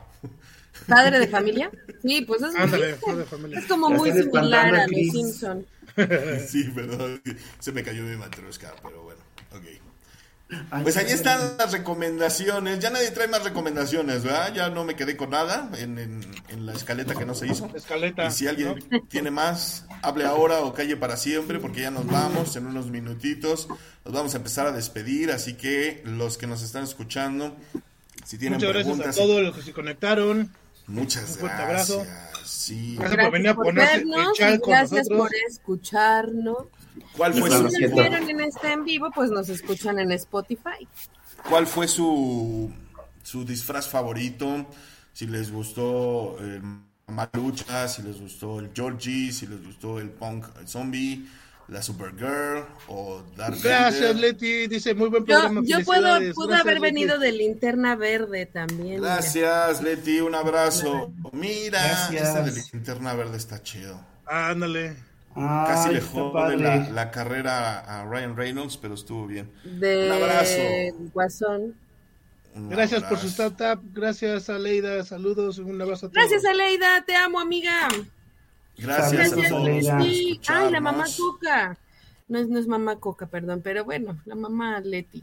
¿Padre de familia? Sí, pues es, es como muy similar a los Simpson. sí, perdón. Se me cayó mi matrosca, pero bueno, ok pues ahí están las recomendaciones. Ya nadie trae más recomendaciones, ¿verdad? Ya no me quedé con nada en, la escaleta que no se hizo. Escaleta. Y si alguien tiene más, hable ahora o calle para siempre, porque ya nos vamos en unos minutitos. Nos vamos a empezar a despedir, así que los que nos están escuchando, si tienen Muchas gracias a todos los que se conectaron. Muchas Un gracias. Abrazo. Sí. Gracias, por venir a ponerse Gracias por escucharnos. ¿Cuál fue y su... si nos vieron en este en vivo, pues nos escuchan en Spotify. ¿Cuál fue su, su disfraz favorito? Si les gustó el Malucha, si les gustó el Georgie, si les gustó el Punk Zombie, la Supergirl o Dark Gracias, Leti. Dice muy buen programa. Yo, puedo, pudo haber venido de linterna verde también. Gracias, Leti. Un abrazo. Mira, esta de linterna verde está chido. Ándale. Casi le jode la, carrera a Ryan Reynolds, pero estuvo bien. De Un abrazo. Guasón. gracias por su startup. Gracias, Aleida. Saludos. Un abrazo a todos. Gracias, Aleida. Te amo, amiga. Gracias, a todos. Ay, la mamá Coca. No es, no es mamá Coca, perdón, pero bueno, la mamá Leti.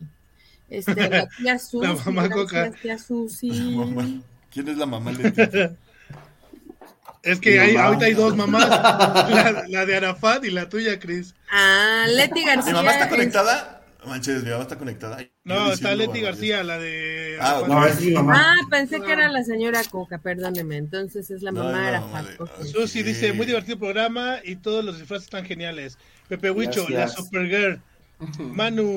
Este, la tía Susi. la mamá Coca. Tía Susi. ¿Quién es la mamá Leti? Es que hay, ahorita hay dos mamás, la, de Arafat y la tuya, Cris. Ah, Leti García. ¿Mi mamá está conectada? Manches, mi mamá está conectada. No, está Leti García, la de... Ah, no, es mi mamá. Ah, pensé que era la señora Coca, perdóneme. Entonces es la mamá de Arafat. Susi dice, muy divertido programa y todos los disfraces están geniales. Pepe Huicho, la Supergirl. Manu,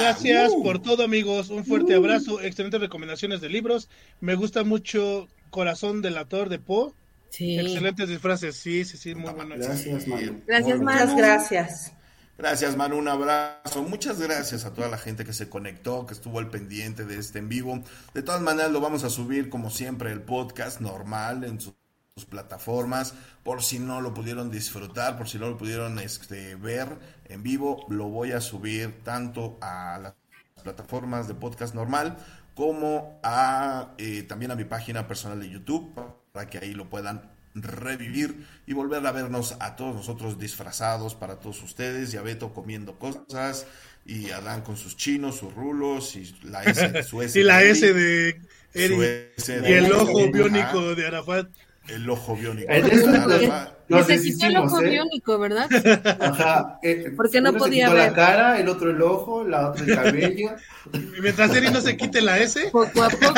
gracias uh. por todo, amigos. Un fuerte uh. abrazo. Excelentes recomendaciones de libros. Me gusta mucho Corazón del Ator de Poe. Sí. Excelentes disfraces. Sí, sí, sí, muy bueno. Gracias, Manu. Gracias, Manu. Muchas gracias. Gracias, Manu. Un abrazo. Muchas gracias a toda la gente que se conectó, que estuvo al pendiente de este en vivo. De todas maneras, lo vamos a subir, como siempre, el podcast normal en sus plataformas, por si no lo pudieron disfrutar, por si no lo pudieron este, ver en vivo, lo voy a subir tanto a las plataformas de podcast normal como a eh, también a mi página personal de YouTube para que ahí lo puedan revivir y volver a vernos a todos nosotros disfrazados para todos ustedes y a Beto comiendo cosas y Adán con sus chinos, sus rulos y la S de su S y la S de Eric y el ojo biónico de Arafat el ojo biónico. Necesitó el ojo ¿eh? biónico, ¿verdad? Ajá. Eh, Porque no podía ver. la cara, el otro el ojo, la otra el cabello. Y mientras Eri no se quite la S. Poco a poco.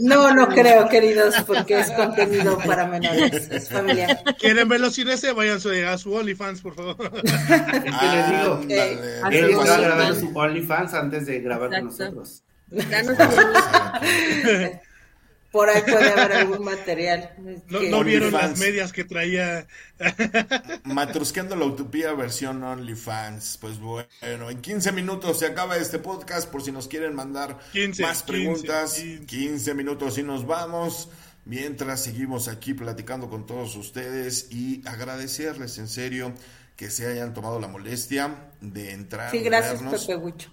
No, no creo, queridos, porque es contenido para menores, es familiar. ¿Quieren verlo sin ese? Váyanse a su OnlyFans, por favor. ¿Qué les digo? Él está grabando su OnlyFans antes de grabar con nosotros. Por ahí puede haber algún material. No, vieron las medias que traía. Matrusqueando la utopía versión OnlyFans. Pues bueno, en 15 minutos se acaba este podcast. Por si nos quieren mandar más preguntas, 15, minutos y nos vamos. Mientras seguimos aquí platicando con todos ustedes y agradecerles en serio que se hayan tomado la molestia de entrar. Sí, gracias, Pepe Huicho.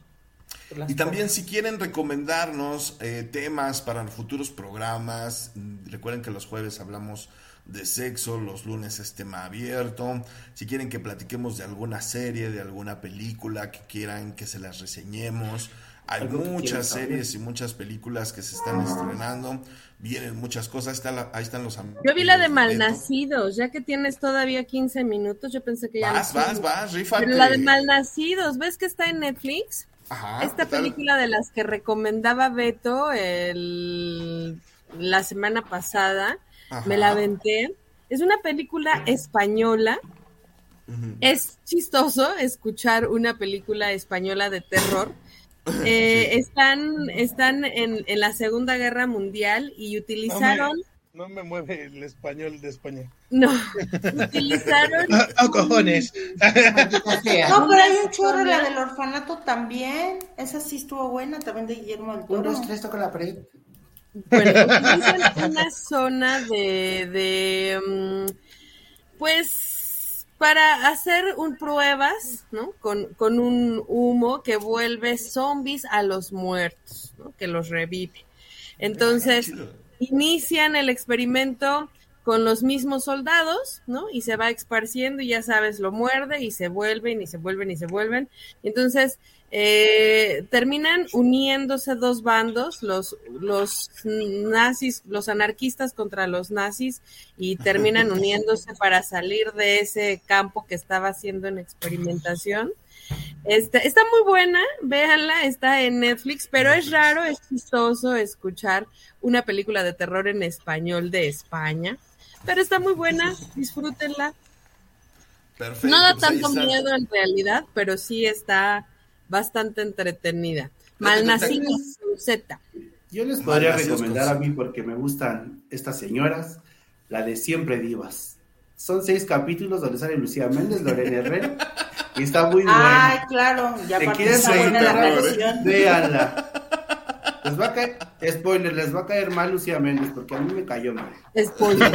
Y también si quieren recomendarnos eh, temas para futuros programas, mm, recuerden que los jueves hablamos de sexo, los lunes es tema abierto. Si quieren que platiquemos de alguna serie, de alguna película que quieran que se las reseñemos. Hay muchas series y muchas películas que se están estrenando. Vienen muchas cosas. ahí están los amigos. Yo vi la de Malnacidos, ya que tienes todavía 15 minutos. Yo pensé que ya. Vas, vas, vas, Pero la de Malnacidos, ¿ves que está en Netflix? Esta película de las que recomendaba Beto el, la semana pasada, me la aventé. Es una película española. Es chistoso escuchar una película española de terror. Eh, están están en, en, la Segunda Guerra Mundial y utilizaron... No me mueve el español de España. No, utilizaron. ¡Oh, cojones! no, pero hay un chorro, la del orfanato también. Esa sí estuvo buena, también de Guillermo del Toro. Un, tres, toca la pared. Bueno, utilizan una zona de. de mm, pues para hacer un, pruebas, ¿no? Con, con un humo que vuelve zombies a los muertos, ¿no? Que los revive. Entonces inician el experimento con los mismos soldados, ¿no? Y se va esparciendo y ya sabes, lo muerde y se vuelven y se vuelven y se vuelven. Entonces, eh, terminan uniéndose dos bandos, los, los nazis, los anarquistas contra los nazis, y terminan uniéndose para salir de ese campo que estaba haciendo en experimentación. Este, está muy buena, véanla, está en Netflix, pero es raro, es chistoso escuchar una película de terror en español de España, pero está muy buena, disfrútenla. Perfecto, no da pues tanto miedo en realidad, pero sí está bastante entretenida. Malnacido Z. Yo les podría recomendar a mí porque me gustan estas señoras, la de Siempre Divas. Son seis capítulos donde sale Lucía Méndez, Lorena Herrera, y está muy buena. Ay, claro, ya ¿Te quieres reír? Véanla. Les va a caer, spoiler, les va a caer mal Lucía Méndez, porque a mí me cayó mal. Spoiler.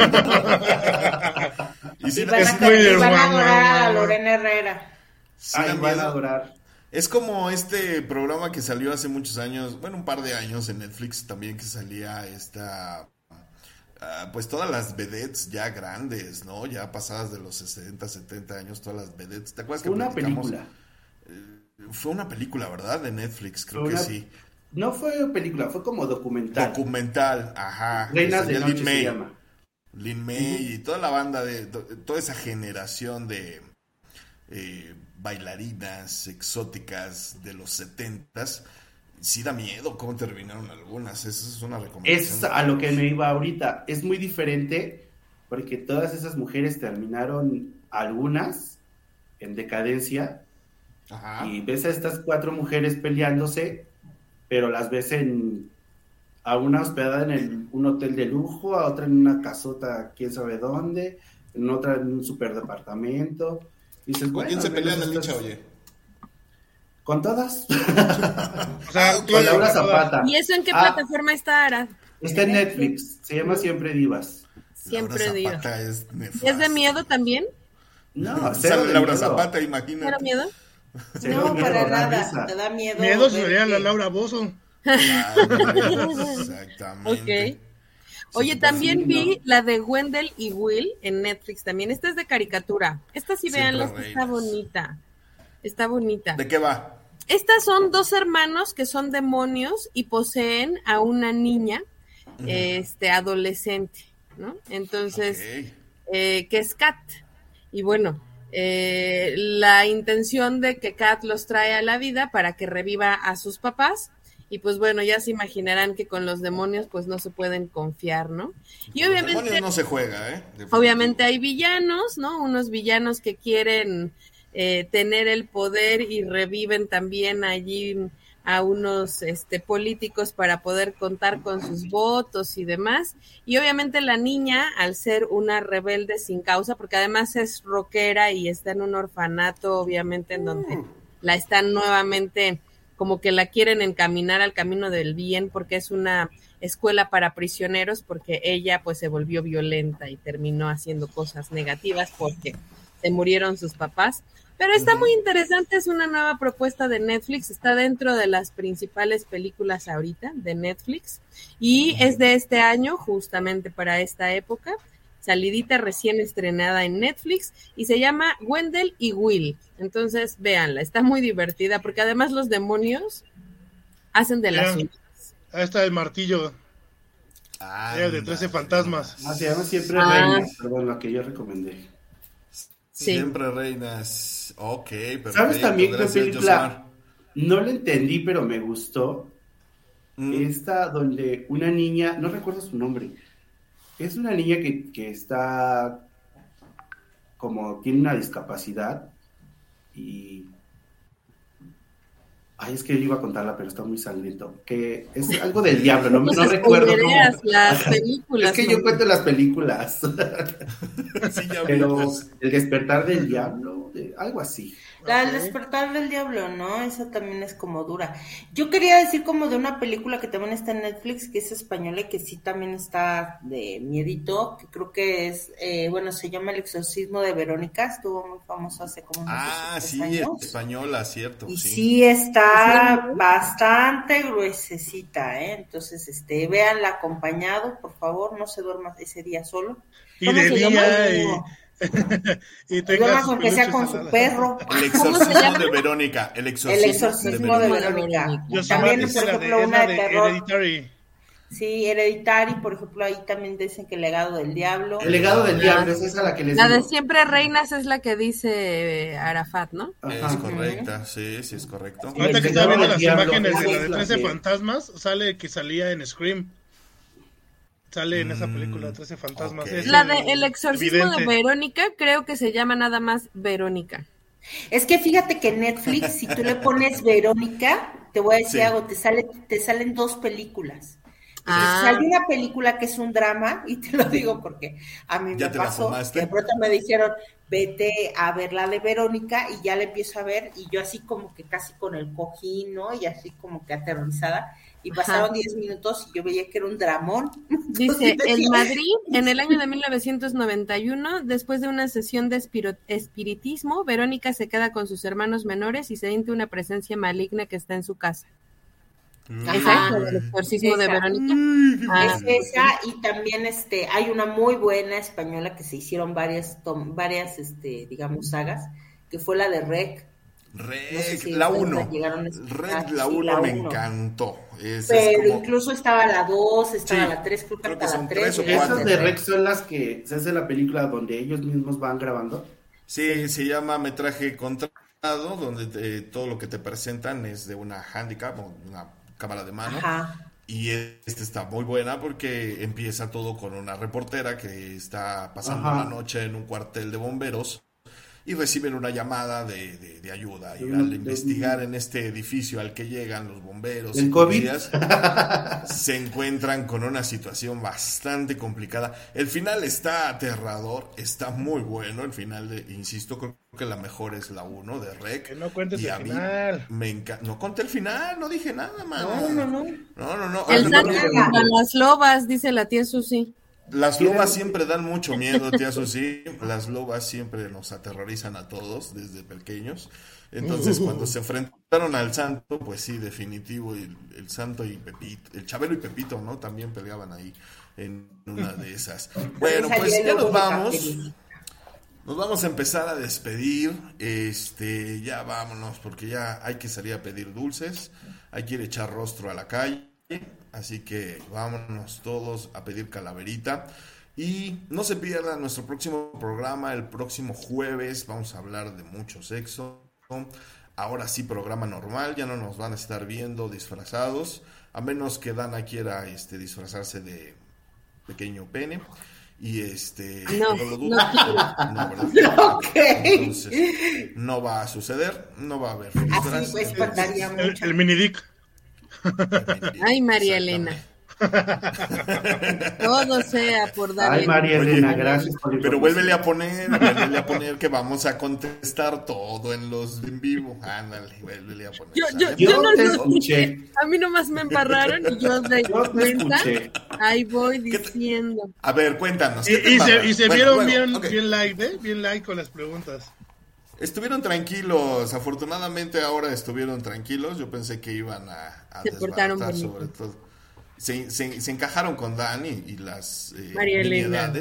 y si van, spoiler, a, van a adorar a Lorena Herrera. Sí, van a adorar. Es como este programa que salió hace muchos años, bueno, un par de años en Netflix también que salía esta ah, pues todas las vedettes ya grandes, ¿no? Ya pasadas de los 60, 70 años, todas las vedettes. ¿Te acuerdas que una película? Eh, fue una película, ¿verdad? De Netflix, creo que sí. No fue película, fue como documental. Documental, ajá. Reinas de Noche May. se llama. Lin May y toda la banda de, toda esa generación de eh, bailarinas exóticas de los setentas. Sí da miedo cómo terminaron algunas. Esa es una recomendación. Es a lo que me iba ahorita. Es muy diferente porque todas esas mujeres terminaron algunas en decadencia Y ves a estas cuatro mujeres peleándose, pero las ves en a una hospedada en el, un hotel de lujo, a otra en una casota, quién sabe dónde, en otra en un super departamento. Dices, ¿Con quién se pelea la licha, oye? Con todas. o sea, con Laura Zapata. ¿Y eso en qué ah. plataforma está, Ara? Está en Netflix, se llama Siempre Divas. Siempre Divas. Es, ¿Es de miedo también? No, sale Laura Zapata, imagínate. ¿Pero miedo? no, para nada, te da miedo. Miedo sería la Laura Bozo. Exactamente. Ok. Oye, también vi la de Wendell y Will en Netflix también. Esta es de caricatura. Esta sí, veanla, está bonita. Está bonita. ¿De qué va? Estas son dos hermanos que son demonios y poseen a una niña, este, adolescente, ¿no? Entonces, eh, que es Kat. Y bueno, eh, la intención de que Kat los trae a la vida para que reviva a sus papás y pues bueno, ya se imaginarán que con los demonios pues no se pueden confiar, ¿no? Y obviamente... no se juega, ¿eh? Obviamente hay villanos, ¿no? Unos villanos que quieren eh, tener el poder y reviven también allí a unos este, políticos para poder contar con sus votos y demás. Y obviamente la niña, al ser una rebelde sin causa, porque además es rockera y está en un orfanato, obviamente, en donde mm. la están nuevamente como que la quieren encaminar al camino del bien porque es una escuela para prisioneros porque ella pues se volvió violenta y terminó haciendo cosas negativas porque se murieron sus papás. Pero está muy interesante, es una nueva propuesta de Netflix, está dentro de las principales películas ahorita de Netflix y es de este año, justamente para esta época salidita recién estrenada en Netflix y se llama Wendell y Will. Entonces, véanla, está muy divertida porque además los demonios hacen de las suyas. Ahí está el martillo. Ah, de 13 fantasmas. Ah, se llama Siempre ah. Perdón, la que yo recomendé. Siempre Reinas. Ok, pero. ¿Sabes también qué película? No la entendí, pero me gustó. Mm. Esta donde una niña, no recuerdo su nombre, es una niña que, que está como tiene una discapacidad y Ay, es que yo iba a contarla, pero está muy sangriento. Que es algo del diablo, no, no recuerdo. las películas. Es que yo cuento las películas. sí, ya pero el despertar del diablo, algo así. La El despertar del diablo, ¿no? Esa también es como dura. Yo quería decir como de una película que también está en Netflix, que es española y que sí también está de miedito, que creo que es, eh, bueno, se llama El exorcismo de Verónica, estuvo muy famoso hace como unos Ah, sí, española, cierto. Y sí, está bastante gruesecita, ¿eh? Entonces, este, véanla acompañado, por favor, no se duerma ese día solo. Y de día, y tenga aunque sea con su perro. El exorcismo de Verónica. El exorcismo, de, Verónica. también, por ejemplo, una de, terror. Hereditary. Sí, Hereditary, por ejemplo, ahí también dicen que el legado del diablo. El legado del diablo, es esa la que les La de siempre reinas es la que dice Arafat, ¿no? Es correcta, sí, sí es correcto. Ahorita que estaba viendo las imágenes de la de 13 fantasmas, sale que salía en Scream. Sale en esa película 13 mm, fantasmas. la de El exorcismo de Verónica, creo que se llama nada más Verónica. Es que fíjate que Netflix, si tú le pones Verónica, te voy a decir algo, te sale, te salen dos películas. Ah. Sale una película que es un drama, y te lo digo porque a mí me pasó, que de pronto me dijeron, vete a ver la de Verónica, y ya la empiezo a ver, y yo así como que casi con el cojín, ¿no? Y así como que aterrorizada, y pasaron 10 minutos y yo veía que era un dramón. Dice, en Madrid, en el año de 1991, después de una sesión de espiritismo, Verónica se queda con sus hermanos menores y se siente una presencia maligna que está en su casa. Ajá. el exorcismo de Verónica. Ah. Es esa y también este hay una muy buena española que se hicieron varias varias este digamos sagas que fue la de Rec Red, la 1. Red, la 1 me encantó. Pero incluso estaba la 2, estaba la 3, creo que hasta la 3. Esas de Red son las que se hace la película donde ellos mismos van grabando. Sí, se llama Metraje Contratado, donde todo lo que te presentan es de una handicap, una cámara de mano. Y esta está muy buena porque empieza todo con una reportera que está pasando la noche en un cuartel de bomberos y reciben una llamada de, ayuda. Y al investigar en este edificio al que llegan los bomberos y COVID? se encuentran con una situación bastante complicada. El final está aterrador, está muy bueno. El final, de, insisto, creo que la mejor es la 1 de Rec. Que no cuentes el final. Me No conté el final, no dije nada, man. No, no, no. No, no, no. El ah, las lobas, dice la tía Susi. Las lobas siempre dan mucho miedo, tía Susi. Las lobas siempre nos aterrorizan a todos desde pequeños. Entonces, cuando se enfrentaron al santo, pues sí, definitivo, el, el, santo y Pepito, el Chabelo y Pepito, ¿no? También peleaban ahí en una de esas. Bueno, pues ya nos vamos. Nos vamos a empezar a despedir. Este, ya vámonos, porque ya hay que salir a pedir dulces, hay que ir a echar rostro a la calle. Así que vámonos todos a pedir calaverita. Y no se pierdan nuestro próximo programa, el próximo jueves. Vamos a hablar de mucho sexo. Ahora sí, programa normal, ya no nos van a estar viendo disfrazados, a menos que Dana quiera este, disfrazarse de pequeño pene. Y este, no, lo dudo. No, Entonces, no va a suceder, no va a haber. Así pues, el, el mini dick. Ay, María Elena. Todo sea por dar. Ay, María Elena, gracias por Pero vuélvele a poner, vuélvele a poner que vamos a contestar todo en los en vivo. Ándale, vuélvele a poner. Yo, yo, yo, no lo escuché. A mí nomás me embarraron y yo de cuenta, ahí voy diciendo. A ver, cuéntanos. Y, y, se, y se, vieron bien, bien like, ¿eh? Bien like con las preguntas. Estuvieron tranquilos, afortunadamente ahora estuvieron tranquilos. Yo pensé que iban a, a se portaron sobre todo. Se, se, encajaron con Dani y las eh, María Elena.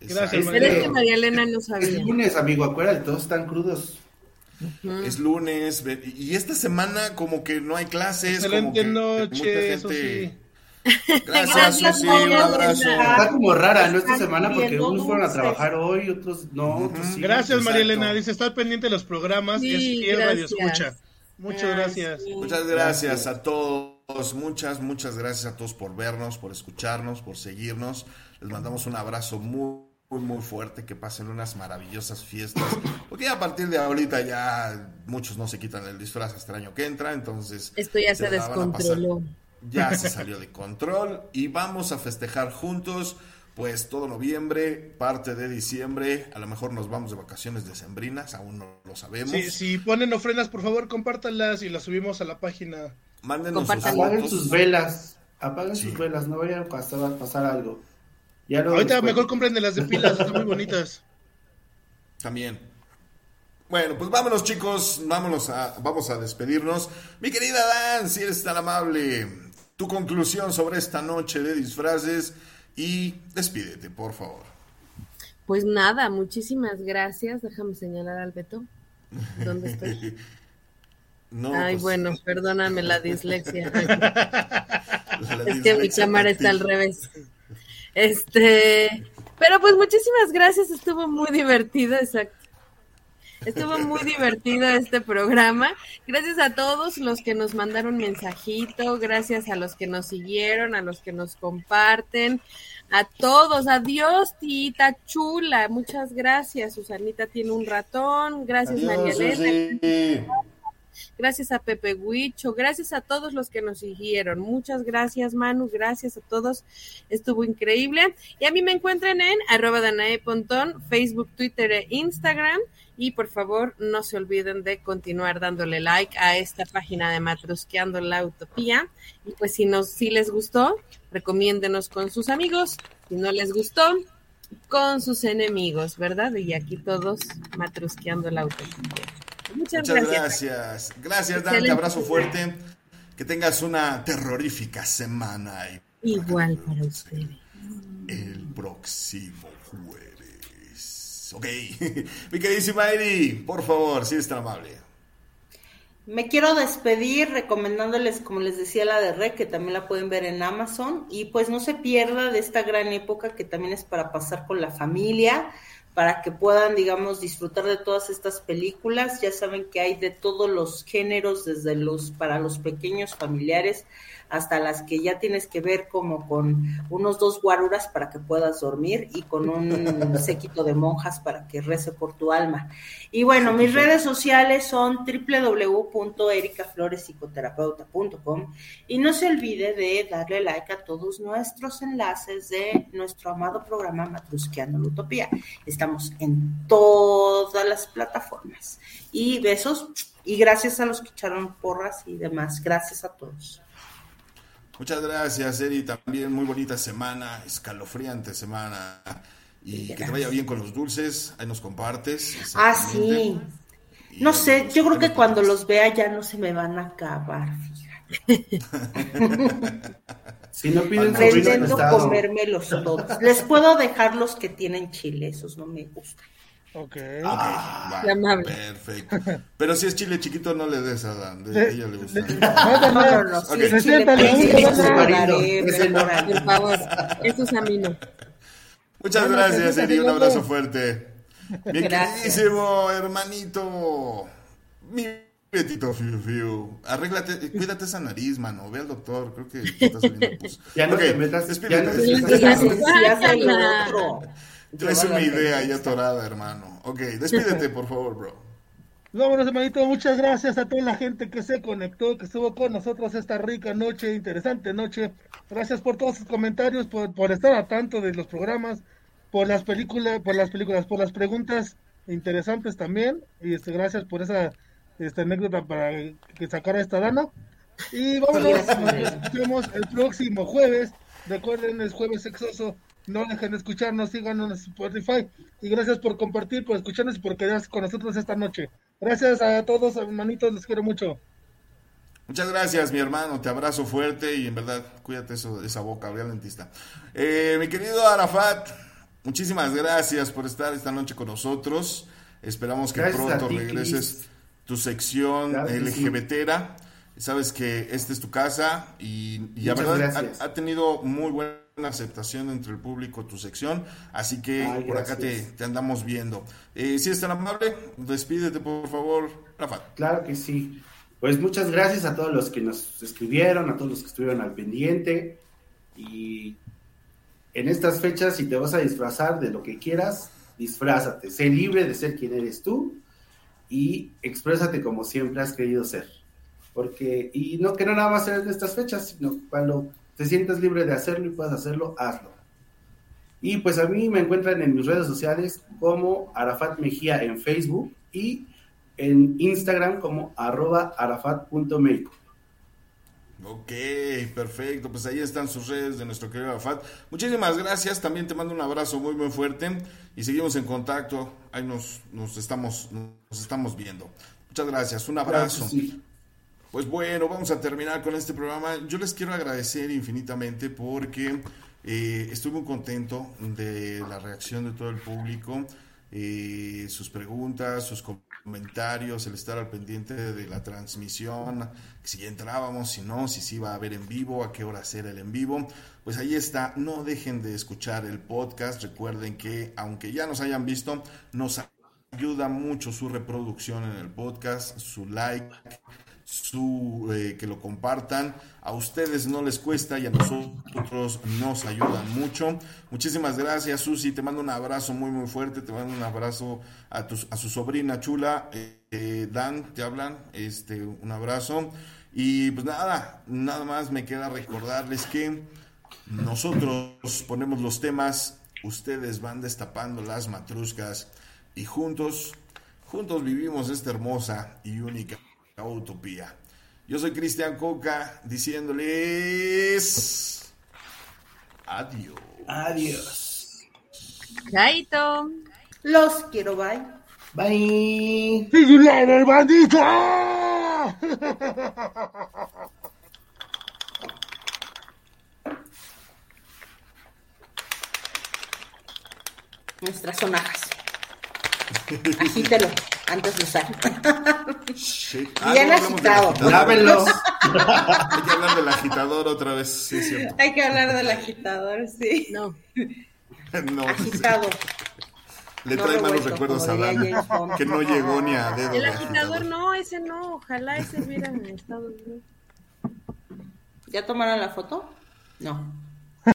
Gracias, María. Es que María Elena no sabía. Es lunes, amigo, acuérdate, todos están crudos. Es lunes, y esta semana como que no hay clases. Excelente como que noche, mucha gente... Gracias, Susi, un abrazo. Está como rara, ¿no? Esta semana, porque unos fueron a trabajar hoy, otros no. gracias, María Elena. Dice, estar pendiente de los programas. Sí, es Radio Escucha. Muchas gracias. Muchas gracias a todos. Muchas, muchas gracias a todos por vernos, por escucharnos, por seguirnos. Les mandamos un abrazo muy, muy, muy fuerte. Que pasen unas maravillosas fiestas. Porque a partir de ahorita ya muchos no se quitan el disfraz hasta el año que entra. Entonces. Esto ya se, se descontroló ya se salió de control y vamos a festejar juntos pues todo noviembre, parte de diciembre, a lo mejor nos vamos de vacaciones decembrinas, aún no lo sabemos. Sí, si ponen ofrendas, por favor, compártanlas y las subimos a la página. Mándenos sus Apaguen sus velas, apaguen sus velas, no vayan a pasar, pasar algo. Ahorita mejor compren de las de pilas, están muy bonitas. También. Bueno, pues vámonos chicos, vámonos a, vamos a despedirnos. Mi querida Dan, si eres tan amable, tu conclusión sobre esta noche de disfraces y despídete, por favor. Pues nada, muchísimas gracias. Déjame señalar al Beto. ¿Dónde estoy? Ay, pues, bueno, perdóname la dislexia. es que mi cámara está al revés. Este, pero pues muchísimas gracias, estuvo muy divertido, exacto. Estuvo muy divertido este programa. Gracias a todos los que nos mandaron mensajito, gracias a los que nos siguieron, a los que nos comparten, a todos. Adiós, tita chula. Muchas gracias. Susanita tiene un ratón. Gracias, María Elena. Gracias a Pepe Huicho, gracias a todos los que nos siguieron. Muchas gracias, Manu, gracias a todos. Estuvo increíble. Y a mí me encuentran en arroba Danae Pontón, Facebook, Twitter e Instagram. Y por favor, no se olviden de continuar dándole like a esta página de Matrusqueando la Utopía. Y pues si, nos, si les gustó, recomiéndenos con sus amigos. Si no les gustó, con sus enemigos, ¿verdad? Y aquí todos matrusqueando la utopía. Muchas, gracias. Gracias, Dante. Abrazo fuerte. Que tengas una terrorífica semana. Igual para ustedes. El próximo jueves. Ok. Mi queridísima Eddie, por favor, si eres tan amable. Me quiero despedir recomendándoles, como les decía, la de Rec, que también la pueden ver en Amazon. Y pues no se pierda de esta gran época que también es para pasar con la familia. para que puedan, digamos, disfrutar de todas estas películas. Ya saben que hay de todos los géneros, desde los para los pequeños familiares hasta las que ya tienes que ver como con unos dos guaruras para que puedas dormir y con un séquito de monjas para que rece por tu alma. Y bueno, mis redes sociales son www.ericaflorespsicoterapeuta.com y no se olvide de darle like a todos nuestros enlaces de nuestro amado programa Matrusqueando la Utopía. Estamos en todas las plataformas. Y besos y gracias a los que echaron porras y demás. Gracias a todos. Muchas gracias, Eri. También muy bonita semana, escalofriante semana. Y que te vaya bien con los dulces. Ahí nos compartes. Ah, sí. no sé, yo creo que cuando los vea ya no se me van a acabar, fíjate. si no piden Pretendo comérmelos todos. Les puedo dejar los que tienen chile, esos no me gustan. Ok. Ah, perfecto. Pero si es chile chiquito, no le des a Dan. De, ella le gusta. No, no, no. Si es chile Por favor, eso es a mí no. Muchas gracias, Eri. Un abrazo fuerte. Bien queridísimo hermanito. Mi Betito Fiu Fiu. Arréglate, cuídate esa nariz, mano. Ve al doctor. Creo que te está saliendo pus. Ya no okay. te metas. Despídete. Traes una idea ya atorada, hermano. Ok, despídete, por favor, bro. Vámonos, hermanito. Muchas gracias a toda la gente que se conectó, que estuvo con nosotros esta rica noche, interesante noche. Gracias por todos sus comentarios, por, por estar a tanto de los programas, por las películas, por las películas, por las preguntas interesantes también. Y este, gracias por esa esta anécdota para que sacara esta dana. Y vámonos, nos vemos el próximo jueves. Recuerden, es jueves sexoso no dejen de escucharnos, síganos en Spotify. Y gracias por compartir, por escucharnos y por quedarse con nosotros esta noche. Gracias a todos, hermanitos, les quiero mucho. Muchas gracias, mi hermano. Te abrazo fuerte y en verdad, cuídate eso, esa boca, voy lentista. Eh, mi querido Arafat, muchísimas gracias por estar esta noche con nosotros. Esperamos que pronto regreses tu sección LGBTera. Sabes que esta es tu casa y, y la verdad ha, ha, tenido muy buena aceptación entre el público tu sección, así que por acá te, te, andamos viendo. Eh, si es tan amable, despídete por favor, Rafa. Claro que sí. Pues muchas gracias a todos los que nos escribieron, a todos los que estuvieron al pendiente y en estas fechas si te vas a disfrazar de lo que quieras, disfrázate, sé libre de ser quien eres tú y exprésate como siempre has querido ser. Porque, y no que no nada más ser en estas fechas, sino cuando te sientes libre de hacerlo y puedes hacerlo, hazlo. Y pues a mí me encuentran en mis redes sociales como Arafat Mejía en Facebook y en Instagram como arroba arafat.make. Ok, perfecto. Pues ahí están sus redes de nuestro querido Arafat. Muchísimas gracias. También te mando un abrazo muy, muy fuerte. Y seguimos en contacto. Ahí nos, nos, estamos, nos estamos viendo. Muchas gracias. Un abrazo. Pues bueno, vamos a terminar con este programa. Yo les quiero agradecer infinitamente porque eh, estoy muy contento de la reacción de todo el público, eh, sus preguntas, sus comentarios, el estar al pendiente de la transmisión, si entrábamos, si no, si se iba a ver en vivo, a qué hora era el en vivo. Pues ahí está, no dejen de escuchar el podcast. Recuerden que aunque ya nos hayan visto, nos ayuda mucho su reproducción en el podcast, su like su, eh, que lo compartan. A ustedes no les cuesta y a nosotros nos ayudan mucho. Muchísimas gracias, Susi. Te mando un abrazo muy, muy fuerte. Te mando un abrazo a, tu, a su sobrina chula. Eh, Dan, te hablan. Este, un abrazo. Y pues nada, nada más me queda recordarles que nosotros ponemos los temas, ustedes van destapando las matruscas y juntos, juntos vivimos esta hermosa y única utopía. Yo soy Cristian Coca diciéndoles adiós. Adiós. Chaito. Los quiero, bye. Bye. See you later. Nuestras sonajas. Agítelo antes de usar. Bien agitado. Lávenlo. Hay que hablar del agitador otra vez, sí. Hay que hablar del agitador, sí. No. no. Agitado. Le trae malos recuerdos a Dana, que no llegó ni a dedo. El agitador no, ese no, ojalá ese hubiera estado ¿Ya tomaron la foto? No.